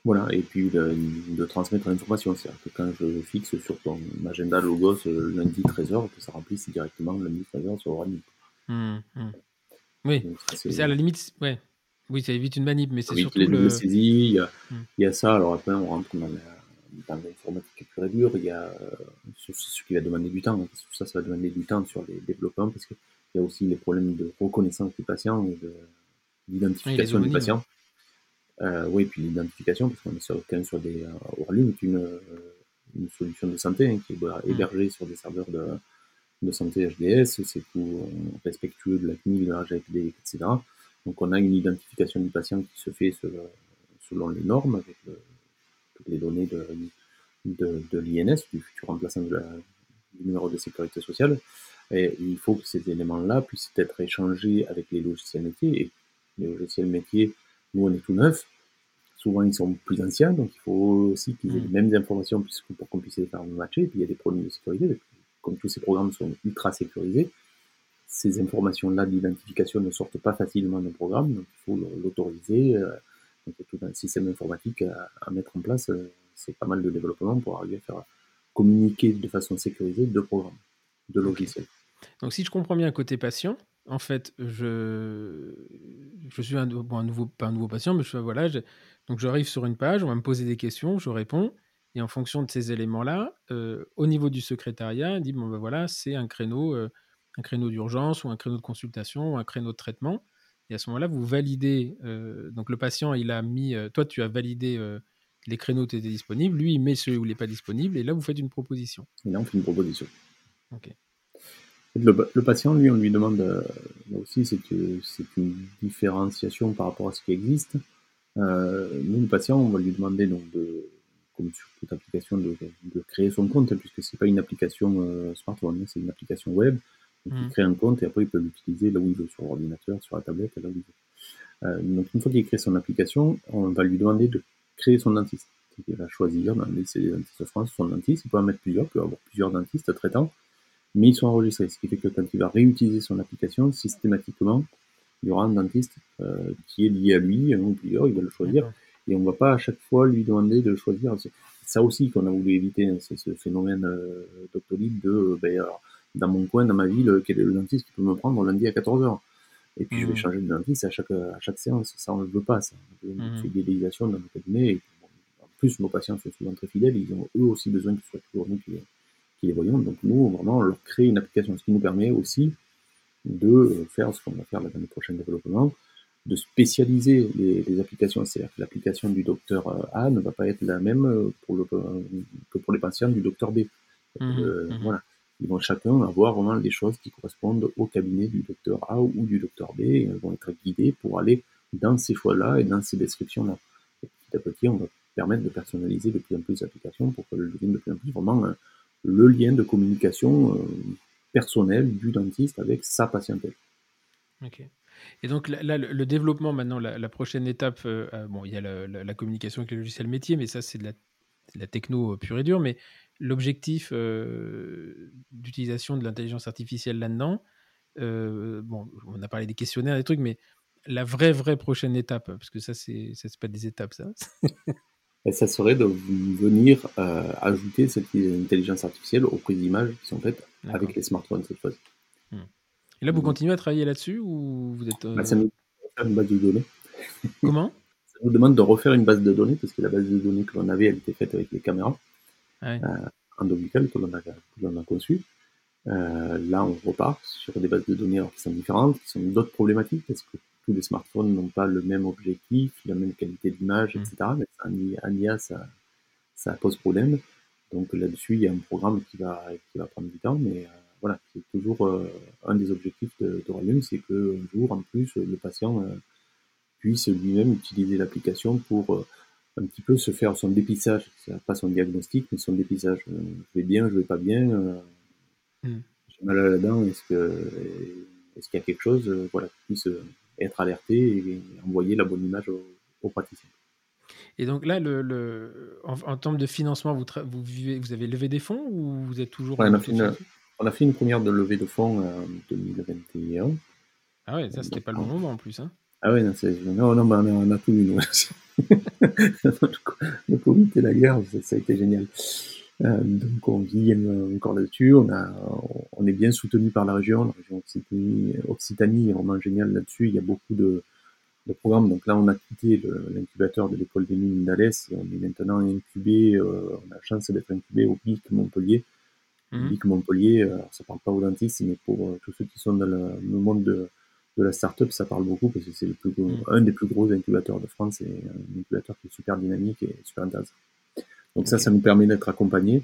Speaker 2: Voilà, et puis de, transmettre l'information. C'est-à-dire que quand je fixe sur ton agenda logos lundi 13h, que ça remplisse directement lundi 13h sur Oracle.
Speaker 1: Mmh, mmh. Oui, c'est à la limite, ouais, oui, ça évite une manip, mais c'est surtout
Speaker 2: les
Speaker 1: le...
Speaker 2: saisie, hmm. il y, a, ça. Alors après, on rentre dans l'informatique pure et dure. Il y a ce qui va demander du temps. Tout ça, ça va demander du temps sur les développements parce qu'il y a aussi les problèmes de reconnaissance du patient et d'identification du patient. Euh, oui, puis l'identification, parce qu'on est sur, quand même sur des. Euh, une, euh, une solution de santé hein, qui est bah, hmm. hébergée sur des serveurs de, de santé HDS. C'est tout euh, respectueux de la CNIL, de la RGPD, etc. Donc on a une identification du patient qui se fait selon, les normes, avec toutes les données de, de, l'INS, du futur remplaçant du numéro de sécurité sociale. Et il faut que ces éléments-là puissent être échangés avec les logiciels métiers. Et les logiciels métiers, nous on est tout neuf, souvent ils sont plus anciens, donc il faut aussi qu'ils aient les mêmes informations pour qu'on puisse les faire matcher. Et puis il y a des problèmes de sécurité, comme tous ces programmes sont ultra sécurisés, ces informations-là d'identification ne sortent pas facilement d'un programme, donc il faut l'autoriser. Euh, donc il y a tout un système informatique à, mettre en place. C'est pas mal de développement pour arriver à faire communiquer de façon sécurisée deux programmes, deux logiciels.
Speaker 1: Donc si je comprends bien côté patient, en fait, je, je suis un, un nouveau, pas un nouveau patient, mais je, voilà, donc j'arrive sur une page, on va me poser des questions, je réponds, et en fonction de ces éléments-là, euh, au niveau du secrétariat, il dit bon ben voilà, c'est un créneau, euh, un créneau d'urgence ou un créneau de consultation ou un créneau de traitement. Et à ce moment-là, vous validez. Euh, donc le patient, il a mis, toi, tu as validé les créneaux qui étaient disponibles. Lui, il met ceux où il n'est pas disponible. Et là, vous faites une proposition.
Speaker 2: Et là, on fait une proposition. Ok. Le, patient, lui, on lui demande, là aussi, c'est une différenciation par rapport à ce qui existe. nous, le patient, on va lui demander donc de comme sur toute application, de, créer son compte, puisque c'est pas une application euh, smartphone, hein, c'est une application web. Donc, il mmh. crée un compte et après, il peut l'utiliser là où il veut, sur l'ordinateur, sur la tablette, là où il veut. Euh, donc, une fois qu'il crée son application, on va lui demander de créer son dentiste. Il va choisir dans les dentistes de France son dentiste. Il peut en mettre plusieurs, il peut avoir plusieurs dentistes traitants, mais ils sont enregistrés. Ce qui fait que quand il va réutiliser son application, systématiquement, il y aura un dentiste euh, qui est lié à lui, un ou plusieurs, il va le choisir et on ne va pas à chaque fois lui demander de choisir. C'est ça aussi qu'on a voulu éviter, hein, c'est ce phénomène euh, doctolib de, euh, ben, dans mon coin, dans ma ville, quel est le dentiste qui peut me prendre lundi à 14h Et puis je vais mmh. changer de dentiste à chaque, à chaque séance. Ça, on ne le veut pas, ça. On une mmh. fidélisation dans le cabinet. Et, en plus, nos patients sont souvent très fidèles, ils ont eux aussi besoin que ce soit toujours nous qui, qui les voyons. Donc nous, vraiment, on leur crée une application, ce qui nous permet aussi de faire ce qu'on va faire dans les prochains développements, de spécialiser les, applications. C'est-à-dire que l'application du docteur euh, A ne va pas être la même euh, pour le, que pour les patients du docteur B. Mmh euh, mmh voilà. Ils vont chacun avoir vraiment des choses qui correspondent au cabinet du docteur A ou du docteur B. Et ils vont être guidés pour aller dans ces choix-là et dans ces descriptions-là. Petit à petit, on va permettre de personnaliser de plus en plus l'application pour que le devienne de plus en plus vraiment le lien de communication personnel du dentiste avec sa patientèle.
Speaker 1: Ok. Et donc là, le, développement maintenant, la, prochaine étape, euh, euh, bon, il y a la, communication avec les logiciels métiers, mais ça c'est de la, techno pure et dure. Mais l'objectif euh, d'utilisation de l'intelligence artificielle là-dedans, bon, on a parlé des questionnaires, des trucs, mais la vraie, vraie prochaine étape, parce que ça c'est, ça c'est pas des étapes, ça. (laughs)
Speaker 2: Et ça serait de venir ajouter cette intelligence artificielle aux prises d'images qui sont faites avec les smartphones cette fois-ci.
Speaker 1: Et là, vous continuez à travailler là-dessus ou vous êtes.
Speaker 2: Bah, ça nous demande une base de données.
Speaker 1: Comment?
Speaker 2: Ça nous demande de refaire une base de données parce que la base de données que l'on avait, elle était faite avec les caméras ah euh, endométricales que l'on a, a conçues. Euh, là, on repart sur des bases de données qui sont différentes, qui sont d'autres problématiques parce que tous les smartphones n'ont pas le même objectif, la même qualité d'image, etc. Mmh. Mais en IA, ça, ça pose problème. Donc là-dessus, il y a un programme qui va, qui va prendre du temps, mais euh, voilà, c'est toujours euh, un des objectifs de, de c'est qu'un jour, en plus, le patient euh, puisse lui-même utiliser l'application pour un petit peu se faire son dépistage, pas son diagnostic, mais son dépistage. je vais bien, je vais pas bien, hmm. j'ai mal à la dent, est-ce que est-ce qu'il y a quelque chose, voilà, puisse être alerté et envoyer la bonne image au, praticien.
Speaker 1: Et donc là, le, en, termes de financement, vous, vous, vous avez levé des fonds ou vous êtes toujours...
Speaker 2: On a fait une première de levée de fonds en 2021.
Speaker 1: Ah ouais, ça c'était pas le bon moment en plus. Hein.
Speaker 2: Ah ouais, non, non, non bah, on a tout eu. (laughs) le Covid et la guerre, ça, a été génial. Euh, donc on vit encore là-dessus. On, a, on est bien soutenu par la région. La région Occitanie, Occitanie est vraiment géniale là-dessus. Il y a beaucoup de, de programmes. Donc là, on a quitté l'incubateur de l'école des mines d'Alès et on est maintenant incubé. Euh, on a la chance d'être incubé au BIC Montpellier Mmh. Montpellier, alors ça parle pas aux dentistes, mais pour euh, tous ceux qui sont dans le, monde de, de la start-up, ça parle beaucoup parce que c'est le plus mmh. un des plus gros incubateurs de France et un incubateur qui est super dynamique et super intéressant. Donc ça, ça nous permet d'être accompagnés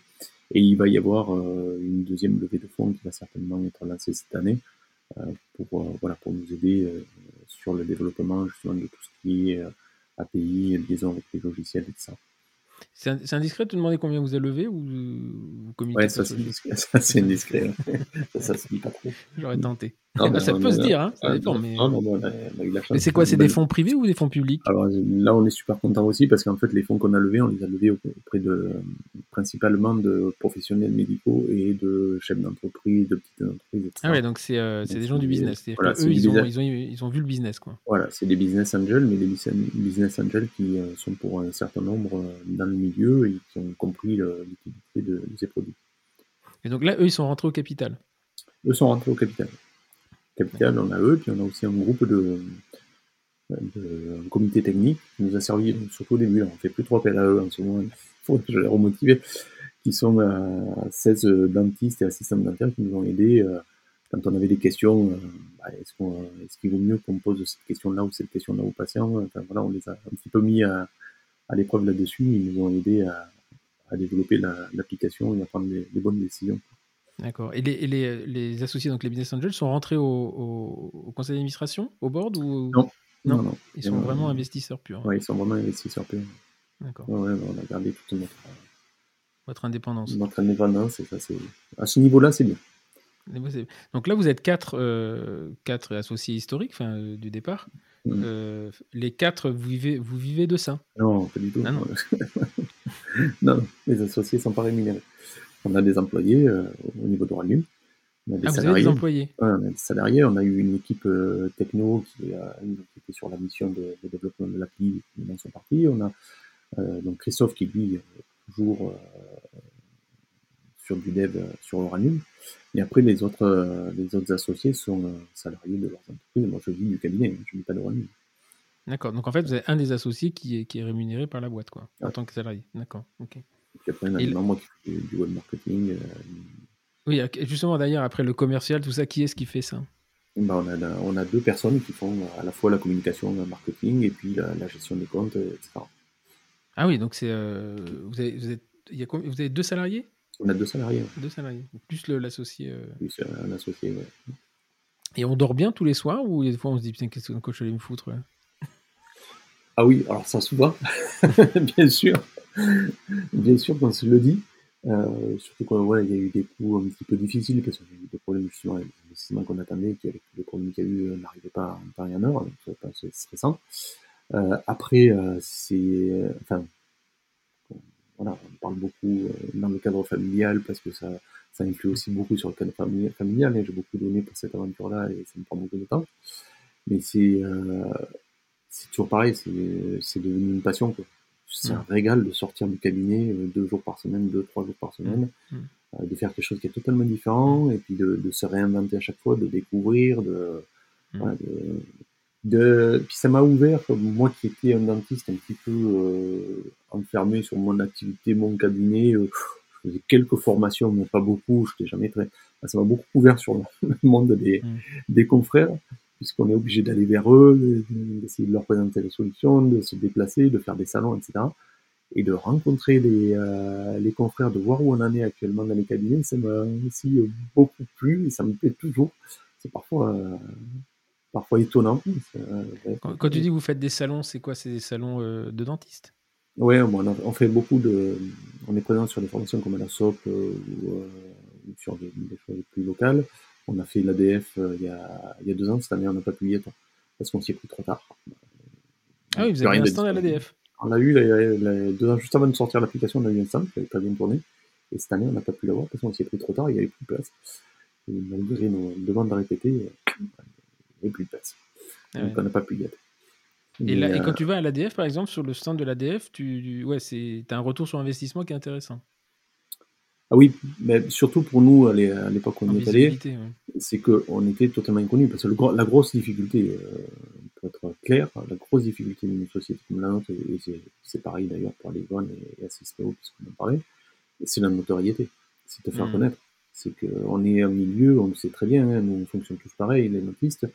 Speaker 2: et il va y avoir euh, une deuxième levée de fonds qui va certainement être lancée cette année euh, pour voilà pour nous aider sur le développement justement de tout ce qui est API, liaison avec les logiciels et tout ça.
Speaker 1: C'est indiscret de te demander combien vous avez levé ou vous
Speaker 2: communiquez Ouais, (laughs) ça c'est indiscret. Ça c'est indiscret. ça, ça se dit pas trop.
Speaker 1: J'aurais tenté. ça peut se dire, hein, ça dépend. Mais, mais c'est quoi C'est des fonds privés ou des fonds publics?
Speaker 2: Alors là, on est super content aussi parce qu'en fait, les fonds qu'on a levés, on les a levés auprès de principalement de professionnels médicaux et de chefs d'entreprise, de petites entreprises, etc.
Speaker 1: Ah ouais, donc c'est euh, des gens du business. Voilà, eux, ils ont, ils, ont, ils ont, vu le business. Quoi.
Speaker 2: Voilà, c'est des business angels, mais des business angels qui euh, sont pour un certain nombre euh, milieu et qui ont compris l'utilité de, ces produits.
Speaker 1: Et donc là, eux, ils sont rentrés au capital
Speaker 2: Eux sont rentrés au capital. Capital, on a eux, puis on a aussi un groupe de, un comité technique qui nous a servi surtout au début. on fait plus trop appel à eux en ce moment, il faut que (laughs) je les remotiver, qui sont 16 dentistes et assistants dentaires qui nous ont aidés quand on avait des questions, euh, bah, est-ce qu'il vaut mieux qu'on pose cette question-là ou cette question-là aux patients? Voilà, On les a un petit peu mis à, l'épreuve là-dessus. Ils nous ont aidé à, développer l'application et à prendre les, bonnes décisions.
Speaker 1: D'accord. Et, les, associés, donc les business angels, sont rentrés au, conseil d'administration, au board ou...
Speaker 2: non. non. Non,
Speaker 1: Ils sont vraiment investisseurs purs.
Speaker 2: Oui, ils sont vraiment investisseurs purs.
Speaker 1: D'accord.
Speaker 2: Ouais, on a gardé toute notre,
Speaker 1: votre indépendance.
Speaker 2: Notre indépendance, et ça, c'est à ce niveau-là, c'est bien.
Speaker 1: Donc là, vous êtes quatre, euh, quatre associés historiques euh, du départ. Mm. Euh, les quatre, vous vivez, vous vivez de ça
Speaker 2: Non, pas du tout.
Speaker 1: Ah non. (laughs)
Speaker 2: non. les associés ne sont pas rémunérés. On a des employés au niveau de Rallum.
Speaker 1: On a des ah, salariés. Vous avez des employés
Speaker 2: On a des salariés. On a eu une équipe techno qui, était sur la mission de, développement de l'appli. Ils sont partis. On a donc Christophe qui, lui, toujours sur du dev sur Uranium. Et après, les autres, euh, les autres associés sont euh, salariés de leurs entreprises. Moi, je vis du cabinet, hein, je ne vis pas de Uranium.
Speaker 1: D'accord. Donc, en fait, vous avez un des associés qui est, qui est rémunéré par la boîte, quoi, en tant que salarié. D'accord. Ok.
Speaker 2: Et après, on a un qui fait du web marketing. Euh,
Speaker 1: oui, justement, d'ailleurs, après le commercial, tout ça, qui est-ce qui fait ça?
Speaker 2: Ben, on, a, on a deux personnes qui font à la fois la communication, le marketing et puis la, gestion des comptes, etc.
Speaker 1: Ah oui, donc c'est vous, avez, vous, y a, vous avez deux salariés?
Speaker 2: On a deux salariés.
Speaker 1: Deux salariés. Plus l'associé. Euh...
Speaker 2: Plus un associé, ouais.
Speaker 1: Et on dort bien tous les soirs ou des fois on se dit putain, qu'est-ce que coach allait me foutre
Speaker 2: Ah oui, alors ça souvent, (laughs) bien sûr. bien sûr qu'on se le dit. Euh, surtout quand ouais, il y a eu des coups un petit peu difficiles parce qu'il y a eu des problèmes justement avec l'investissement qu'on attendait, qui avec les problèmes qu'il y a eu, euh, n'arrivait pas en temps et en heure, donc c'est stressant. Euh, après, euh, c'est. Enfin, voilà, on parle beaucoup euh, dans le cadre familial parce que ça, ça influe aussi beaucoup sur le cadre familial. J'ai beaucoup donné pour cette aventure-là et ça me prend beaucoup de temps. Mais c'est euh, toujours pareil, c'est devenu une passion. C'est un régal de sortir du cabinet euh, deux jours par semaine, deux, trois jours par semaine, de faire quelque chose qui est totalement différent et puis de, de se réinventer à chaque fois, de découvrir, de, voilà, de de, puis ça m'a ouvert, moi qui étais un dentiste un petit peu euh, enfermé sur mon activité, mon cabinet, euh, je faisais quelques formations, mais pas beaucoup, je n'étais jamais très... Ça m'a beaucoup ouvert sur le (laughs) monde des, mm. des confrères, puisqu'on est obligé d'aller vers eux, d'essayer de leur présenter les solutions, de se déplacer, de faire des salons, etc. Et de rencontrer les, euh, les confrères, de voir où on en est actuellement dans les cabinets, ça m'a aussi beaucoup plu, et ça me plaît toujours. C'est parfois parfois étonnant.
Speaker 1: Euh, quand, tu dis que vous faites des salons, c'est quoi? C'est des salons euh, de dentistes?
Speaker 2: Oui, on, fait beaucoup de. On est présent sur des formations comme la SOP euh, ou, sur des, choses plus locales. On a fait l'ADF il, y a, il y a deux ans. Cette année, on n'a pas pu y être parce qu'on s'y est pris trop tard.
Speaker 1: Ah oui, vous avez un stand à l'ADF
Speaker 2: On a eu, deux ans, juste avant de sortir l'application, on a eu un stand qui n'avait pas bien tourné. Et cette année, on n'a pas pu l'avoir parce qu'on s'y est pris trop tard, il n'y avait plus de place. Et malgré nos demandes à répéter, et plus de place. Ah Donc on n'a pas pu y être.
Speaker 1: Et, là, et, quand euh, tu vas à l'ADF, par exemple, sur le stand de l'ADF, tu ouais, as un retour sur investissement qui est intéressant.
Speaker 2: Ah oui, mais surtout pour nous, à l'époque où on y est allé, c'est qu'on était totalement inconnus. Parce que la grosse difficulté, euh, pour être clair, la grosse difficulté d'une société comme la nôtre, et c'est pareil d'ailleurs pour les bonnes et, et parce qu'on en parlait, c'est la notoriété, c'est de faire hmm. connaître. C'est qu'on est un milieu, on le sait très bien, hein, nous on fonctionne tous pareil, les notistes,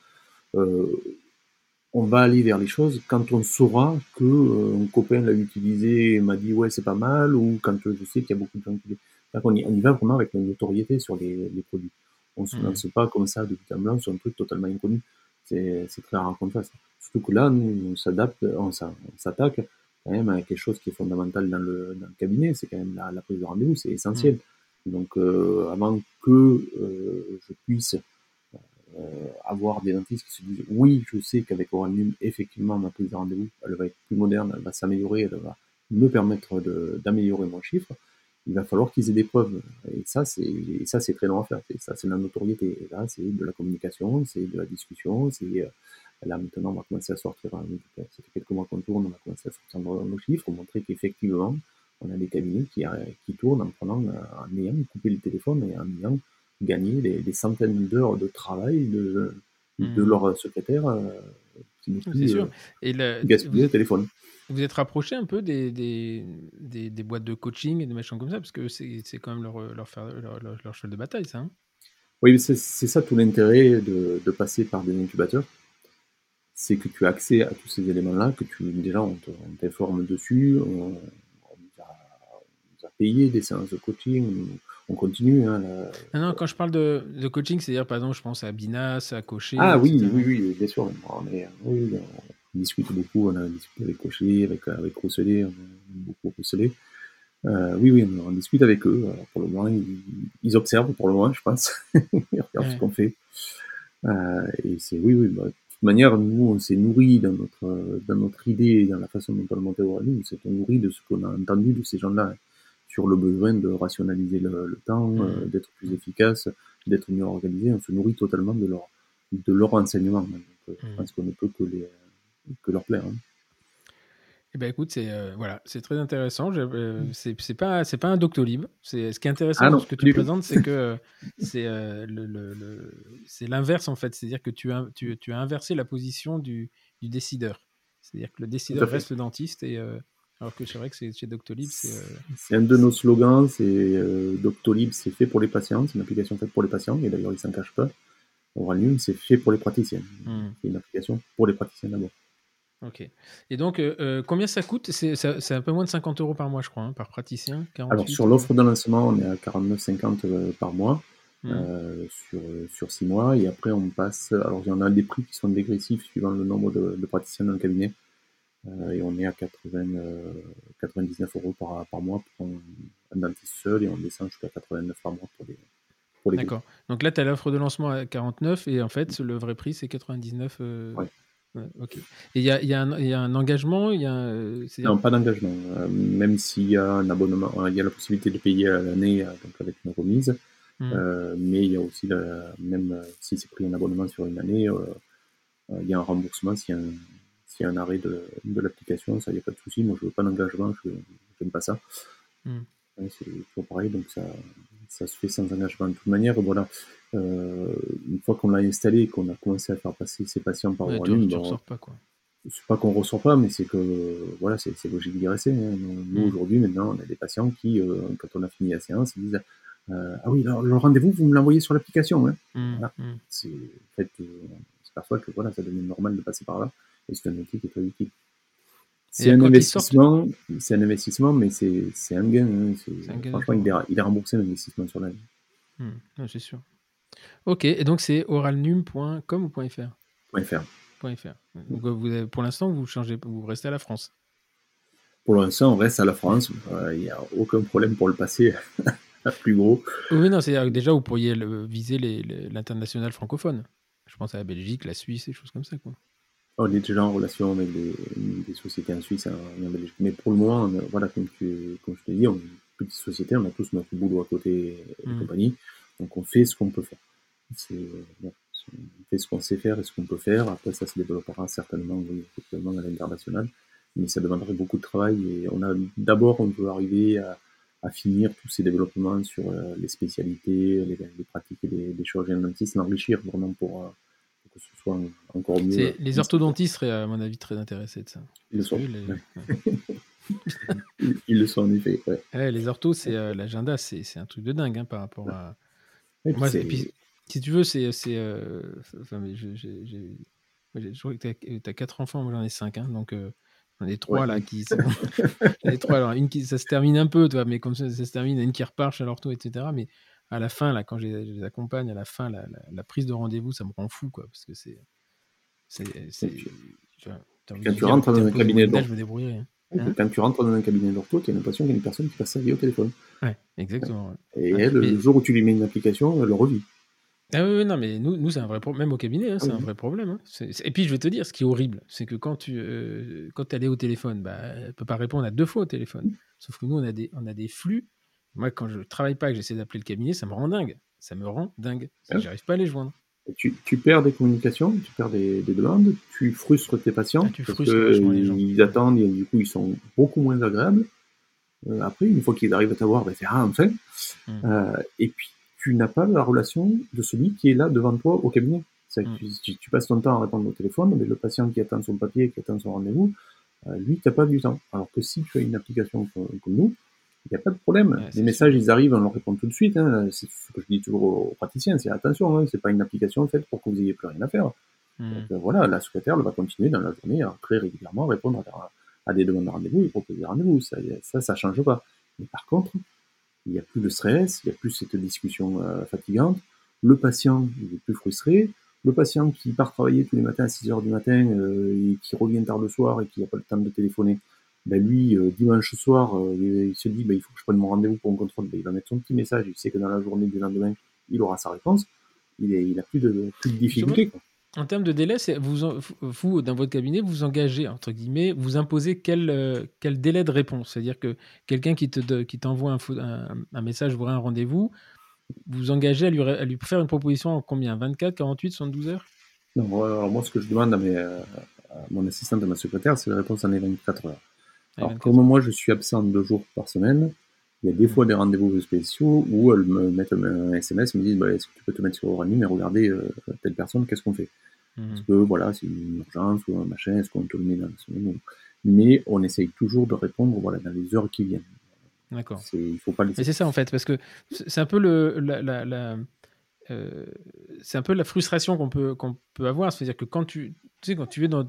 Speaker 2: on va aller vers les choses quand on saura que euh, un copain l'a utilisé et m'a dit ouais c'est pas mal ou quand je sais qu'il y a beaucoup de gens qui on y, on y va vraiment avec la notoriété sur les, produits. On se mmh. lance pas comme ça de but en blanc sur un truc totalement inconnu. C'est très rare qu'on fasse. Surtout que là, nous, on s'adapte, on s'attaque quand même à quelque chose qui est fondamental dans le, dans le cabinet. C'est quand même la, la, prise de rendez-vous, c'est essentiel. Mmh. Donc, euh, avant que euh, je puisse euh, avoir des dentistes qui se disent oui, je sais qu'avec Oranium, effectivement, ma prise de rendez-vous, elle va être plus moderne, elle va s'améliorer, elle va me permettre d'améliorer mon chiffre. Il va falloir qu'ils aient des preuves. Et ça, c'est ça, c'est très long à faire. Ça, c'est la notoriété. Et là, c'est de la communication, c'est de la discussion. C'est euh, là maintenant, on va commencer à sortir. Ça fait quelques mois qu'on tourne, on va commencer à sortir nos, chiffres, montrer qu'effectivement, on a des cabinets qui, qui tournent en prenant, en ayant coupé le téléphone et en ayant gagné des, centaines d'heures de travail de, de mmh. leur secrétaire qui n'est plus sûr. Et le, gaspiller le téléphone.
Speaker 1: Vous êtes rapproché un peu des, des, des, boîtes de coaching et des machins comme ça, parce que c'est quand même leur, leur, leur, leur, cheval de bataille, ça. Hein
Speaker 2: oui, c'est ça tout l'intérêt de, de, passer par des incubateurs. C'est que tu as accès à tous ces éléments-là, que tu déjà on t'informe dessus, on, nous a, payé des séances de coaching, on continue. Hein,
Speaker 1: ah non, quand je parle de, de coaching, c'est-à-dire par exemple, je pense à Binas, à Cocher.
Speaker 2: Ah oui, oui, oui, bien sûr. On, oui, on discute beaucoup, on a discuté avec Cocher, avec, avec Rousselet, on a beaucoup Rousselet. Euh, oui, oui, on, discute avec eux. pour le moment, ils, observent pour le moment, je pense. (laughs) ils regardent ce qu'on fait. Euh, et c'est oui, oui. Bah, de toute manière, nous, on s'est nourri dans notre dans notre idée, dans la façon dont on a monté au on s'est nourri de ce qu'on a entendu de ces gens-là sur le besoin de rationaliser le, temps, mmh. euh, d'être plus efficace, d'être mieux organisé. On se nourrit totalement de leur de leur enseignement. Donc, euh, je mmh. pense qu'on ne peut que les que leur plaire. Hein.
Speaker 1: Eh ben écoute, c'est euh, voilà, c'est très intéressant. Euh, mmh. c'est pas c'est pas un Doctolib. C'est ce qui est intéressant ah dans ce que tu présentes, c'est que (laughs) c'est euh, le, c'est l'inverse en fait. C'est-à-dire que tu as tu, tu, as inversé la position du, du décideur. C'est-à-dire que le décideur reste le dentiste et alors que c'est vrai que c'est chez Doctolib, c'est.
Speaker 2: C'est un de nos slogans. C'est Doctolib, c'est fait pour les patients. C'est une application faite pour les patients. Et d'ailleurs, il s'en cache pas. Oralium, c'est fait pour les praticiens. Mmh. C'est une application pour les praticiens d'abord.
Speaker 1: Ok. Et donc, euh, euh, combien ça coûte? C'est un peu moins de 50 euros par mois, je crois, hein, par praticien.
Speaker 2: Alors, sur l'offre de lancement, on est à 49,50 euh, par mois mmh. sur, sur 6 mois. Et après, on passe. Alors, il y en a des prix qui sont dégressifs suivant le nombre de, praticiens dans le cabinet. Et on est à 80, 99 euros par, par mois pour un, dentiste seul. Et on descend jusqu'à 89 par mois pour les.
Speaker 1: D'accord. Donc là, tu as l'offre de lancement à 49 et en fait, le vrai prix, c'est 99. Ouais ok. Et il y a, y, a y a, un engagement y a,
Speaker 2: euh, Non, pas d'engagement. Euh, même s'il y a un abonnement, il y a la possibilité de payer à l'année euh, donc avec une remise. Hmm. mais il y a aussi, la, même si c'est pris un abonnement sur une année, il y a un remboursement s'il y, y, a un arrêt de, de l'application. Ça, il n'y a pas de souci. Moi, je veux pas d'engagement, je n'aime pas ça. Hmm. C'est toujours pareil, donc ça, ça se fait sans engagement. De toute manière, voilà, euh, une fois qu'on l'a installé et qu'on a commencé à faire passer ses patients par ouais,
Speaker 1: ligne, ben, pas quoi.
Speaker 2: C'est pas qu'on ressort pas, mais c'est que voilà, c'est logique d'y rester. Hein. Nous, mm. aujourd'hui, maintenant, on a des patients qui, euh, quand on a fini la séance, ils disent euh, Ah oui, le rendez-vous, vous me l'envoyez sur l'application. Hein. Mm, voilà. Mm. C'est en fait, que voilà, ça devient normal de passer par là, et c'est un outil qui est très utile. C'est un investissement, c'est un investissement, mais c'est un gain. Hein. Franchement, il est, il est remboursé l'investissement sur l'année.
Speaker 1: Hmm, c'est sûr. Ok, et donc c'est oralnum.com ou .fr
Speaker 2: .fr.
Speaker 1: .fr. Donc vous pour l'instant, vous changez, vous restez à la France?
Speaker 2: Pour l'instant, on reste à la France. Il n'y a aucun problème pour le passer (laughs) à plus gros.
Speaker 1: Oui, non, c'est-à-dire que déjà, vous pourriez viser l'international francophone. Je pense à la Belgique, la Suisse, des choses comme ça. Quoi.
Speaker 2: On est déjà en relation avec des, sociétés en Suisse et en Belgique. Mais pour le moment, voilà, comme, tu, comme je te dis, on est une petite société, on a tous notre boulot à côté et mmh. compagnie. Donc on fait ce qu'on peut faire. on fait ce qu'on sait faire et ce qu'on peut faire. Après, ça se développera certainement, à l'international. Mais ça demanderait beaucoup de travail. Et on a d'abord, on veut arriver à, finir tous ces développements sur euh, les spécialités, les, pratiques et les, les chirurgiens dentistes, l'enrichir vraiment pour, euh, que ce soit encore mieux.
Speaker 1: Les orthodontistes seraient, à mon avis, très intéressés de ça.
Speaker 2: Ils le sont. (laughs) ils, le sont en effet. (laughs)
Speaker 1: les orthos, c'est euh, l'agenda, c'est un truc de dingue hein, par rapport à. Moi, si tu veux, c'est. Euh, enfin, j'ai toujours que tu as, quatre enfants, moi j'en ai cinq, hein, donc euh, j'en ai trois là qui. Sont... (laughs) ai trois, alors une qui ça se termine un peu, toi, mais comme ça, ça se termine, une qui repart chez l'ortho, etc. Mais à la fin, là, quand je les accompagne, à la fin, la, la, prise de rendez-vous, ça me rend fou, quoi, parce que c'est.
Speaker 2: Quand tu rentres dans un cabinet d'ortho, hein. quand tu rentres dans un cabinet d'ortho, tu as l'impression qu'il y a une personne qui passe sa vie au téléphone.
Speaker 1: Ouais, exactement.
Speaker 2: Et elle, le jour où tu lui mets une application, elle le revit.
Speaker 1: Ah oui, non, mais nous, nous c'est un vrai problème, même au cabinet, hein, c'est un vrai problème. Hein. Et puis, je vais te dire, ce qui est horrible, c'est que quand tu euh, quand es au téléphone, bah, elle ne peut pas répondre à deux fois au téléphone. Sauf que nous, on a des, on a des flux moi, quand je travaille pas, que j'essaie d'appeler le cabinet, ça me rend dingue. Ça me rend dingue. J'arrive pas à les joindre.
Speaker 2: Tu, tu, perds des communications, tu perds des, des demandes, tu frustres tes patients. Ah, tu parce frustres, ils attendent et du coup ils sont beaucoup moins agréables. après, une fois qu'il arrive à t'avoir, ben, fait ah, enfin. Mmh. et puis, tu n'as pas la relation de celui qui est là devant toi au cabinet. Mm. Tu, tu, passes ton temps à répondre au téléphone, mais le patient qui attend son papier, qui attend son rendez-vous, euh, lui, tu n'as pas du temps. Alors que si tu as une application comme, nous, il n'y a pas de problème. les messages, ils arrivent, on leur répond tout de suite. Hein. C'est ce que je dis toujours aux praticiens, c'est attention, hein, c'est pas une application faite pour que vous ayez plus rien à faire. Mm. Donc euh, voilà, la secrétaire elle va continuer dans la journée à très régulièrement répondre à, des demandes de rendez-vous et proposer des rendez-vous. Ça, ça, ça change pas. Mais par contre, il n'y a plus de stress, il n'y a plus cette discussion euh, fatigante. Le patient, il est plus frustré le patient qui part travailler tous les matins à 6 heures du matin euh, et qui revient tard le soir et qui n'a pas le temps de téléphoner, ben lui, euh, dimanche soir, euh, il se dit ben, il faut que je prenne mon rendez-vous pour un contrôle. Ben, il va mettre son petit message, il sait que dans la journée du lendemain, il aura sa réponse. Il, est, il a plus de, plus de difficultés.
Speaker 1: En termes de délai, vous, vous, dans votre cabinet, vous engagez, entre guillemets, vous imposez quel, quel délai de réponse? C'est-à-dire que quelqu'un qui t'envoie te, qui un, un, un, message, vous un rendez-vous, vous engagez à lui, à lui faire une proposition en combien? 24, 48, 72 heures?
Speaker 2: Non, moi, ce que je demande à, mes, à mon assistante à ma secrétaire, c'est la réponse en 24 heures. Alors, comme moi, je suis absent deux jours par semaine, il y a des fois des rendez-vous spéciaux où elles me mettent un SMS, me disent bah, Est-ce que tu peux te mettre sur Orani, mais regardez euh, telle personne, qu'est-ce qu'on fait? Mmh. Parce que voilà, c'est une urgence ou un machin, est-ce qu'on te le met dans la semaine Mais on essaye toujours de répondre voilà, dans les heures qui viennent.
Speaker 1: D'accord. Il faut pas c'est ça en fait, parce que c'est un peu le, la, euh, c'est un peu la frustration qu'on peut, qu'on peut avoir. C'est-à-dire que quand tu, tu sais, quand tu es dans,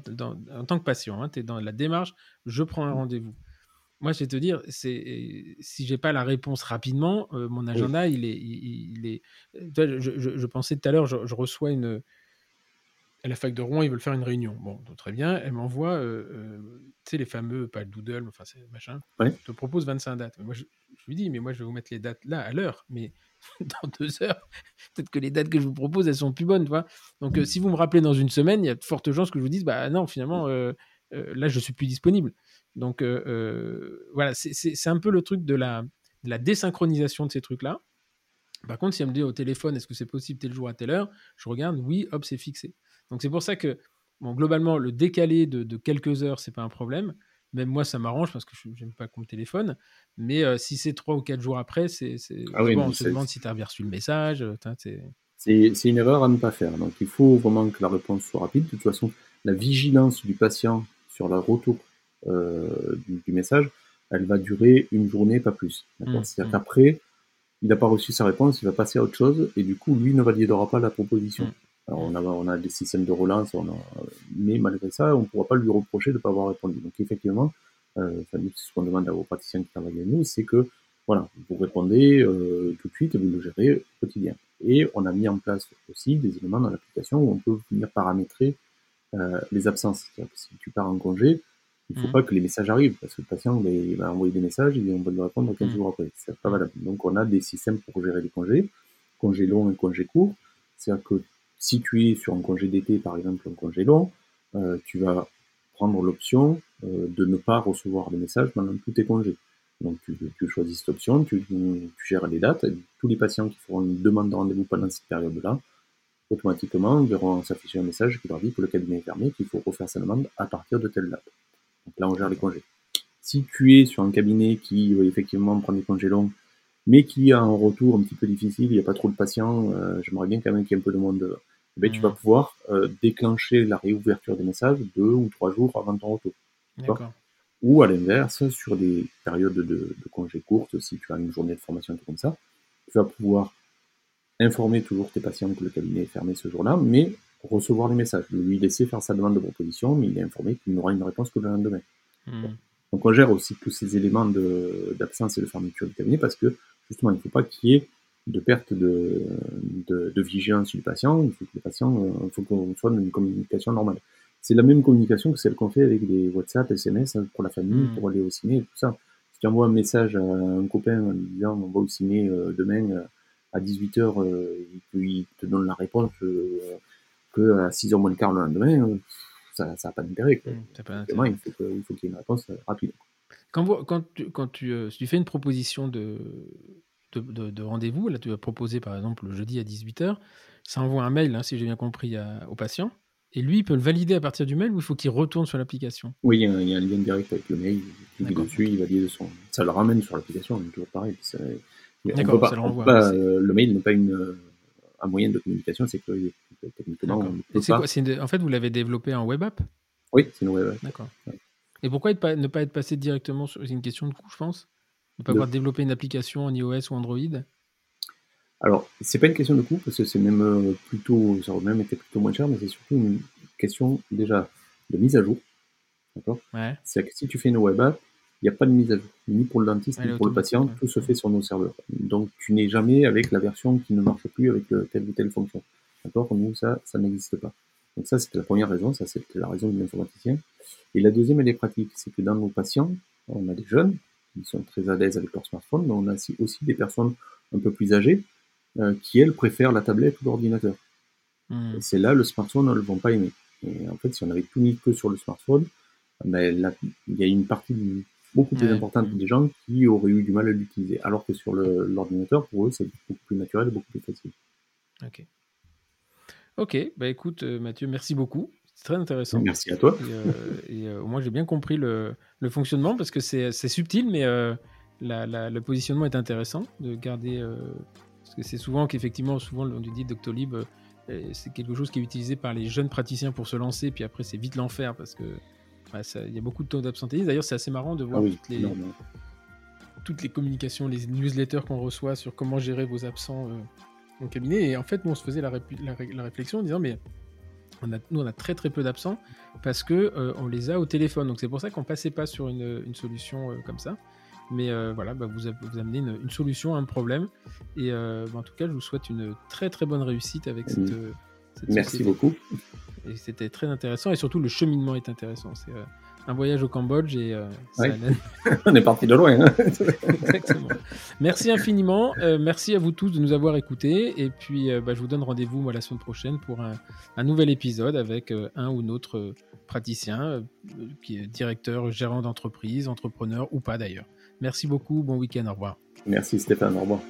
Speaker 1: en tant que patient, hein, tu es dans la démarche, je prends un rendez-vous. Moi, je vais te dire, c'est si j'ai pas la réponse rapidement, euh, mon agenda, il est, il, est. Je, je, pensais tout à l'heure, je, reçois une, à la fac de Rouen, ils veulent faire une réunion. Bon, très bien. Elle m'envoie, euh, euh, tu sais, les fameux, pas le doodle, enfin, c'est machin. Ouais. te propose 25 dates. moi, je, lui dis, mais moi, je vais vous mettre les dates là, à l'heure. Mais (laughs) dans deux heures, peut-être que les dates que je vous propose, elles sont plus bonnes, tu. Donc, euh, si vous me rappelez dans une semaine, il y a de fortes chances que je vous dise, bah non, finalement, là, je suis plus disponible. Donc, voilà, c'est un peu le truc de la, de la désynchronisation de ces trucs-là. Par contre, si elle me dit au téléphone, est-ce que c'est possible tel jour à telle heure, je regarde, oui, hop, c'est fixé. Donc c'est pour ça que, bon, globalement, le décalé de, quelques heures, c'est pas un problème. Même moi, ça m'arrange parce que je n'aime pas qu'on me téléphone. Mais euh, si c'est trois ou quatre jours après, c'est, ah on se demande si tu as bien reçu le message. Euh,
Speaker 2: c'est une erreur à ne pas faire. Donc il faut vraiment que la réponse soit rapide. De toute façon, la vigilance du patient sur le retour euh, du, message, elle va durer une journée, pas plus. Mmh, C'est-à-dire mmh. qu'après, il n'a pas reçu sa réponse, il va passer à autre chose, et du coup, lui ne validera pas la proposition. Mmh on, a, on a des systèmes de relance, mais malgré ça, on ne pourra pas lui reprocher de ne pas avoir répondu. Donc effectivement, euh, ce qu'on demande à vos praticiens qui travaillent avec nous, c'est que voilà, vous répondez euh, tout de suite et vous le gérez au quotidien. Et on a mis en place aussi des éléments dans l'application où on peut venir paramétrer euh, les absences. C'est-à-dire que si tu pars en congé, il ne faut mmh. pas que les messages arrivent, parce que le patient il va envoyer des messages et on va lui répondre 15 mmh. jours après. C'est pas valable. Donc on a des systèmes pour gérer les congés, congés longs et congés courts. C'est-à-dire que si tu es sur un congé d'été, par exemple, un congé long, euh, tu vas prendre l'option euh, de ne pas recevoir les messages pendant tous tes congés. Donc tu, choisis cette option, tu, gères les dates. tous les patients qui feront une demande de rendez-vous pendant cette période-là, automatiquement verront s'afficher un message qui leur dit que le cabinet est fermé, qu'il faut refaire sa demande à partir de telle date. Donc là, on gère les congés. Si tu es sur un cabinet qui euh, effectivement prend des congés longs, mais qui a un retour un petit peu difficile, il n'y a pas trop de patients, j'aimerais bien quand même qu'il y ait un peu de monde ben, tu vas pouvoir euh, déclencher la réouverture des messages deux ou trois jours avant ton retour. Ou à l'inverse, sur des périodes de, de congés courtes, si tu as une journée de formation comme ça, tu vas pouvoir informer toujours tes patients que le cabinet est fermé ce jour-là, mais recevoir les messages, lui laisser faire sa demande de proposition, mais il est informé qu'il n'aura une réponse que le lendemain. Hmm. Donc on gère aussi tous ces éléments d'absence et de fermeture du cabinet parce que justement il ne faut pas qu'il y ait de perte de, de, de, vigilance du patient, il faut que le patient, euh, il faut qu'on soit dans une communication normale. C'est la même communication que celle qu'on fait avec des WhatsApp, SMS hein, pour la famille, mm. pour aller au ciné, tout ça. Si tu envoies un message à un copain en lui disant on va au ciné euh, demain euh, à 18h, et puis te donne la réponse que à 6h moins le quart le lendemain, ça n'a pas d'intérêt. Mm, il faut qu'il y ait une réponse rapide.
Speaker 1: Quand, quand, tu, quand tu, tu fais une proposition de, de, rendez-vous. Là, tu vas proposer par exemple le jeudi à 18h. Ça envoie un mail, hein, si j'ai bien compris, au patient. Et lui, il peut le valider à partir du mail ou il faut qu'il retourne sur l'application?
Speaker 2: Oui, il y, a, un lien direct avec le mail. Il clique dessus, il valide son. Ça le ramène sur l'application, toujours pareil. D'accord, ça le renvoie. le mail n'est pas une, un moyen de communication, c'est que techniquement, on
Speaker 1: peut pas... Quoi, En fait, vous l'avez développé en web app?
Speaker 2: Oui, c'est une web app.
Speaker 1: D'accord. Et pourquoi ne pas être passé directement sur. C'est une question de coût, je pense? Ne pas avoir développé une application en iOS ou Android
Speaker 2: alors, c'est pas une question de coût, parce que c'est même euh, plutôt, ça aurait même été plutôt moins cher, mais c'est surtout une question déjà de mise à jour. D'accord? Ouais. C'est-à-dire que si tu fais une web app, il n'y a pas de mise à jour, ni pour le dentiste, ni pour le patient, tout se fait sur nos serveurs. Donc, tu n'es jamais avec la version qui ne marche plus avec telle ou telle fonction. D'accord? Nous, ça, ça n'existe pas. Donc ça, c'était la première raison, ça c'était la raison de l'informaticien. Et la deuxième, elle est pratique, c'est que dans nos patients, on a des jeunes, qui sont très à l'aise avec leur smartphone, mais on a aussi des personnes un peu plus âgées, euh, qui elles préfèrent la tablette ou l'ordinateur. Hmm. C'est là le smartphone, elles ne vont pas aimer. Et en fait, si on avait tout mis que sur le smartphone, ben, il y a une partie beaucoup plus importante des gens qui auraient eu du mal à l'utiliser. Alors que sur l'ordinateur, pour eux, c'est beaucoup plus naturel et beaucoup plus facile.
Speaker 1: Ok. Ok, bah écoute euh, Mathieu, merci beaucoup. C'est très intéressant.
Speaker 2: Merci à toi.
Speaker 1: Et, euh, moi, j'ai bien compris le, le, fonctionnement parce que c'est subtil, mais la, le positionnement est intéressant de garder parce que c'est souvent qu'effectivement, souvent, on dit Doctolib, euh, c'est quelque chose qui est utilisé par les jeunes praticiens pour se lancer, puis après, c'est vite l'enfer parce que il y a beaucoup de taux d'absentéisme. D'ailleurs, c'est assez marrant de voir ah toutes, les, toutes les communications, les newsletters qu'on reçoit sur comment gérer vos absents euh, en cabinet. Et en fait, nous, on se faisait la, la, réflexion en disant, mais on a, nous, on a très très peu d'absents parce que euh, on les a au téléphone. Donc c'est pour ça qu'on passait pas sur une, une solution comme ça. Mais euh, voilà, bah, vous, vous, amenez une, solution à un problème. Et euh, bah, en tout cas, je vous souhaite une très très bonne réussite avec cette. Euh,
Speaker 2: Merci beaucoup.
Speaker 1: Et c'était très intéressant. Et surtout, le cheminement est intéressant. C'est un voyage au Cambodge et (laughs)
Speaker 2: on est parti de loin. Hein. (laughs)
Speaker 1: Exactement. Merci infiniment. merci à vous tous de nous avoir écoutés. Et puis, bah, je vous donne rendez-vous la semaine prochaine pour un, un nouvel épisode avec un ou autre praticien, qui est directeur, gérant d'entreprise, entrepreneur ou pas d'ailleurs. Merci beaucoup, bon week-end, au revoir.
Speaker 2: Merci Stéphane, au revoir.